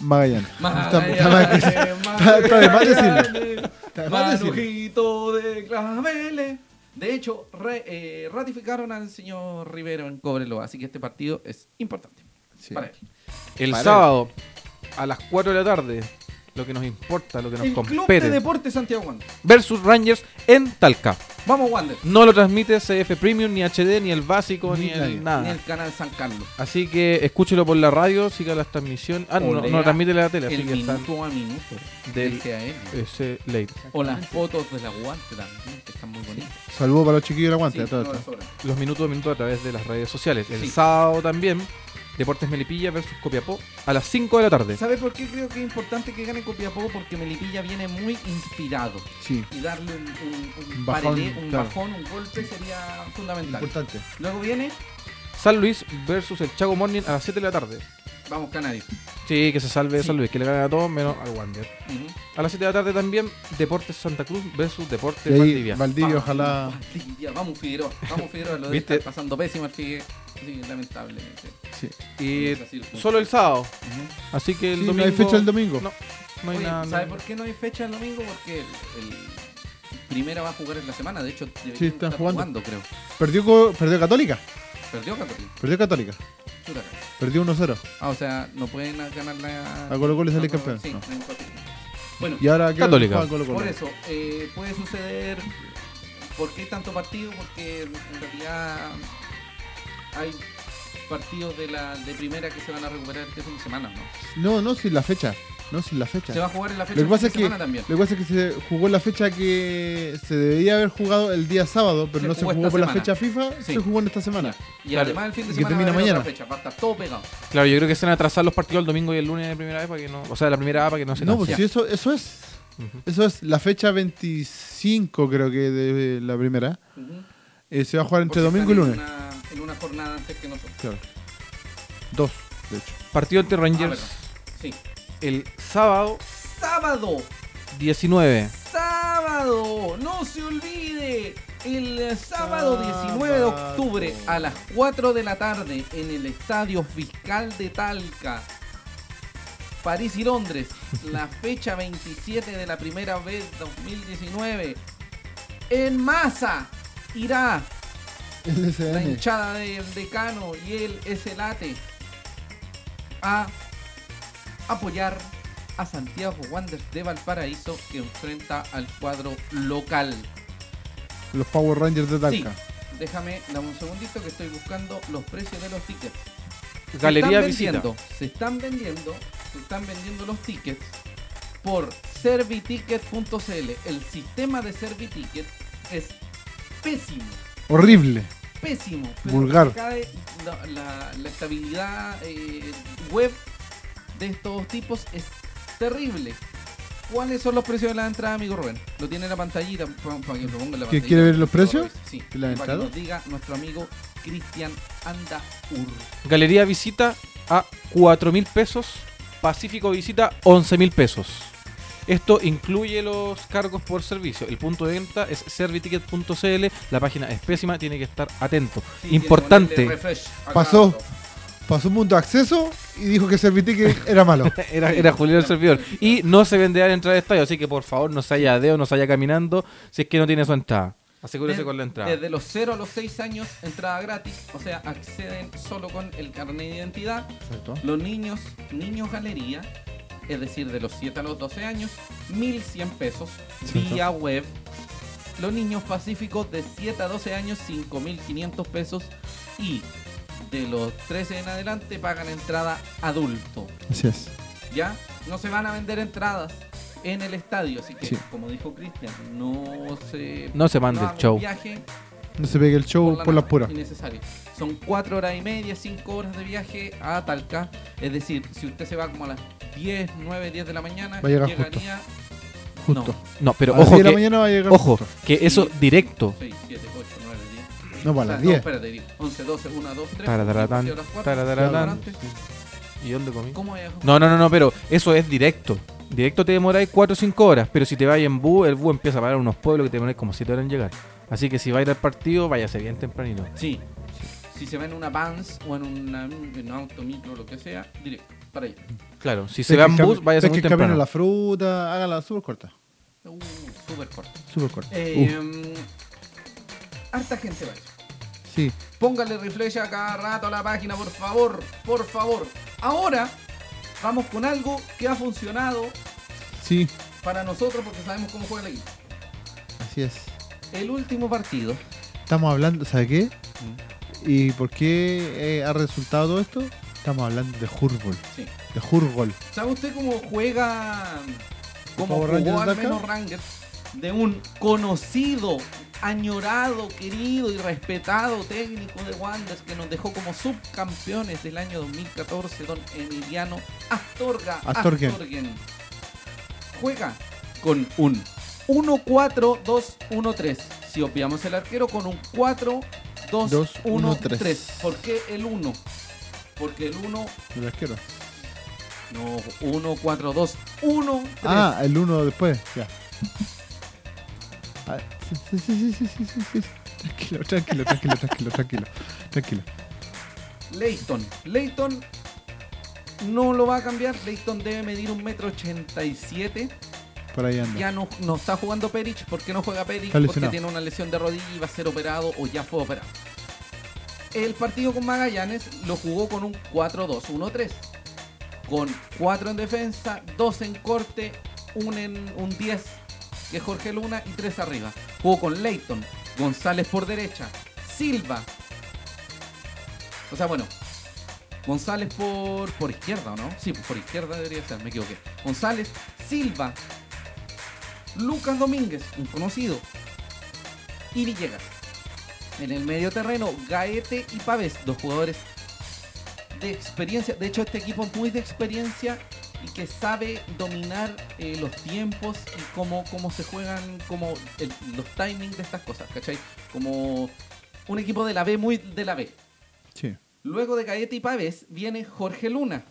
Speaker 2: Magallanes. Está-
Speaker 1: Magallanes,
Speaker 2: está está- está Está de más decirlo. (laughs)
Speaker 1: Manojito de claveles. De hecho, re- eh, ratificaron al señor Rivero en Cobreloa, así que este partido es importante
Speaker 2: Sí.
Speaker 1: para él.
Speaker 3: El
Speaker 2: Para
Speaker 3: sábado a las 4 de la tarde, lo que nos importa, lo que nos
Speaker 1: El Club de
Speaker 3: compete.
Speaker 1: Deportes Santiago Wander.
Speaker 3: Versus Rangers en Talca.
Speaker 1: Vamos, Wander.
Speaker 3: No lo transmite CF Premium, ni HD, ni el básico, ni,
Speaker 2: Ni
Speaker 3: el
Speaker 2: nadie.
Speaker 3: nada.
Speaker 1: Ni el canal San Carlos.
Speaker 3: Así que escúchelo por la radio, siga las transmisiones. Ah, no, no, lo transmite la tele, así
Speaker 1: El
Speaker 3: que están
Speaker 1: minuto a minuto
Speaker 3: del ese late.
Speaker 1: O las fotos de la guante también, que están muy bonitas.
Speaker 2: Saludos para los chiquillos.
Speaker 1: Sí,
Speaker 2: a
Speaker 1: no, de sobra.
Speaker 3: Los minutos a minutos a través de las redes sociales. El
Speaker 1: Sí.
Speaker 3: sábado también, Deportes Melipilla versus Copiapó a las 5 de la tarde.
Speaker 1: ¿Sabe por qué creo que es importante que gane Copiapó? Porque Melipilla viene muy inspirado.
Speaker 2: Sí,
Speaker 1: Y darle un, un, un
Speaker 2: Un bajón,
Speaker 1: parelé, un
Speaker 2: claro.
Speaker 1: bajón, un golpe sería fundamental.
Speaker 2: importante.
Speaker 1: Luego viene,
Speaker 3: San Luis versus el Chago Morning a las 7 de la tarde.
Speaker 1: vamos Canarios.
Speaker 3: Sí, que se salve
Speaker 1: Sí.
Speaker 3: San Luis, que le gane a todos menos al Wander.
Speaker 1: Ujú.
Speaker 3: A las 7 de la tarde también, Deportes Santa Cruz versus Deportes
Speaker 2: ahí,
Speaker 3: Valdivia.
Speaker 2: Valdivia,
Speaker 1: Vamos,
Speaker 2: ojalá.
Speaker 1: Valdivia, vamos Figueroa, vamos Figueroa, lo de
Speaker 3: ¿Viste?
Speaker 1: estar pasando pésimo al Figueroa. Sí, lamentablemente.
Speaker 2: Sí.
Speaker 3: y solo el sábado.
Speaker 1: Ujú.
Speaker 3: Así que el
Speaker 2: Sí,
Speaker 3: domingo.
Speaker 2: no hay fecha el domingo.
Speaker 3: No, no hay
Speaker 1: Oye,
Speaker 3: nada.
Speaker 1: ¿Sabe
Speaker 3: no.
Speaker 1: por qué no hay fecha el domingo? Porque el, el primera va a jugar en la semana. De hecho,
Speaker 2: Sí, está
Speaker 1: estar
Speaker 2: jugando.
Speaker 1: creo.
Speaker 2: Perdió, perdió Católica.
Speaker 1: Perdió Católica.
Speaker 2: Perdió Católica. Perdió 1-0.
Speaker 1: Ah, o sea, no pueden ganar la.
Speaker 2: A Colo Colo y salir
Speaker 1: Colo-
Speaker 2: campeón,
Speaker 1: Sí,
Speaker 2: no.
Speaker 1: Bueno,
Speaker 2: Y ahora ¿qué
Speaker 3: Católica.
Speaker 2: Colo Colo?
Speaker 1: por eso, eh, puede suceder. ¿Por qué tanto partido? Porque en realidad hay partidos de la de primera que se van a recuperar este fin de semana, ¿no?
Speaker 2: No, no, sin la fecha. No, sin la fecha.
Speaker 1: Se va a jugar en la fecha
Speaker 2: Lo que pasa
Speaker 1: de
Speaker 2: es que,
Speaker 1: semana también.
Speaker 2: lo que pasa es que se jugó en la fecha que se debería haber jugado el día sábado, pero
Speaker 1: Se
Speaker 2: no se
Speaker 1: jugó
Speaker 2: por la
Speaker 1: semana.
Speaker 2: fecha FIFA,
Speaker 1: Sí.
Speaker 2: se jugó en esta semana.
Speaker 1: Y
Speaker 3: Claro.
Speaker 1: además el fin de
Speaker 2: Y que
Speaker 1: semana
Speaker 2: termina
Speaker 1: va a haber
Speaker 2: mañana.
Speaker 1: otra fecha, va a estar todo pegado.
Speaker 3: Claro, yo creo que se van a atrasar los partidos el domingo y el lunes de primera vez para que no. O sea, de la primera A para que no se
Speaker 2: No, pues sí, eso, eso es. Eso es la fecha 25, creo que de la primera. Eh, se va a jugar entre
Speaker 1: Porque
Speaker 2: domingo y lunes.
Speaker 1: Una, en una jornada antes que nosotros.
Speaker 2: Claro. Dos, de hecho.
Speaker 3: Partido ante
Speaker 1: Ah,
Speaker 3: Rangers.
Speaker 1: Sí.
Speaker 3: el sábado
Speaker 1: Sábado,
Speaker 3: 19.
Speaker 1: sábado, no se olvide. El sábado 19 de octubre a las 4 de la tarde en el Estadio Fiscal de Talca. París y Londres, (laughs) la fecha 27 de la primera vez 2019. En masa irá La hinchada del decano y el Late a apoyar a Santiago Wanderers de Valparaíso que enfrenta al cuadro local.
Speaker 2: Los Power Rangers de
Speaker 1: Sí,
Speaker 2: Talca.
Speaker 1: déjame, dame un segundito que estoy buscando los precios de los tickets. Se
Speaker 3: Galería
Speaker 1: están
Speaker 3: Visita.
Speaker 1: vendiendo, se están vendiendo, se están vendiendo los tickets por serviticket.cl. El sistema de Serviticket es pésimo,
Speaker 2: Horrible.
Speaker 1: Pésimo.
Speaker 2: Vulgar.
Speaker 1: cae la, la- la estabilidad eh, web de estos tipos es terrible. ¿Cuáles son los precios de la entrada, amigo Rubén? Lo tiene en la pantallita, pa- para que lo ponga en la
Speaker 2: ¿Que
Speaker 1: pantallita.
Speaker 2: quiere ver los precios
Speaker 1: Sí,
Speaker 2: la
Speaker 1: para que
Speaker 2: entrada?
Speaker 1: nos diga nuestro amigo Cristian Andaur.
Speaker 3: Galería Visita a 4 mil pesos. Pacífico Visita 11 mil pesos. Esto incluye los cargos por servicio. El punto de venta es serviticket.cl. La página es pésima, tiene que estar atento.
Speaker 1: Sí,
Speaker 3: Importante.
Speaker 2: Pasó. Pasó un punto de acceso y dijo que Serviticket (laughs) era malo. (laughs)
Speaker 3: Era, era Julián el servidor. Y no se venderá entrada de estadio, así que por favor no se haya a dedo, no se haya caminando si es que no tiene su entrada. Asegúrese con la entrada.
Speaker 1: Desde los 0 a los 6 años, entrada gratis. O sea, acceden solo con el carnet de identidad.
Speaker 2: Exacto.
Speaker 1: Los niños, niños galería, es decir, de los 7 a los 12 años, 1100 pesos vía web. Los niños pacíficos de 7 a 12 años, 5500 pesos. Y de los 13 en adelante pagan entrada adulto.
Speaker 2: Así es.
Speaker 1: ¿Ya? No se van a vender entradas en el estadio. Así que,
Speaker 2: Sí.
Speaker 1: como dijo Cristian, no se.
Speaker 3: No se mande el show.
Speaker 1: viaje
Speaker 2: No se pegue el show
Speaker 1: la
Speaker 2: por las puras.
Speaker 1: Innecesario. Son cuatro horas y media, cinco horas de viaje a Talca. Es decir, si usted se va como a las 10, 9, 10 de la mañana,
Speaker 2: Va a llegar
Speaker 1: llegaría
Speaker 2: Justo.
Speaker 3: No, pero
Speaker 2: a las
Speaker 3: ojo
Speaker 2: 10 de la
Speaker 3: que,
Speaker 2: mañana va a llegar
Speaker 3: ojo,
Speaker 2: justo.
Speaker 3: que eso
Speaker 1: Sí.
Speaker 3: directo.
Speaker 1: 6, 7, 8, 9, 10.
Speaker 2: No,
Speaker 1: O
Speaker 2: para
Speaker 1: sea,
Speaker 2: las 10.
Speaker 1: espérate, digo, 11, 12, 1, 2, 3.
Speaker 3: Tarataratán,
Speaker 1: horas 4,
Speaker 3: tarataratán. ¿Y dónde comí?
Speaker 1: ¿Cómo es?
Speaker 3: No, no, no, no, pero eso es directo. Directo te demoráis 4 o 5 horas, pero si te vas en bus, el bus empieza a parar unos pueblos que te demoráis como 7 horas en llegar. Así que si va a ir al partido, váyase bien tempranito.
Speaker 1: Sí. Si se va en una Vans o en, una, en un auto, micro, lo que sea, directo, para allá.
Speaker 3: Claro, si se va en bus, váyase muy
Speaker 2: que camino
Speaker 3: temprano.
Speaker 2: la fruta, hágala súper corta.
Speaker 1: Uh, súper corto.
Speaker 2: Súper corta.
Speaker 1: Eh, harta gente va a eso.
Speaker 2: Uh, sí.
Speaker 1: Póngale refresh a cada rato a la página, por favor, por favor. Ahora vamos con algo que ha funcionado
Speaker 2: Sí.
Speaker 1: para nosotros porque sabemos cómo juega el equipo.
Speaker 2: Así es.
Speaker 1: El último partido.
Speaker 2: Estamos hablando, ¿sabe qué? ¿Y por qué eh, ha resultado todo esto? Estamos hablando de Hurbol.
Speaker 1: Sí.
Speaker 2: De Hurgol.
Speaker 1: ¿Sabe usted cómo juega, cómo jugó
Speaker 2: Rangers
Speaker 1: al menos Rangers de un conocido, añorado, querido y respetado técnico de Wanderers que nos dejó como subcampeones del año 2014, don Emiliano Astorga.
Speaker 2: Astorgen.
Speaker 1: Astorgen. Juega con un 1-4-2-1-3. Si obviamos el arquero, con un 4-2-1-3. ¿Por qué el 1? Porque el 1
Speaker 2: El arquero.
Speaker 1: no, 1, 4, 2, 1, 3.
Speaker 2: Ah, el uno después, ya. Ah, sí, sí, sí, sí, sí. Tranquilo, tranquilo, tranquilo, tranquilo, tranquilo, tranquilo.
Speaker 1: Leighton. Leighton no lo va a cambiar. Leighton debe medir un metro 87.
Speaker 2: Por ahí anda.
Speaker 1: Ya no, no está jugando Perich. ¿Por qué no juega Perich? Porque tiene una lesión de rodilla y va a ser operado o ya fue operado. El partido con Magallanes lo jugó con un 4-2-1-3. Con 4 en defensa, 2 en corte, un en un 10 que es Jorge Luna y 3 arriba. Jugó con Leighton, González por derecha, Silva. O sea, bueno, González por, por izquierda, ¿o no? Sí, por izquierda debería ser, me equivoqué. González, Silva, Lucas Domínguez, un conocido, y Villegas. En el medio terreno, Gaete y Pávez, dos jugadores de experiencia. De hecho, este equipo es muy de experiencia y que sabe dominar eh, los tiempos y cómo, cómo se juegan, como los timings de estas cosas, ¿cachai? Como un equipo de la B, muy de la B.
Speaker 2: Sí.
Speaker 1: Luego de Gaete y Pávez viene Jorge Luna,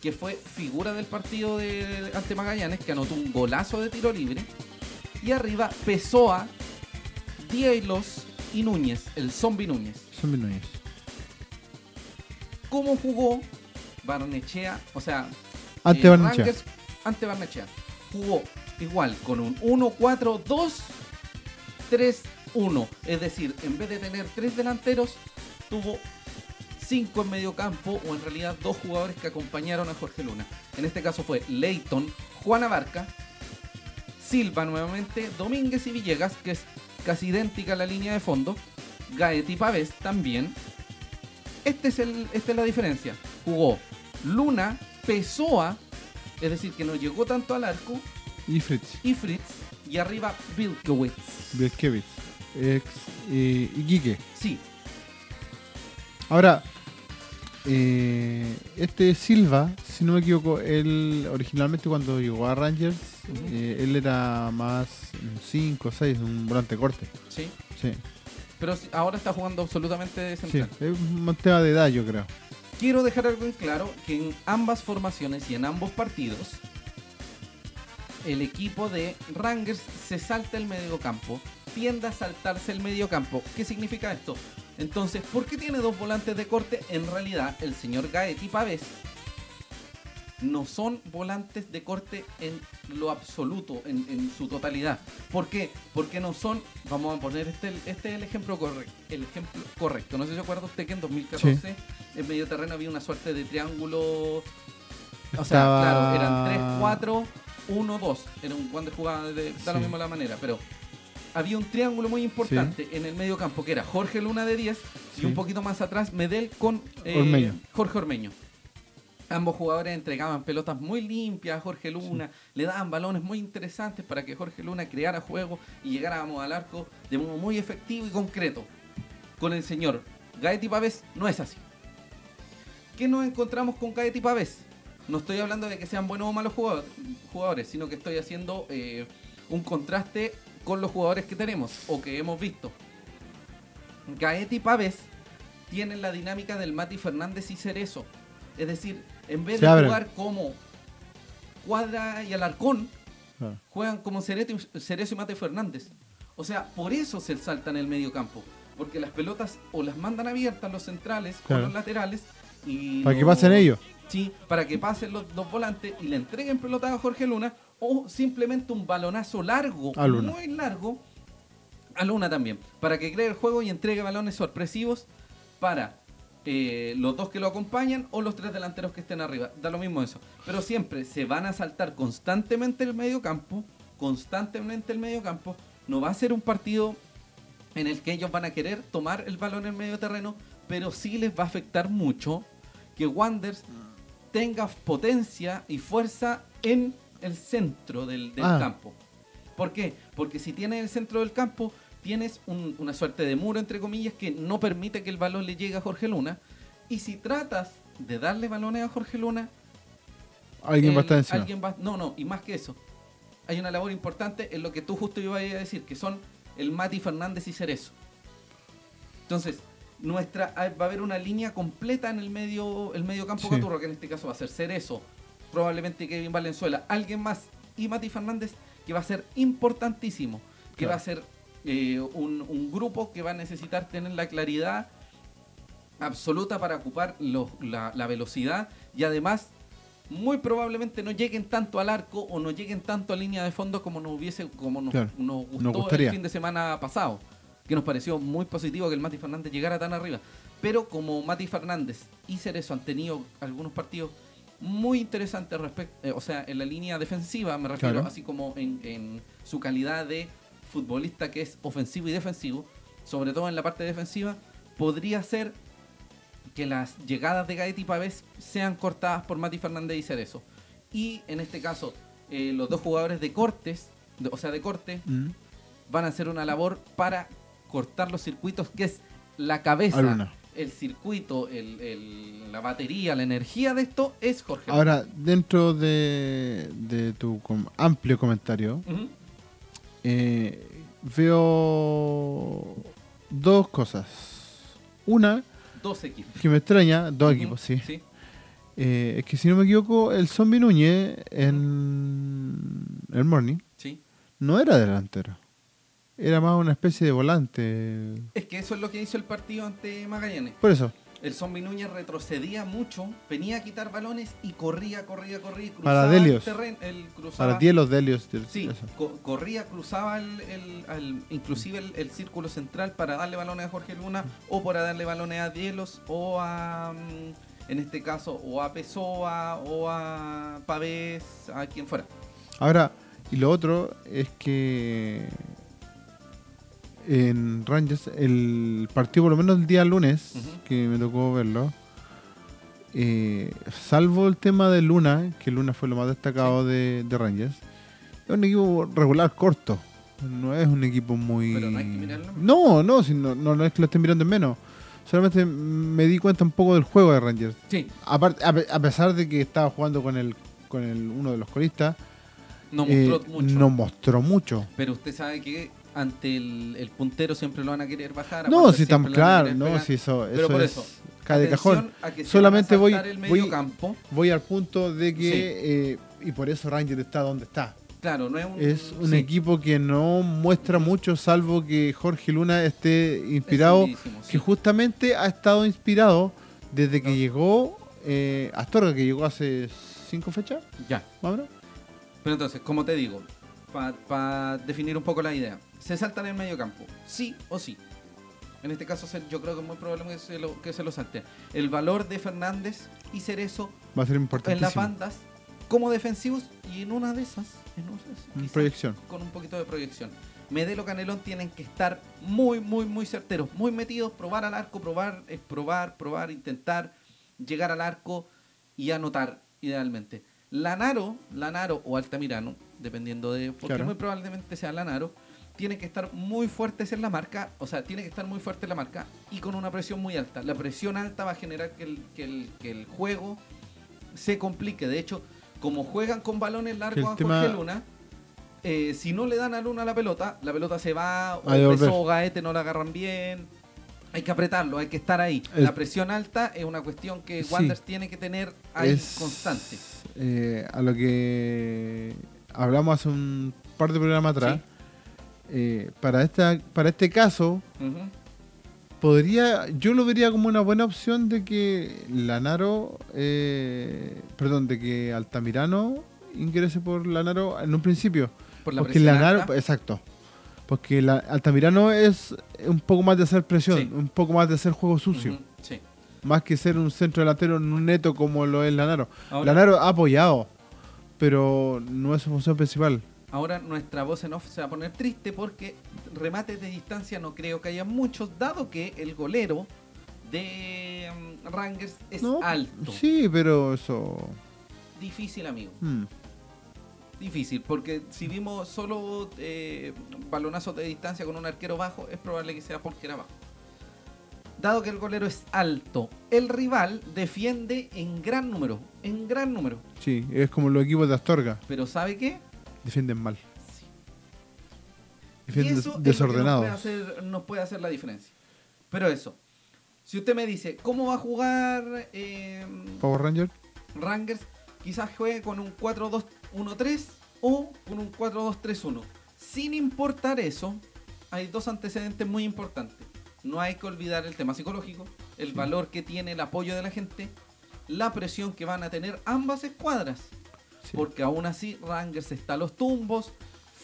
Speaker 1: que fue figura del partido de ante Magallanes, que anotó un golazo de tiro libre. Y arriba Pessoa, Dieilos y Núñez, el zombie Núñez.
Speaker 2: Son bien Núñez.
Speaker 1: ¿Cómo jugó Barnechea? O sea,
Speaker 2: Ante
Speaker 1: eh,
Speaker 2: Barnechea.
Speaker 1: Rangers ante Barnechea. Jugó igual con un 1-4-2-3-1. Es decir, en vez de tener tres delanteros, tuvo cinco en medio campo o en realidad dos jugadores que acompañaron a Jorge Luna. En este caso fue Leighton, Juana Barca, Silva nuevamente, Domínguez y Villegas, que es casi idéntica a la línea de fondo. Gaet y Pavés también. Este es el, esta es la diferencia. Jugó Luna, Pessoa, es decir, que no llegó tanto al arco,
Speaker 2: Y Fritz.
Speaker 1: y Fritz, y arriba Bilkowitz.
Speaker 2: Bielkiewicz. Ex. eh, y Quique.
Speaker 1: Sí,
Speaker 2: Ahora, eh, este Silva, si no me equivoco, él originalmente cuando llegó a Rangers, Eh, él era más 5 o 6, un volante corte.
Speaker 1: sí.
Speaker 2: Sí,
Speaker 1: Pero ahora está jugando absolutamente de
Speaker 2: sí,
Speaker 1: central.
Speaker 2: es un tema de edad, yo creo.
Speaker 1: Quiero dejar algo en claro que en ambas formaciones y en ambos partidos el equipo de Rangers se salta el medio campo, tiende a saltarse el medio campo. ¿Qué significa esto? Entonces, ¿por qué tiene dos volantes de corte? En realidad, el señor Gaet y Pavés no son volantes de corte en lo absoluto, en, en su totalidad. ¿Por qué? Porque no son, vamos a poner este, este es el ejemplo, correcto el ejemplo correcto. No sé si se acuerda usted que en 2014 en medio terreno había una suerte de triángulo. O sea,
Speaker 2: Estaba-
Speaker 1: claro, eran 3, 4, 1, 2. Era un cuando jugaba de, da lo
Speaker 2: Sí.
Speaker 1: mismo la manera, pero había un triángulo muy importante en el medio campo que era Jorge Luna de 10 y un poquito más atrás Medel con eh,
Speaker 2: Ormeño.
Speaker 1: Jorge Ormeño. Ambos jugadores entregaban pelotas muy limpias a Jorge Luna, le daban balones muy interesantes para que Jorge Luna creara juego y llegáramos al arco de modo muy efectivo y concreto. Con el señor Gaety Pavés no es así. ¿Qué nos encontramos con Gaety Pavés? No estoy hablando de que sean buenos o malos jugador- jugadores, sino que estoy haciendo eh, un contraste con los jugadores que tenemos o que hemos visto. Gaety y Pavés tienen la dinámica del Mati Fernández y Cerezo. Es decir, en vez
Speaker 2: Se
Speaker 1: de
Speaker 2: abren.
Speaker 1: jugar como Cuadra y Alarcón,
Speaker 2: Claro.
Speaker 1: juegan como Cerezo y, Mate Fernández. O sea, por eso se saltan el medio campo. Porque las pelotas o las mandan abiertas los centrales
Speaker 2: Claro.
Speaker 1: o los laterales. Y
Speaker 2: Para que pasen ellos.
Speaker 1: Sí, para que pasen los dos volantes y le entreguen pelota a Jorge Luna. O simplemente un balonazo largo, muy largo, a Luna también. Para que cree el juego y entregue balones sorpresivos para eh, los dos que lo acompañan o los tres delanteros que estén arriba. Da lo mismo eso. Pero siempre se van a saltar constantemente el medio campo, constantemente el medio campo. No va a ser un partido en el que ellos van a querer tomar el balón en medio terreno, pero sí les va a afectar mucho que Wanders tenga potencia y fuerza en el centro del, del
Speaker 2: Ah.
Speaker 1: campo. ¿Por qué? Porque si tienes el centro del campo, tienes un- una suerte de muro, entre comillas, que no permite que el balón le llegue a Jorge Luna. Y si tratas de darle balones a Jorge Luna,
Speaker 2: Alguien va a estar encima.
Speaker 1: alguien va- no, no, y más que eso. Hay una labor importante en lo que tú justo ibas a decir, que son el Mati Fernández y Cerezo. Entonces, nuestra ah, va a haber una línea completa en el medio, el medio campo
Speaker 2: Sí.
Speaker 1: Caturro, que en este caso va a ser Cerezo, probablemente Kevin Valenzuela, alguien más, y Mati Fernández, que va a ser importantísimo, que
Speaker 2: Claro.
Speaker 1: va a ser eh, un, un grupo que va a necesitar tener la claridad absoluta para ocupar la, la velocidad y además muy probablemente no lleguen tanto al arco o no lleguen tanto a línea de fondo como nos hubiese como nos,
Speaker 2: Claro,
Speaker 1: nos gustó
Speaker 2: nos
Speaker 1: el fin de semana pasado que nos pareció muy positivo que el Mati Fernández llegara tan arriba pero como Mati Fernández y Cerezo han tenido algunos partidos muy interesantes respecto o sea en la línea defensiva me refiero
Speaker 2: Claro.
Speaker 1: así como en, en su calidad de futbolista que es ofensivo y defensivo sobre todo en la parte defensiva podría ser que las llegadas de Gaety y Pavés sean cortadas por Mati Fernández y Cerezo. Y en este caso, eh, los dos jugadores de cortes, de- o sea, de corte,
Speaker 2: Mm.
Speaker 1: van a hacer una labor para cortar los circuitos, que es la cabeza, el circuito, el- el- la batería, la energía de esto es Jorge.
Speaker 2: Ahora, dentro de, de tu com- amplio comentario. Eh, veo dos cosas. Una,
Speaker 1: Dos equipos.
Speaker 2: que me extraña, dos equipos, sí.
Speaker 1: sí.
Speaker 2: Eh, es que si no me equivoco, el Zombie Núñez en el Morning
Speaker 1: Sí.
Speaker 2: no era delantero. Era más una especie de volante.
Speaker 1: Es que eso es lo que hizo el partido ante Magallanes.
Speaker 2: Por eso.
Speaker 1: El zombie Núñez retrocedía mucho, venía a quitar balones y corría, corría, corría. y
Speaker 2: Para
Speaker 1: cruzaba
Speaker 2: Delios.
Speaker 1: El terreno, el cruzaba-
Speaker 2: Para ti los Delios.
Speaker 1: Sí, co- corría, cruzaba el, el- al- inclusive el, el círculo central para darle balones a Jorge Luna o para darle balones a Dielos o a, mm, en este caso, o a Pessoa o a Pavés, a quien fuera.
Speaker 2: Ahora, y lo otro es que en Rangers, el partido, por lo menos el día lunes, que me tocó verlo, eh, salvo el tema de Luna, que Luna fue lo más destacado de, de Rangers, es un equipo regular corto. No es un equipo muy.
Speaker 1: Pero no hay que mirarlo.
Speaker 2: No, no, si no, no, no es que lo estén mirando en menos. Solamente me di cuenta un poco del juego de Rangers.
Speaker 1: Sí,
Speaker 2: Aparte, a, pe- a pesar de que estaba jugando con el con el, uno de los coristas,
Speaker 1: no
Speaker 2: eh,
Speaker 1: mostró mucho.
Speaker 2: no mostró mucho.
Speaker 1: Pero usted sabe que ante el, el puntero siempre lo van a querer bajar.
Speaker 2: No, si
Speaker 1: a
Speaker 2: claro, no,
Speaker 1: pegar.
Speaker 2: si eso,
Speaker 1: Pero
Speaker 2: eso
Speaker 1: por
Speaker 2: es
Speaker 1: eso,
Speaker 2: cae de cajón.
Speaker 1: a que se
Speaker 2: Solamente voy- voy-
Speaker 1: medio campo.
Speaker 2: Voy al punto de que,
Speaker 1: Sí.
Speaker 2: eh, y por eso Ranger está donde está.
Speaker 1: Claro, no es un,
Speaker 2: Es un
Speaker 1: sí,
Speaker 2: equipo que no muestra mucho, salvo que Jorge Luna esté inspirado,
Speaker 1: es lindísimo, sí.
Speaker 2: que justamente ha estado inspirado desde que
Speaker 1: No.
Speaker 2: llegó eh, Astorga, que llegó hace cinco fechas,
Speaker 1: Ya.
Speaker 2: menos.
Speaker 1: Pero entonces, como te digo, para definir un poco la idea, se saltan el medio campo, sí o sí. En este caso, yo creo que es muy probable que se lo, que se lo salte. El valor de Fernández y Cerezo
Speaker 2: Va a ser
Speaker 1: en las bandas como defensivos y en una de esas, en una de esas, quizás
Speaker 2: proyección.
Speaker 1: con un poquito de proyección. Medelo Canelón tienen que estar muy, muy, muy certeros, muy metidos, probar al arco, probar, es probar, probar, intentar llegar al arco y anotar, idealmente. Lanaro, Lanaro o Altamirano, dependiendo de. Porque
Speaker 2: Claro.
Speaker 1: muy probablemente sea Lanaro, tiene que estar muy fuertes en la marca, o sea, tiene que estar muy fuerte en la marca y con una presión muy alta. La presión alta va a generar que el, que el, que el juego se complique. De hecho, como juegan con balones largos a
Speaker 2: tema-
Speaker 1: Jorge Luna, eh, si no le dan a Luna la pelota, la pelota se va, o o Gaete no la agarran bien. Hay que apretarlo, hay que estar ahí.
Speaker 2: El-
Speaker 1: La presión alta es una cuestión que
Speaker 2: Sí.
Speaker 1: Tiene que tener ahí
Speaker 2: es
Speaker 1: constante.
Speaker 2: eh, a lo que hablamos hace un par de programas atrás.
Speaker 1: Sí.
Speaker 2: Eh, para esta para este caso podría yo lo vería como una buena opción de que Lanaro eh, perdón de que Altamirano ingrese por Lanaro en un principio
Speaker 1: Por la
Speaker 2: porque Lanaro
Speaker 1: alta.
Speaker 2: exacto porque la, Altamirano es un poco más de hacer presión
Speaker 1: Sí.
Speaker 2: un poco más de hacer juego sucio
Speaker 1: sí.
Speaker 2: más que ser un centro delantero neto como lo es Lanaro
Speaker 1: Ahora,
Speaker 2: Lanaro ha apoyado pero no es su función principal
Speaker 1: ahora nuestra voz en off se va a poner triste porque remates de distancia no creo que haya muchos, dado que el golero de mm, Rangers es
Speaker 2: No,
Speaker 1: alto.
Speaker 2: sí pero eso
Speaker 1: Difícil, amigo.
Speaker 2: hmm.
Speaker 1: Difícil, porque si vimos solo eh, balonazos de distancia con un arquero bajo, es probable que sea porque era bajo. Dado que el golero es alto, el rival defiende en gran número, en gran número.
Speaker 2: Sí, es como los equipos de Astorga,
Speaker 1: Pero ¿sabe qué?
Speaker 2: Defienden mal.
Speaker 1: Sí. Y
Speaker 2: Defienden
Speaker 1: eso
Speaker 2: des-
Speaker 1: es puede, hacer, nos puede hacer la diferencia. Pero eso, si usted me dice, ¿cómo va a jugar eh,
Speaker 2: Power Ranger,
Speaker 1: Rangers? Quizás juegue con un 4-2-1-3 o con un 4-2-3-1. Sin importar eso, hay dos antecedentes muy importantes. No hay que olvidar el tema psicológico, el valor que tiene el apoyo de la gente, la presión que van a tener ambas escuadras.
Speaker 2: Sí.
Speaker 1: Porque aún así Rangers está a los tumbos,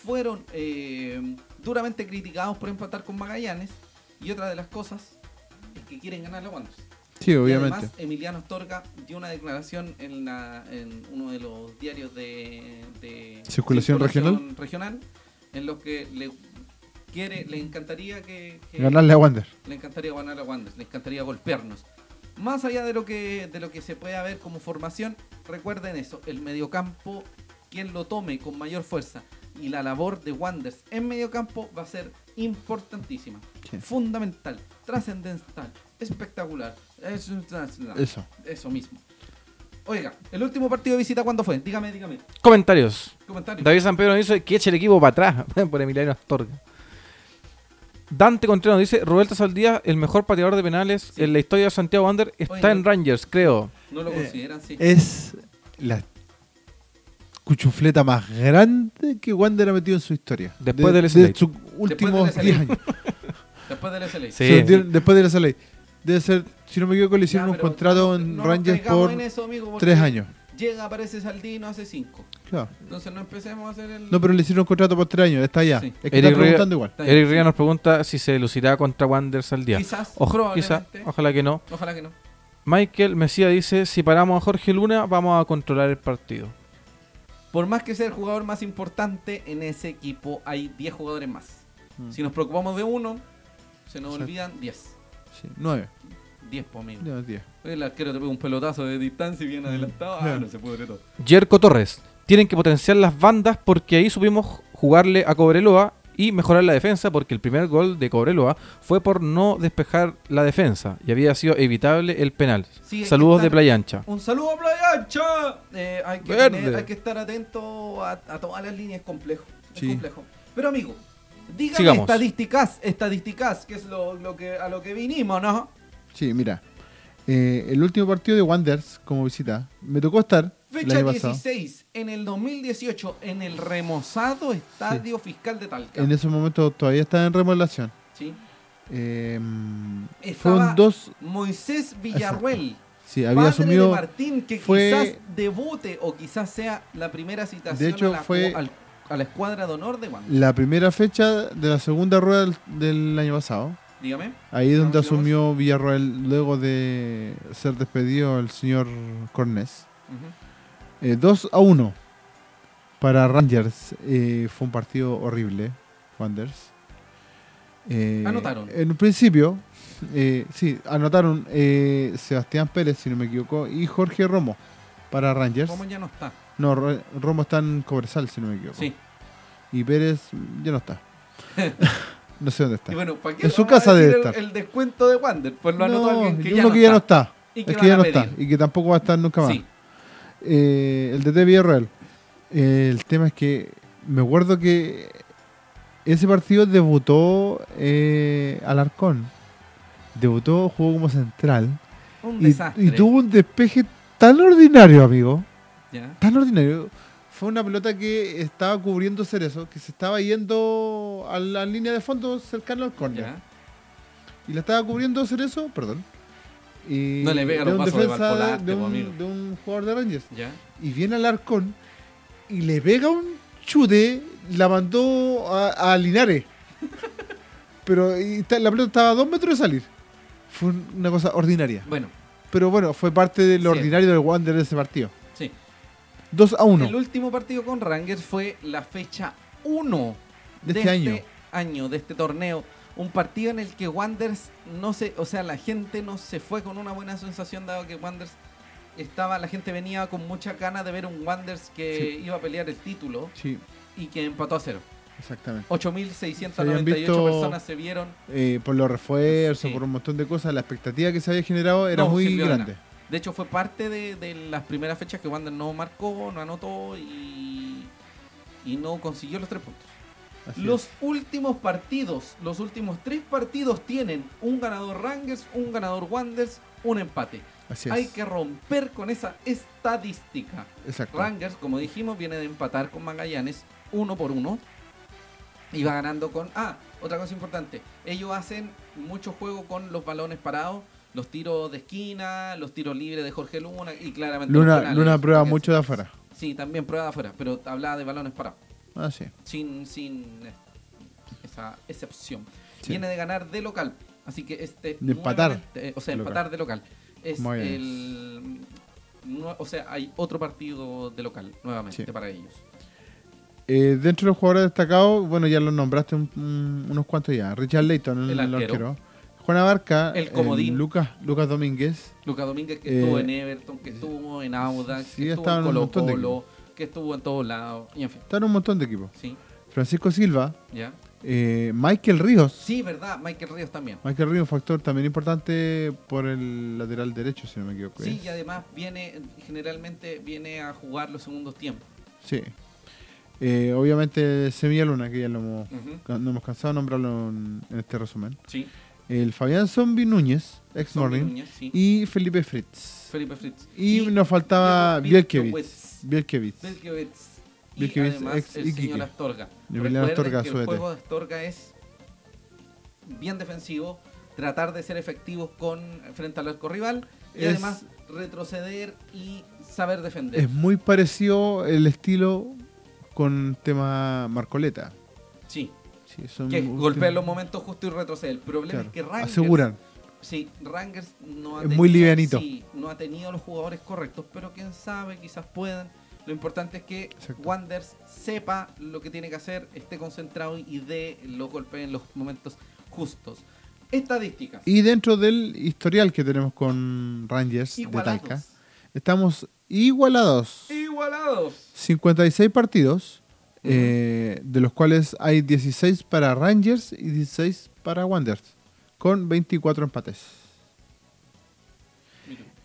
Speaker 1: fueron eh, duramente criticados por empatar con Magallanes y otra de las cosas es que quieren ganar la Wanderers.
Speaker 2: sí,
Speaker 1: Y además, Emiliano Astorga dio una declaración en, la- en uno de los diarios de, de
Speaker 2: Circulación regional.
Speaker 1: regional, en los que le quiere, le encantaría que, que-
Speaker 2: Ganarle a Wander.
Speaker 1: le encantaría ganar a Wanderers, le encantaría golpearnos. Más allá de lo que de lo que se pueda ver como formación, recuerden eso, el mediocampo, quien lo tome con mayor fuerza y la labor de Wanderers en mediocampo va a ser importantísima,
Speaker 2: Sí.
Speaker 1: fundamental, trascendental, espectacular. Eso,
Speaker 2: Eso.
Speaker 1: eso mismo. Oiga, el último partido de visita ¿cuándo fue? Dígame, dígame.
Speaker 3: Comentarios.
Speaker 1: Comentario.
Speaker 3: David San Pedro dice que eche el equipo para atrás (laughs) por Emiliano Astorga. Dante Contreras dice, Roberto Saldías, el mejor pateador de penales en la historia de Santiago Wander, está en Rangers, creo.
Speaker 1: No lo
Speaker 2: eh,
Speaker 1: consideran, sí.
Speaker 2: Es la cuchufleta más grande que Wander ha metido en su historia.
Speaker 3: Después
Speaker 2: de,
Speaker 3: del SLA.
Speaker 2: De sus últimos 10 años.
Speaker 1: Después del SLA.
Speaker 3: Sí.
Speaker 2: So, después del SLA. Debe ser, si no me equivoco, le hicieron un contrato en Rangers por 3 años.
Speaker 1: Llega, aparece Saldí no hace
Speaker 2: 5.
Speaker 1: Entonces no empecemos a hacer el.
Speaker 2: No, pero le hicieron un contrato por tres años, está allá.
Speaker 1: Sí.
Speaker 2: Es que
Speaker 3: Eric
Speaker 2: está preguntando
Speaker 1: Riga, igual.
Speaker 3: Eric Riga nos pregunta si se lucirá contra Wanderers al día.
Speaker 1: Quizás,
Speaker 3: Ojo, quizá, ojalá que no.
Speaker 1: Ojalá que no.
Speaker 3: Michael Mesía dice: si paramos a Jorge Luna, vamos a controlar el partido.
Speaker 1: Por más que sea el jugador más importante en ese equipo, hay 10 jugadores más.
Speaker 2: Mm.
Speaker 1: Si nos preocupamos de uno, se nos olvidan 10.
Speaker 2: 9.
Speaker 1: 10 por
Speaker 2: mí.
Speaker 1: El arquero te pega un pelotazo de distancia y bien mm. adelantado. Ah, no se pudre todo.
Speaker 3: Jerko Torres tienen que potenciar las bandas porque ahí supimos jugarle a Cobreloa y mejorar la defensa porque el primer gol de Cobreloa fue por no despejar la defensa y había sido evitable el penal.
Speaker 1: Sí,
Speaker 3: Saludos de
Speaker 1: estar-
Speaker 3: Playa Ancha.
Speaker 1: Un saludo a Playa Ancha. Eh, hay, que
Speaker 3: Verde.
Speaker 1: tener- hay que estar atento a, a todas las líneas. Es complejo. Es
Speaker 2: Sí.
Speaker 1: complejo. Pero amigo, dígame
Speaker 3: Sigamos.
Speaker 1: estadísticas, estadísticas, que es lo, lo que, a lo que vinimos, ¿no?
Speaker 2: Sí, mira. eh, el último partido de Wanderers como visita, me tocó estar
Speaker 1: Fecha
Speaker 2: año pasado.
Speaker 1: 16, en el 2018, en el remozado Estadio Fiscal de Talca.
Speaker 2: En ese momento todavía estaba en remodelación.
Speaker 1: Sí.
Speaker 2: Eh, fueron dos.
Speaker 1: Moisés Villarruel.
Speaker 2: Sí, había
Speaker 1: padre
Speaker 2: asumido.
Speaker 1: de Martín, que
Speaker 2: fue-
Speaker 1: quizás debute o quizás sea la primera citación
Speaker 2: De hecho,
Speaker 1: a, la,
Speaker 2: fue-
Speaker 1: al- a la escuadra de honor de Wander.
Speaker 2: La primera fecha de la segunda rueda del, del año pasado.
Speaker 1: Dígame.
Speaker 2: Ahí es donde asumió Villarroel luego de ser despedido el señor Cornés.
Speaker 1: Ujú.
Speaker 2: Eh, 2 a 1 para Rangers. eh, fue un partido horrible, Wanderers. Eh,
Speaker 1: Anotaron.
Speaker 2: En un principio, eh, sí, anotaron Sebastián Pérez, si no me equivoco, y Jorge Romo para Rangers.
Speaker 1: ¿Cómo ya no está?
Speaker 2: No, Ro- Romo está en Cobresal, si no me equivoco.
Speaker 1: Sí.
Speaker 2: Y Pérez ya no está. (laughs) no sé dónde está.
Speaker 1: Y bueno, ¿para qué
Speaker 2: En su casa debe estar.
Speaker 1: El, descuento de Wander. Pues lo anotó
Speaker 2: No,
Speaker 1: alguien que ya
Speaker 2: uno
Speaker 1: no
Speaker 2: que ya no
Speaker 1: está. Y que
Speaker 2: es que ya no
Speaker 1: pedir.
Speaker 2: está. Y que tampoco va a estar nunca más.
Speaker 1: Sí.
Speaker 2: Eh, el DT Villarreal. Eh, el tema es que me acuerdo que ese partido debutó eh, Alarcón. Debutó, jugó como central.
Speaker 1: Un
Speaker 2: Y,
Speaker 1: desastre.
Speaker 2: y tuvo un despeje tan ordinario, amigo. Tan ordinario. Fue una pelota que estaba cubriendo Cerezo, que se estaba yendo a la línea de fondo cercano al córner. Y la estaba cubriendo Cerezo, perdón. Y
Speaker 1: No le pega
Speaker 2: de
Speaker 1: los
Speaker 2: un
Speaker 1: pasos de Valpolarte, amigo.
Speaker 2: un, de un jugador de Rangers.
Speaker 1: Ya.
Speaker 2: Y viene al arcón y le pega un chute, la mandó a, a Linares. (laughs) Pero y la pelota estaba a dos metros de salir. Fue un- una cosa ordinaria.
Speaker 1: Bueno,
Speaker 2: Pero bueno, fue parte de lo
Speaker 1: Sí.
Speaker 2: ordinario del Wander de ese partido.
Speaker 1: sí.
Speaker 2: 2 a 1.
Speaker 1: El último partido con Rangers fue la fecha 1
Speaker 2: De este año.
Speaker 1: año, de este torneo. Un partido en el que Wanders no se, o sea, la gente no se fue con una buena sensación dado que Wanders estaba, la gente venía con mucha ganas de ver un Wanders que iba a pelear el título
Speaker 2: Sí,
Speaker 1: y que empató a cero.
Speaker 2: exactamente.
Speaker 1: 8.698
Speaker 2: visto-
Speaker 1: personas se vieron.
Speaker 2: Eh, por los refuerzos,
Speaker 1: Sí.
Speaker 2: por un montón de cosas, la expectativa que se había generado era
Speaker 1: No
Speaker 2: muy grande.
Speaker 1: nada. De hecho, fue parte de, de las primeras fechas que Wander no marcó, no anotó y, y no consiguió los tres puntos.
Speaker 2: Así es.
Speaker 1: Los últimos partidos, los últimos tres partidos tienen un ganador Rangers, un ganador Wanders, un empate.
Speaker 2: Así es.
Speaker 1: Hay que romper con esa estadística.
Speaker 2: Exacto.
Speaker 1: Rangers, como dijimos, viene de empatar con Magallanes uno por uno. Y va ganando con... Ah, otra cosa importante. Ellos hacen mucho juego con los balones parados, los tiros de esquina, los tiros libres de Jorge Luna y claramente...
Speaker 2: Luna,
Speaker 1: penales,
Speaker 2: Luna prueba mucho de afuera.
Speaker 1: Sí, también prueba de afuera, pero hablaba de balones parados
Speaker 2: Ah, sí.
Speaker 1: sin, sin eh, esa excepción.
Speaker 2: Sí.
Speaker 1: Viene de ganar de local, así que este
Speaker 2: De empatar
Speaker 1: eh, o sea,
Speaker 2: local.
Speaker 1: empatar de local. Es el o sea, hay otro partido de local nuevamente
Speaker 2: Sí.
Speaker 1: para ellos.
Speaker 2: Eh, dentro de los jugadores destacados, bueno, ya los nombraste un- un- unos cuantos ya. Richard Layton, el,
Speaker 1: El arquero.
Speaker 2: arquero. Juan Abarca,
Speaker 1: El comodín.
Speaker 2: Lucas, Lucas Domínguez.
Speaker 1: Lucas Domínguez que
Speaker 2: Eh,
Speaker 1: estuvo en Everton, que estuvo en Audax,
Speaker 2: sí,
Speaker 1: que estuvo en Colo Colo, que estuvo en todos lados, y en fin,
Speaker 2: Están un montón de equipos.
Speaker 1: sí,
Speaker 2: Francisco Silva,
Speaker 1: ya.
Speaker 2: eh, Michael Ríos.
Speaker 1: Sí, verdad, Michael Ríos también.
Speaker 2: Michael Ríos, factor también importante por el lateral derecho, si no me equivoco.
Speaker 1: Sí,
Speaker 2: ¿eh?
Speaker 1: y además viene, generalmente viene a jugar los segundos tiempos.
Speaker 2: Sí. Eh, obviamente Semilla Luna, que ya lo hemos, no hemos cansado de nombrarlo en, en este resumen.
Speaker 1: Sí.
Speaker 2: El Fabián Zombie Núñez, ex
Speaker 1: Zombie
Speaker 2: Morning,
Speaker 1: Núñez, sí.
Speaker 2: y Felipe Fritz.
Speaker 1: Felipe Fritz.
Speaker 2: Y, nos faltaba Bielkiewicz.
Speaker 1: Bielkiewicz.
Speaker 2: Bielkiewicz.
Speaker 1: Y
Speaker 2: Bielkiewicz,
Speaker 1: además
Speaker 2: ex
Speaker 1: el
Speaker 2: Iquique.
Speaker 1: señor Astorga. Recuerden
Speaker 2: Astorga,
Speaker 1: que el juego de Astorga es bien defensivo. tratar de ser efectivos con frente al arco rival y
Speaker 2: Es-
Speaker 1: además retroceder y saber defender.
Speaker 2: Es muy parecido el estilo con tema Marcoleta.
Speaker 1: sí,
Speaker 2: Sí, son
Speaker 1: que
Speaker 2: últimos-
Speaker 1: golpea en los momentos justos y retrocede. El problema
Speaker 2: claro,
Speaker 1: es que Rangers,
Speaker 2: aseguran.
Speaker 1: Sí, Rangers no ha
Speaker 2: Es muy livianito.
Speaker 1: sí, no ha tenido los jugadores correctos, pero quién sabe, quizás puedan. Lo importante es que. Wanders sepa lo que tiene que hacer, esté concentrado y dé los golpes en los momentos justos. Estadísticas.
Speaker 2: Y dentro del historial que tenemos con Rangers de. Talca, estamos igualados.
Speaker 1: Igualados.
Speaker 2: 56 partidos, eh, de los cuales hay 16 para Rangers y 16 para Wanderers, con 24 empates.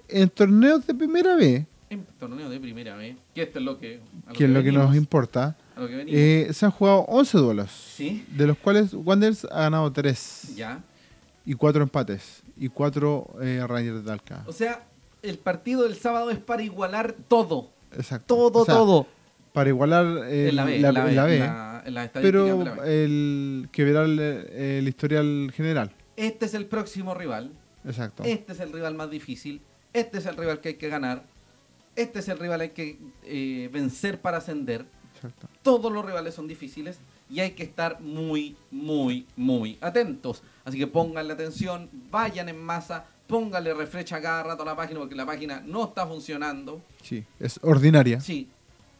Speaker 2: En torneos de primera vez,
Speaker 1: En torneo de primera vez, que esto es lo que,
Speaker 2: que es lo que nos importa,
Speaker 1: que
Speaker 2: eh, se han jugado 11 duelos,
Speaker 1: sí,
Speaker 2: de los cuales Wanderers ha ganado 3
Speaker 1: ya.
Speaker 2: y 4 empates, y 4 Rangers de Talca.
Speaker 1: O sea, el partido del sábado es para igualar todo.
Speaker 2: Exacto.
Speaker 1: Todo,
Speaker 2: O sea,
Speaker 1: todo.
Speaker 2: Para igualar
Speaker 1: en la B,
Speaker 2: la,
Speaker 1: en la B,
Speaker 2: la B,
Speaker 1: en la- en las estadísticas de la
Speaker 2: pero
Speaker 1: B.
Speaker 2: el que verá el, el historial general.
Speaker 1: Este es el próximo rival.
Speaker 2: Exacto.
Speaker 1: Este es el rival más difícil. Este es el rival que hay que ganar. Este es el rival que hay que eh, vencer para ascender.
Speaker 2: Exacto.
Speaker 1: Todos los rivales son difíciles y hay que estar muy, muy, muy atentos. Así que pónganle atención, vayan en masa, pónganle refrecha cada rato a la página porque la página no está funcionando.
Speaker 2: Sí, es ordinaria.
Speaker 1: Sí,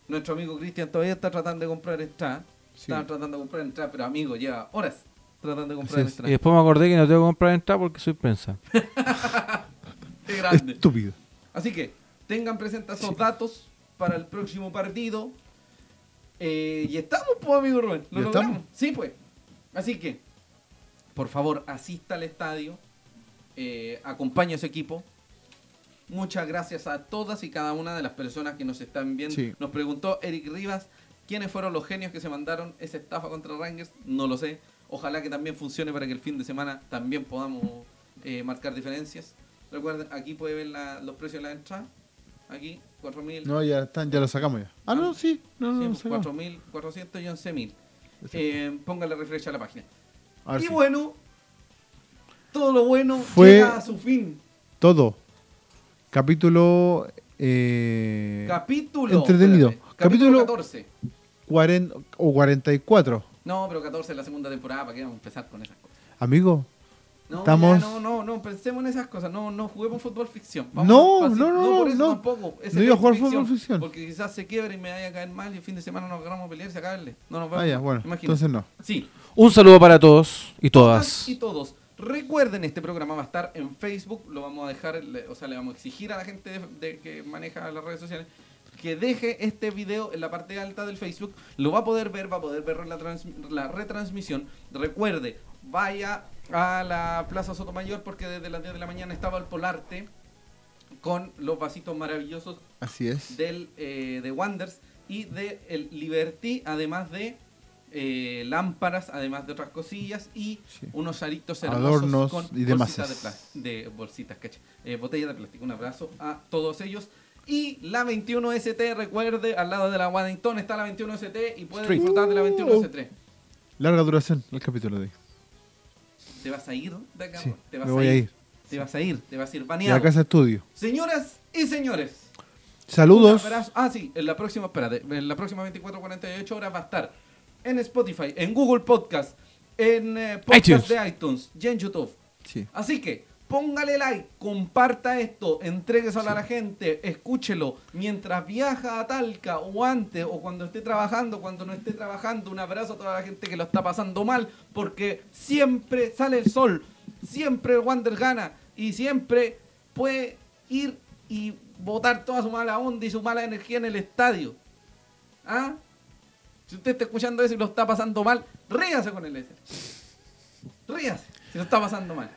Speaker 1: nuestro amigo Cristian todavía está tratando de comprar entrada.
Speaker 2: Sí.
Speaker 1: Está tratando de comprar entrada, pero amigo, lleva horas tratando de comprar
Speaker 2: Así es.
Speaker 1: entrada.
Speaker 3: Y después me acordé que no tengo que comprar entrada porque soy prensa. (laughs)
Speaker 1: Qué grande.
Speaker 2: Estúpido.
Speaker 1: Así que tengan presentes esos datos para el próximo partido. Eh, y estamos, pues, amigo Rubén. Lo
Speaker 2: ¿Ya
Speaker 1: logramos.
Speaker 2: estamos?
Speaker 1: Sí, pues. Así que, por favor, asista al estadio. Eh, acompañe a su equipo. Muchas gracias a todas y cada una de las personas que nos están viendo.
Speaker 2: Sí.
Speaker 1: Nos preguntó Eric Rivas quiénes fueron los genios que se mandaron esa estafa contra Rangers. No lo sé. Ojalá que también funcione para que el fin de semana también podamos eh, marcar diferencias. Recuerden, aquí puede ver la- los precios de la entrada. Aquí, 4.000.
Speaker 2: No, ya están, ya lo sacamos ya. Ah, no, sí. No, no,
Speaker 1: Sí,
Speaker 2: lo sacamos.
Speaker 1: 4.400 y 11.000.
Speaker 2: Exacto.
Speaker 1: Eh, póngale refresh a la página.
Speaker 2: A
Speaker 1: y bueno, todo lo bueno
Speaker 2: Fue-
Speaker 1: llega a su fin.
Speaker 2: Todo. Capítulo. Eh,
Speaker 1: Capítulo.
Speaker 2: entretenido.
Speaker 1: espérate, capítulo
Speaker 2: Capítulo-
Speaker 1: 14.
Speaker 2: 40 o 44.
Speaker 1: No, pero 14 es la segunda temporada. ¿Para qué vamos a empezar con esas cosas?
Speaker 2: Amigo,
Speaker 1: No,
Speaker 2: Estamos-
Speaker 1: ya, no, no, no, pensemos en esas cosas. No, no juguemos fútbol ficción.
Speaker 2: No,
Speaker 1: pasito.
Speaker 2: no, no,
Speaker 1: por eso
Speaker 2: no.
Speaker 1: tampoco. Ese
Speaker 2: No iba a jugar fútbol ficción.
Speaker 1: Porque quizás se quiebre y me vaya a caer mal y el fin de semana nos agarramos a pelear y se acabe. No nos vemos.
Speaker 2: ah, ya, bueno,
Speaker 1: Imagínate.
Speaker 2: entonces no.
Speaker 1: Sí,
Speaker 3: Un saludo para todos y
Speaker 1: todas y todos. Recuerden, este programa va a estar en Facebook. Lo vamos a dejar, o sea, le vamos a exigir a la gente de, de que maneja las redes sociales que deje este video en la parte alta del Facebook. Lo va a poder ver, va a poder ver la, la retransmisión. Recuerde, vaya a la Plaza Sotomayor porque desde las 10 de la mañana estaba el Polarte con los vasitos maravillosos
Speaker 2: Así es.
Speaker 1: del eh, de Wonders y de el Liberty, además de eh, lámparas, además de otras cosillas y
Speaker 2: Sí.
Speaker 1: unos aritos hermosos
Speaker 2: Adornos
Speaker 1: con
Speaker 2: y demás.
Speaker 1: bolsitas de, de bolsitas, eh, botellas de plástico. Un abrazo a todos ellos. Y la 21ST, recuerde, al lado de la Waddington está la 21ST y puede
Speaker 2: Street.
Speaker 1: disfrutar de la 21ST.
Speaker 2: Larga duración el capítulo de hoy.
Speaker 1: ¿Te vas a ir de acá?
Speaker 2: Sí,
Speaker 1: ¿Te vas
Speaker 2: me voy a ir.
Speaker 1: Te vas a ir, te vas a ir
Speaker 2: De
Speaker 1: baneado.
Speaker 2: la casa estudio.
Speaker 1: Señoras y señores,
Speaker 2: Saludos.
Speaker 1: Ah, sí, en la próxima, espérate, en la próxima 24 48 horas va a estar en Spotify, en Google Podcast, en eh, podcast
Speaker 3: iTunes.
Speaker 1: de iTunes y en YouTube.
Speaker 2: Sí.
Speaker 1: Así que póngale like, comparta esto, entrégueselo a la gente, escúchelo mientras viaja a Talca o antes o cuando esté trabajando, cuando no esté trabajando. Un abrazo a toda la gente que lo está pasando mal porque siempre sale el sol, siempre el Wander gana y siempre puede ir y botar toda su mala onda y su mala energía en el estadio. ¿Ah? Si usted está escuchando eso y lo está pasando mal, ríase con el ese. Ríase, si lo está pasando mal.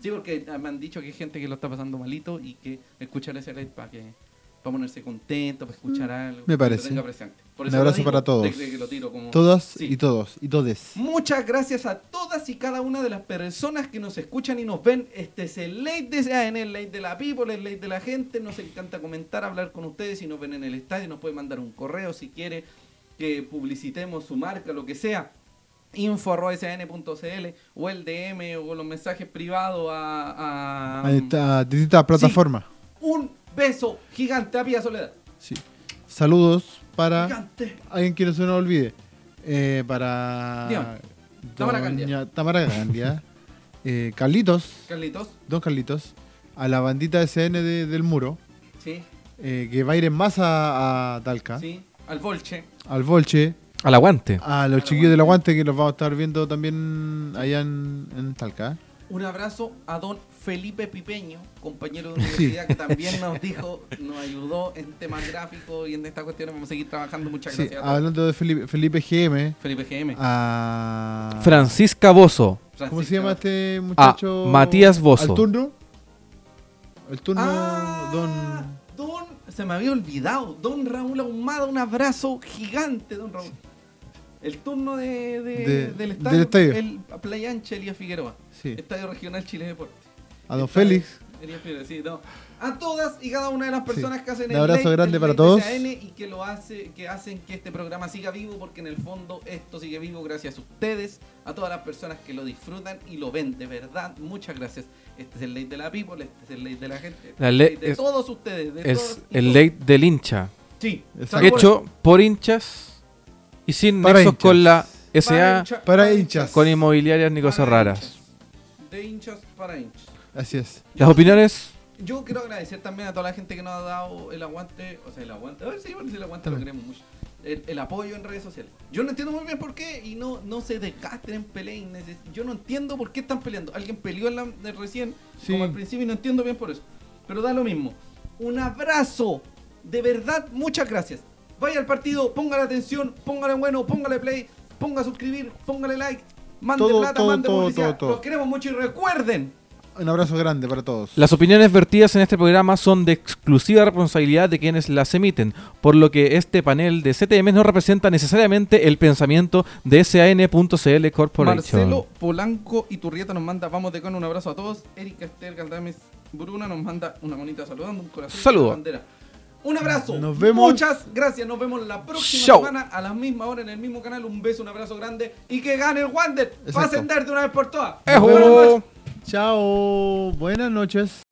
Speaker 1: Sí, porque me han dicho que hay gente que lo está pasando malito y que escucha el SLA para que para ponerse contento, para escuchar algo.
Speaker 2: Mm, me
Speaker 1: que
Speaker 2: parece.
Speaker 1: lo tenga presente. Por
Speaker 2: Un
Speaker 1: eso lo
Speaker 2: abrazo
Speaker 1: digo,
Speaker 2: para todos.
Speaker 1: que lo tiro como-
Speaker 2: Todas
Speaker 1: Sí.
Speaker 2: y todos. Y todes.
Speaker 1: Muchas gracias a todas y cada una de las personas que nos escuchan y nos ven. Este es el late de AN, el late de la people, el late de la gente. Nos encanta comentar, hablar con ustedes. Si nos ven en el estadio, nos puede mandar un correo si quiere que publicitemos su marca, lo que sea. info.sn.cl o el DM o los mensajes privados a, a-
Speaker 2: Ahí está, distintas plataformas.
Speaker 1: un beso gigante a Pía Soledad.
Speaker 2: Sí. Saludos para
Speaker 1: Gigante.
Speaker 2: alguien que no se nos olvide. Eh, para
Speaker 1: Dígame. Tamara Candia.
Speaker 2: Tamara Candia. (laughs) eh, Carlitos,
Speaker 1: Carlitos.
Speaker 2: don Carlitos, a la bandita SN de- del muro,
Speaker 1: Sí,
Speaker 2: eh, que va a ir en masa a Talca,
Speaker 1: sí. Al Volche.
Speaker 2: al Volche,
Speaker 3: Al aguante.
Speaker 2: a los
Speaker 1: Al
Speaker 2: chiquillos del
Speaker 1: Aguante.
Speaker 2: que los vamos a estar viendo también allá en, en Talca.
Speaker 1: Un abrazo a don Felipe Pipeño, compañero de (laughs) universidad, que también (laughs) nos dijo, nos ayudó en temas gráficos y en estas cuestiones. Vamos a seguir trabajando. Muchas
Speaker 2: Sí,
Speaker 1: gracias. a todos.
Speaker 2: hablando de Felipe, Felipe GM,
Speaker 1: Felipe GM.
Speaker 2: a...
Speaker 3: Francisca Bozo.
Speaker 2: ¿Cómo se llama este muchacho?
Speaker 3: Matías Bozo.
Speaker 2: ¿Al turno? El turno,
Speaker 1: Ah,
Speaker 2: don...
Speaker 1: don. Se me había olvidado. Don Raúl Ahumada, un abrazo gigante, don Raúl. El turno de, de-
Speaker 2: De-
Speaker 1: del estadio.
Speaker 2: del estadio.
Speaker 1: El Playa Ancha Elías Figueroa.
Speaker 2: Sí.
Speaker 1: Estadio Regional Chile Deporte.
Speaker 2: A don
Speaker 1: Estadio
Speaker 2: Félix.
Speaker 1: Elías Figueroa, sí, no. A todas y cada una de las personas que hacen
Speaker 2: Un abrazo
Speaker 1: late-
Speaker 2: grande
Speaker 1: el
Speaker 2: para todos.
Speaker 1: Y que lo hace, que hacen que este programa siga vivo, porque en el fondo esto sigue vivo gracias a ustedes, a todas las personas que lo disfrutan y lo ven, de verdad, muchas gracias. Este es el late de la people, este es el late de la gente, este
Speaker 3: La
Speaker 1: es el
Speaker 3: ley
Speaker 1: de
Speaker 3: es-
Speaker 1: todos ustedes, de
Speaker 3: Es
Speaker 1: todos
Speaker 3: el late del hincha.
Speaker 1: Sí,
Speaker 3: Hecho por hinchas y sin
Speaker 2: Para
Speaker 3: nexos
Speaker 2: hinchas.
Speaker 3: con la
Speaker 1: Para
Speaker 3: SA,
Speaker 1: hincha-
Speaker 2: para hinchas.
Speaker 3: con inmobiliarias ni cosas
Speaker 1: para
Speaker 3: raras.
Speaker 1: hinchas. De hinchas para hinchas.
Speaker 2: Así es.
Speaker 3: Las opiniones,
Speaker 1: Yo quiero agradecer también a toda la gente que nos ha dado el aguante, o sea, el aguante, a ver si el aguante lo queremos mucho. El, el apoyo en redes sociales. Yo no entiendo muy bien por qué y no, no se desgasten en peleas. Yo no entiendo por qué están peleando. Alguien peleó en la, de recién,
Speaker 2: Sí.
Speaker 1: como al principio, y no entiendo bien por eso. Pero da lo mismo. Un abrazo. De verdad, muchas gracias. Vaya al partido, póngale atención, póngale bueno, póngale play, ponga suscribir, póngale like, mande
Speaker 2: Todo,
Speaker 1: plata,
Speaker 2: todo,
Speaker 1: mande
Speaker 2: todo,
Speaker 1: publicidad.
Speaker 2: todo, todo.
Speaker 1: Los queremos mucho y recuerden.
Speaker 2: Un abrazo grande para todos.
Speaker 3: las opiniones vertidas en este programa son de exclusiva responsabilidad de quienes las emiten, por lo que este panel de CTM no representa necesariamente el pensamiento de SAN.cl Corporation.
Speaker 1: Marcelo Polanco y Turrieta nos manda, vamos de con un abrazo a todos. Erika Esther Galdames Bruna nos manda una bonita saludando, un corazón.
Speaker 3: Saludo.
Speaker 1: bandera. Un abrazo.
Speaker 2: Nos vemos.
Speaker 1: Muchas gracias. Nos vemos la próxima semana a la misma hora en el mismo canal. Un beso, un abrazo grande y que gane el Wander. Va a ascender de una vez por todas.
Speaker 3: ¡Ejo!
Speaker 1: Buenas noches.
Speaker 2: Chao. Buenas noches.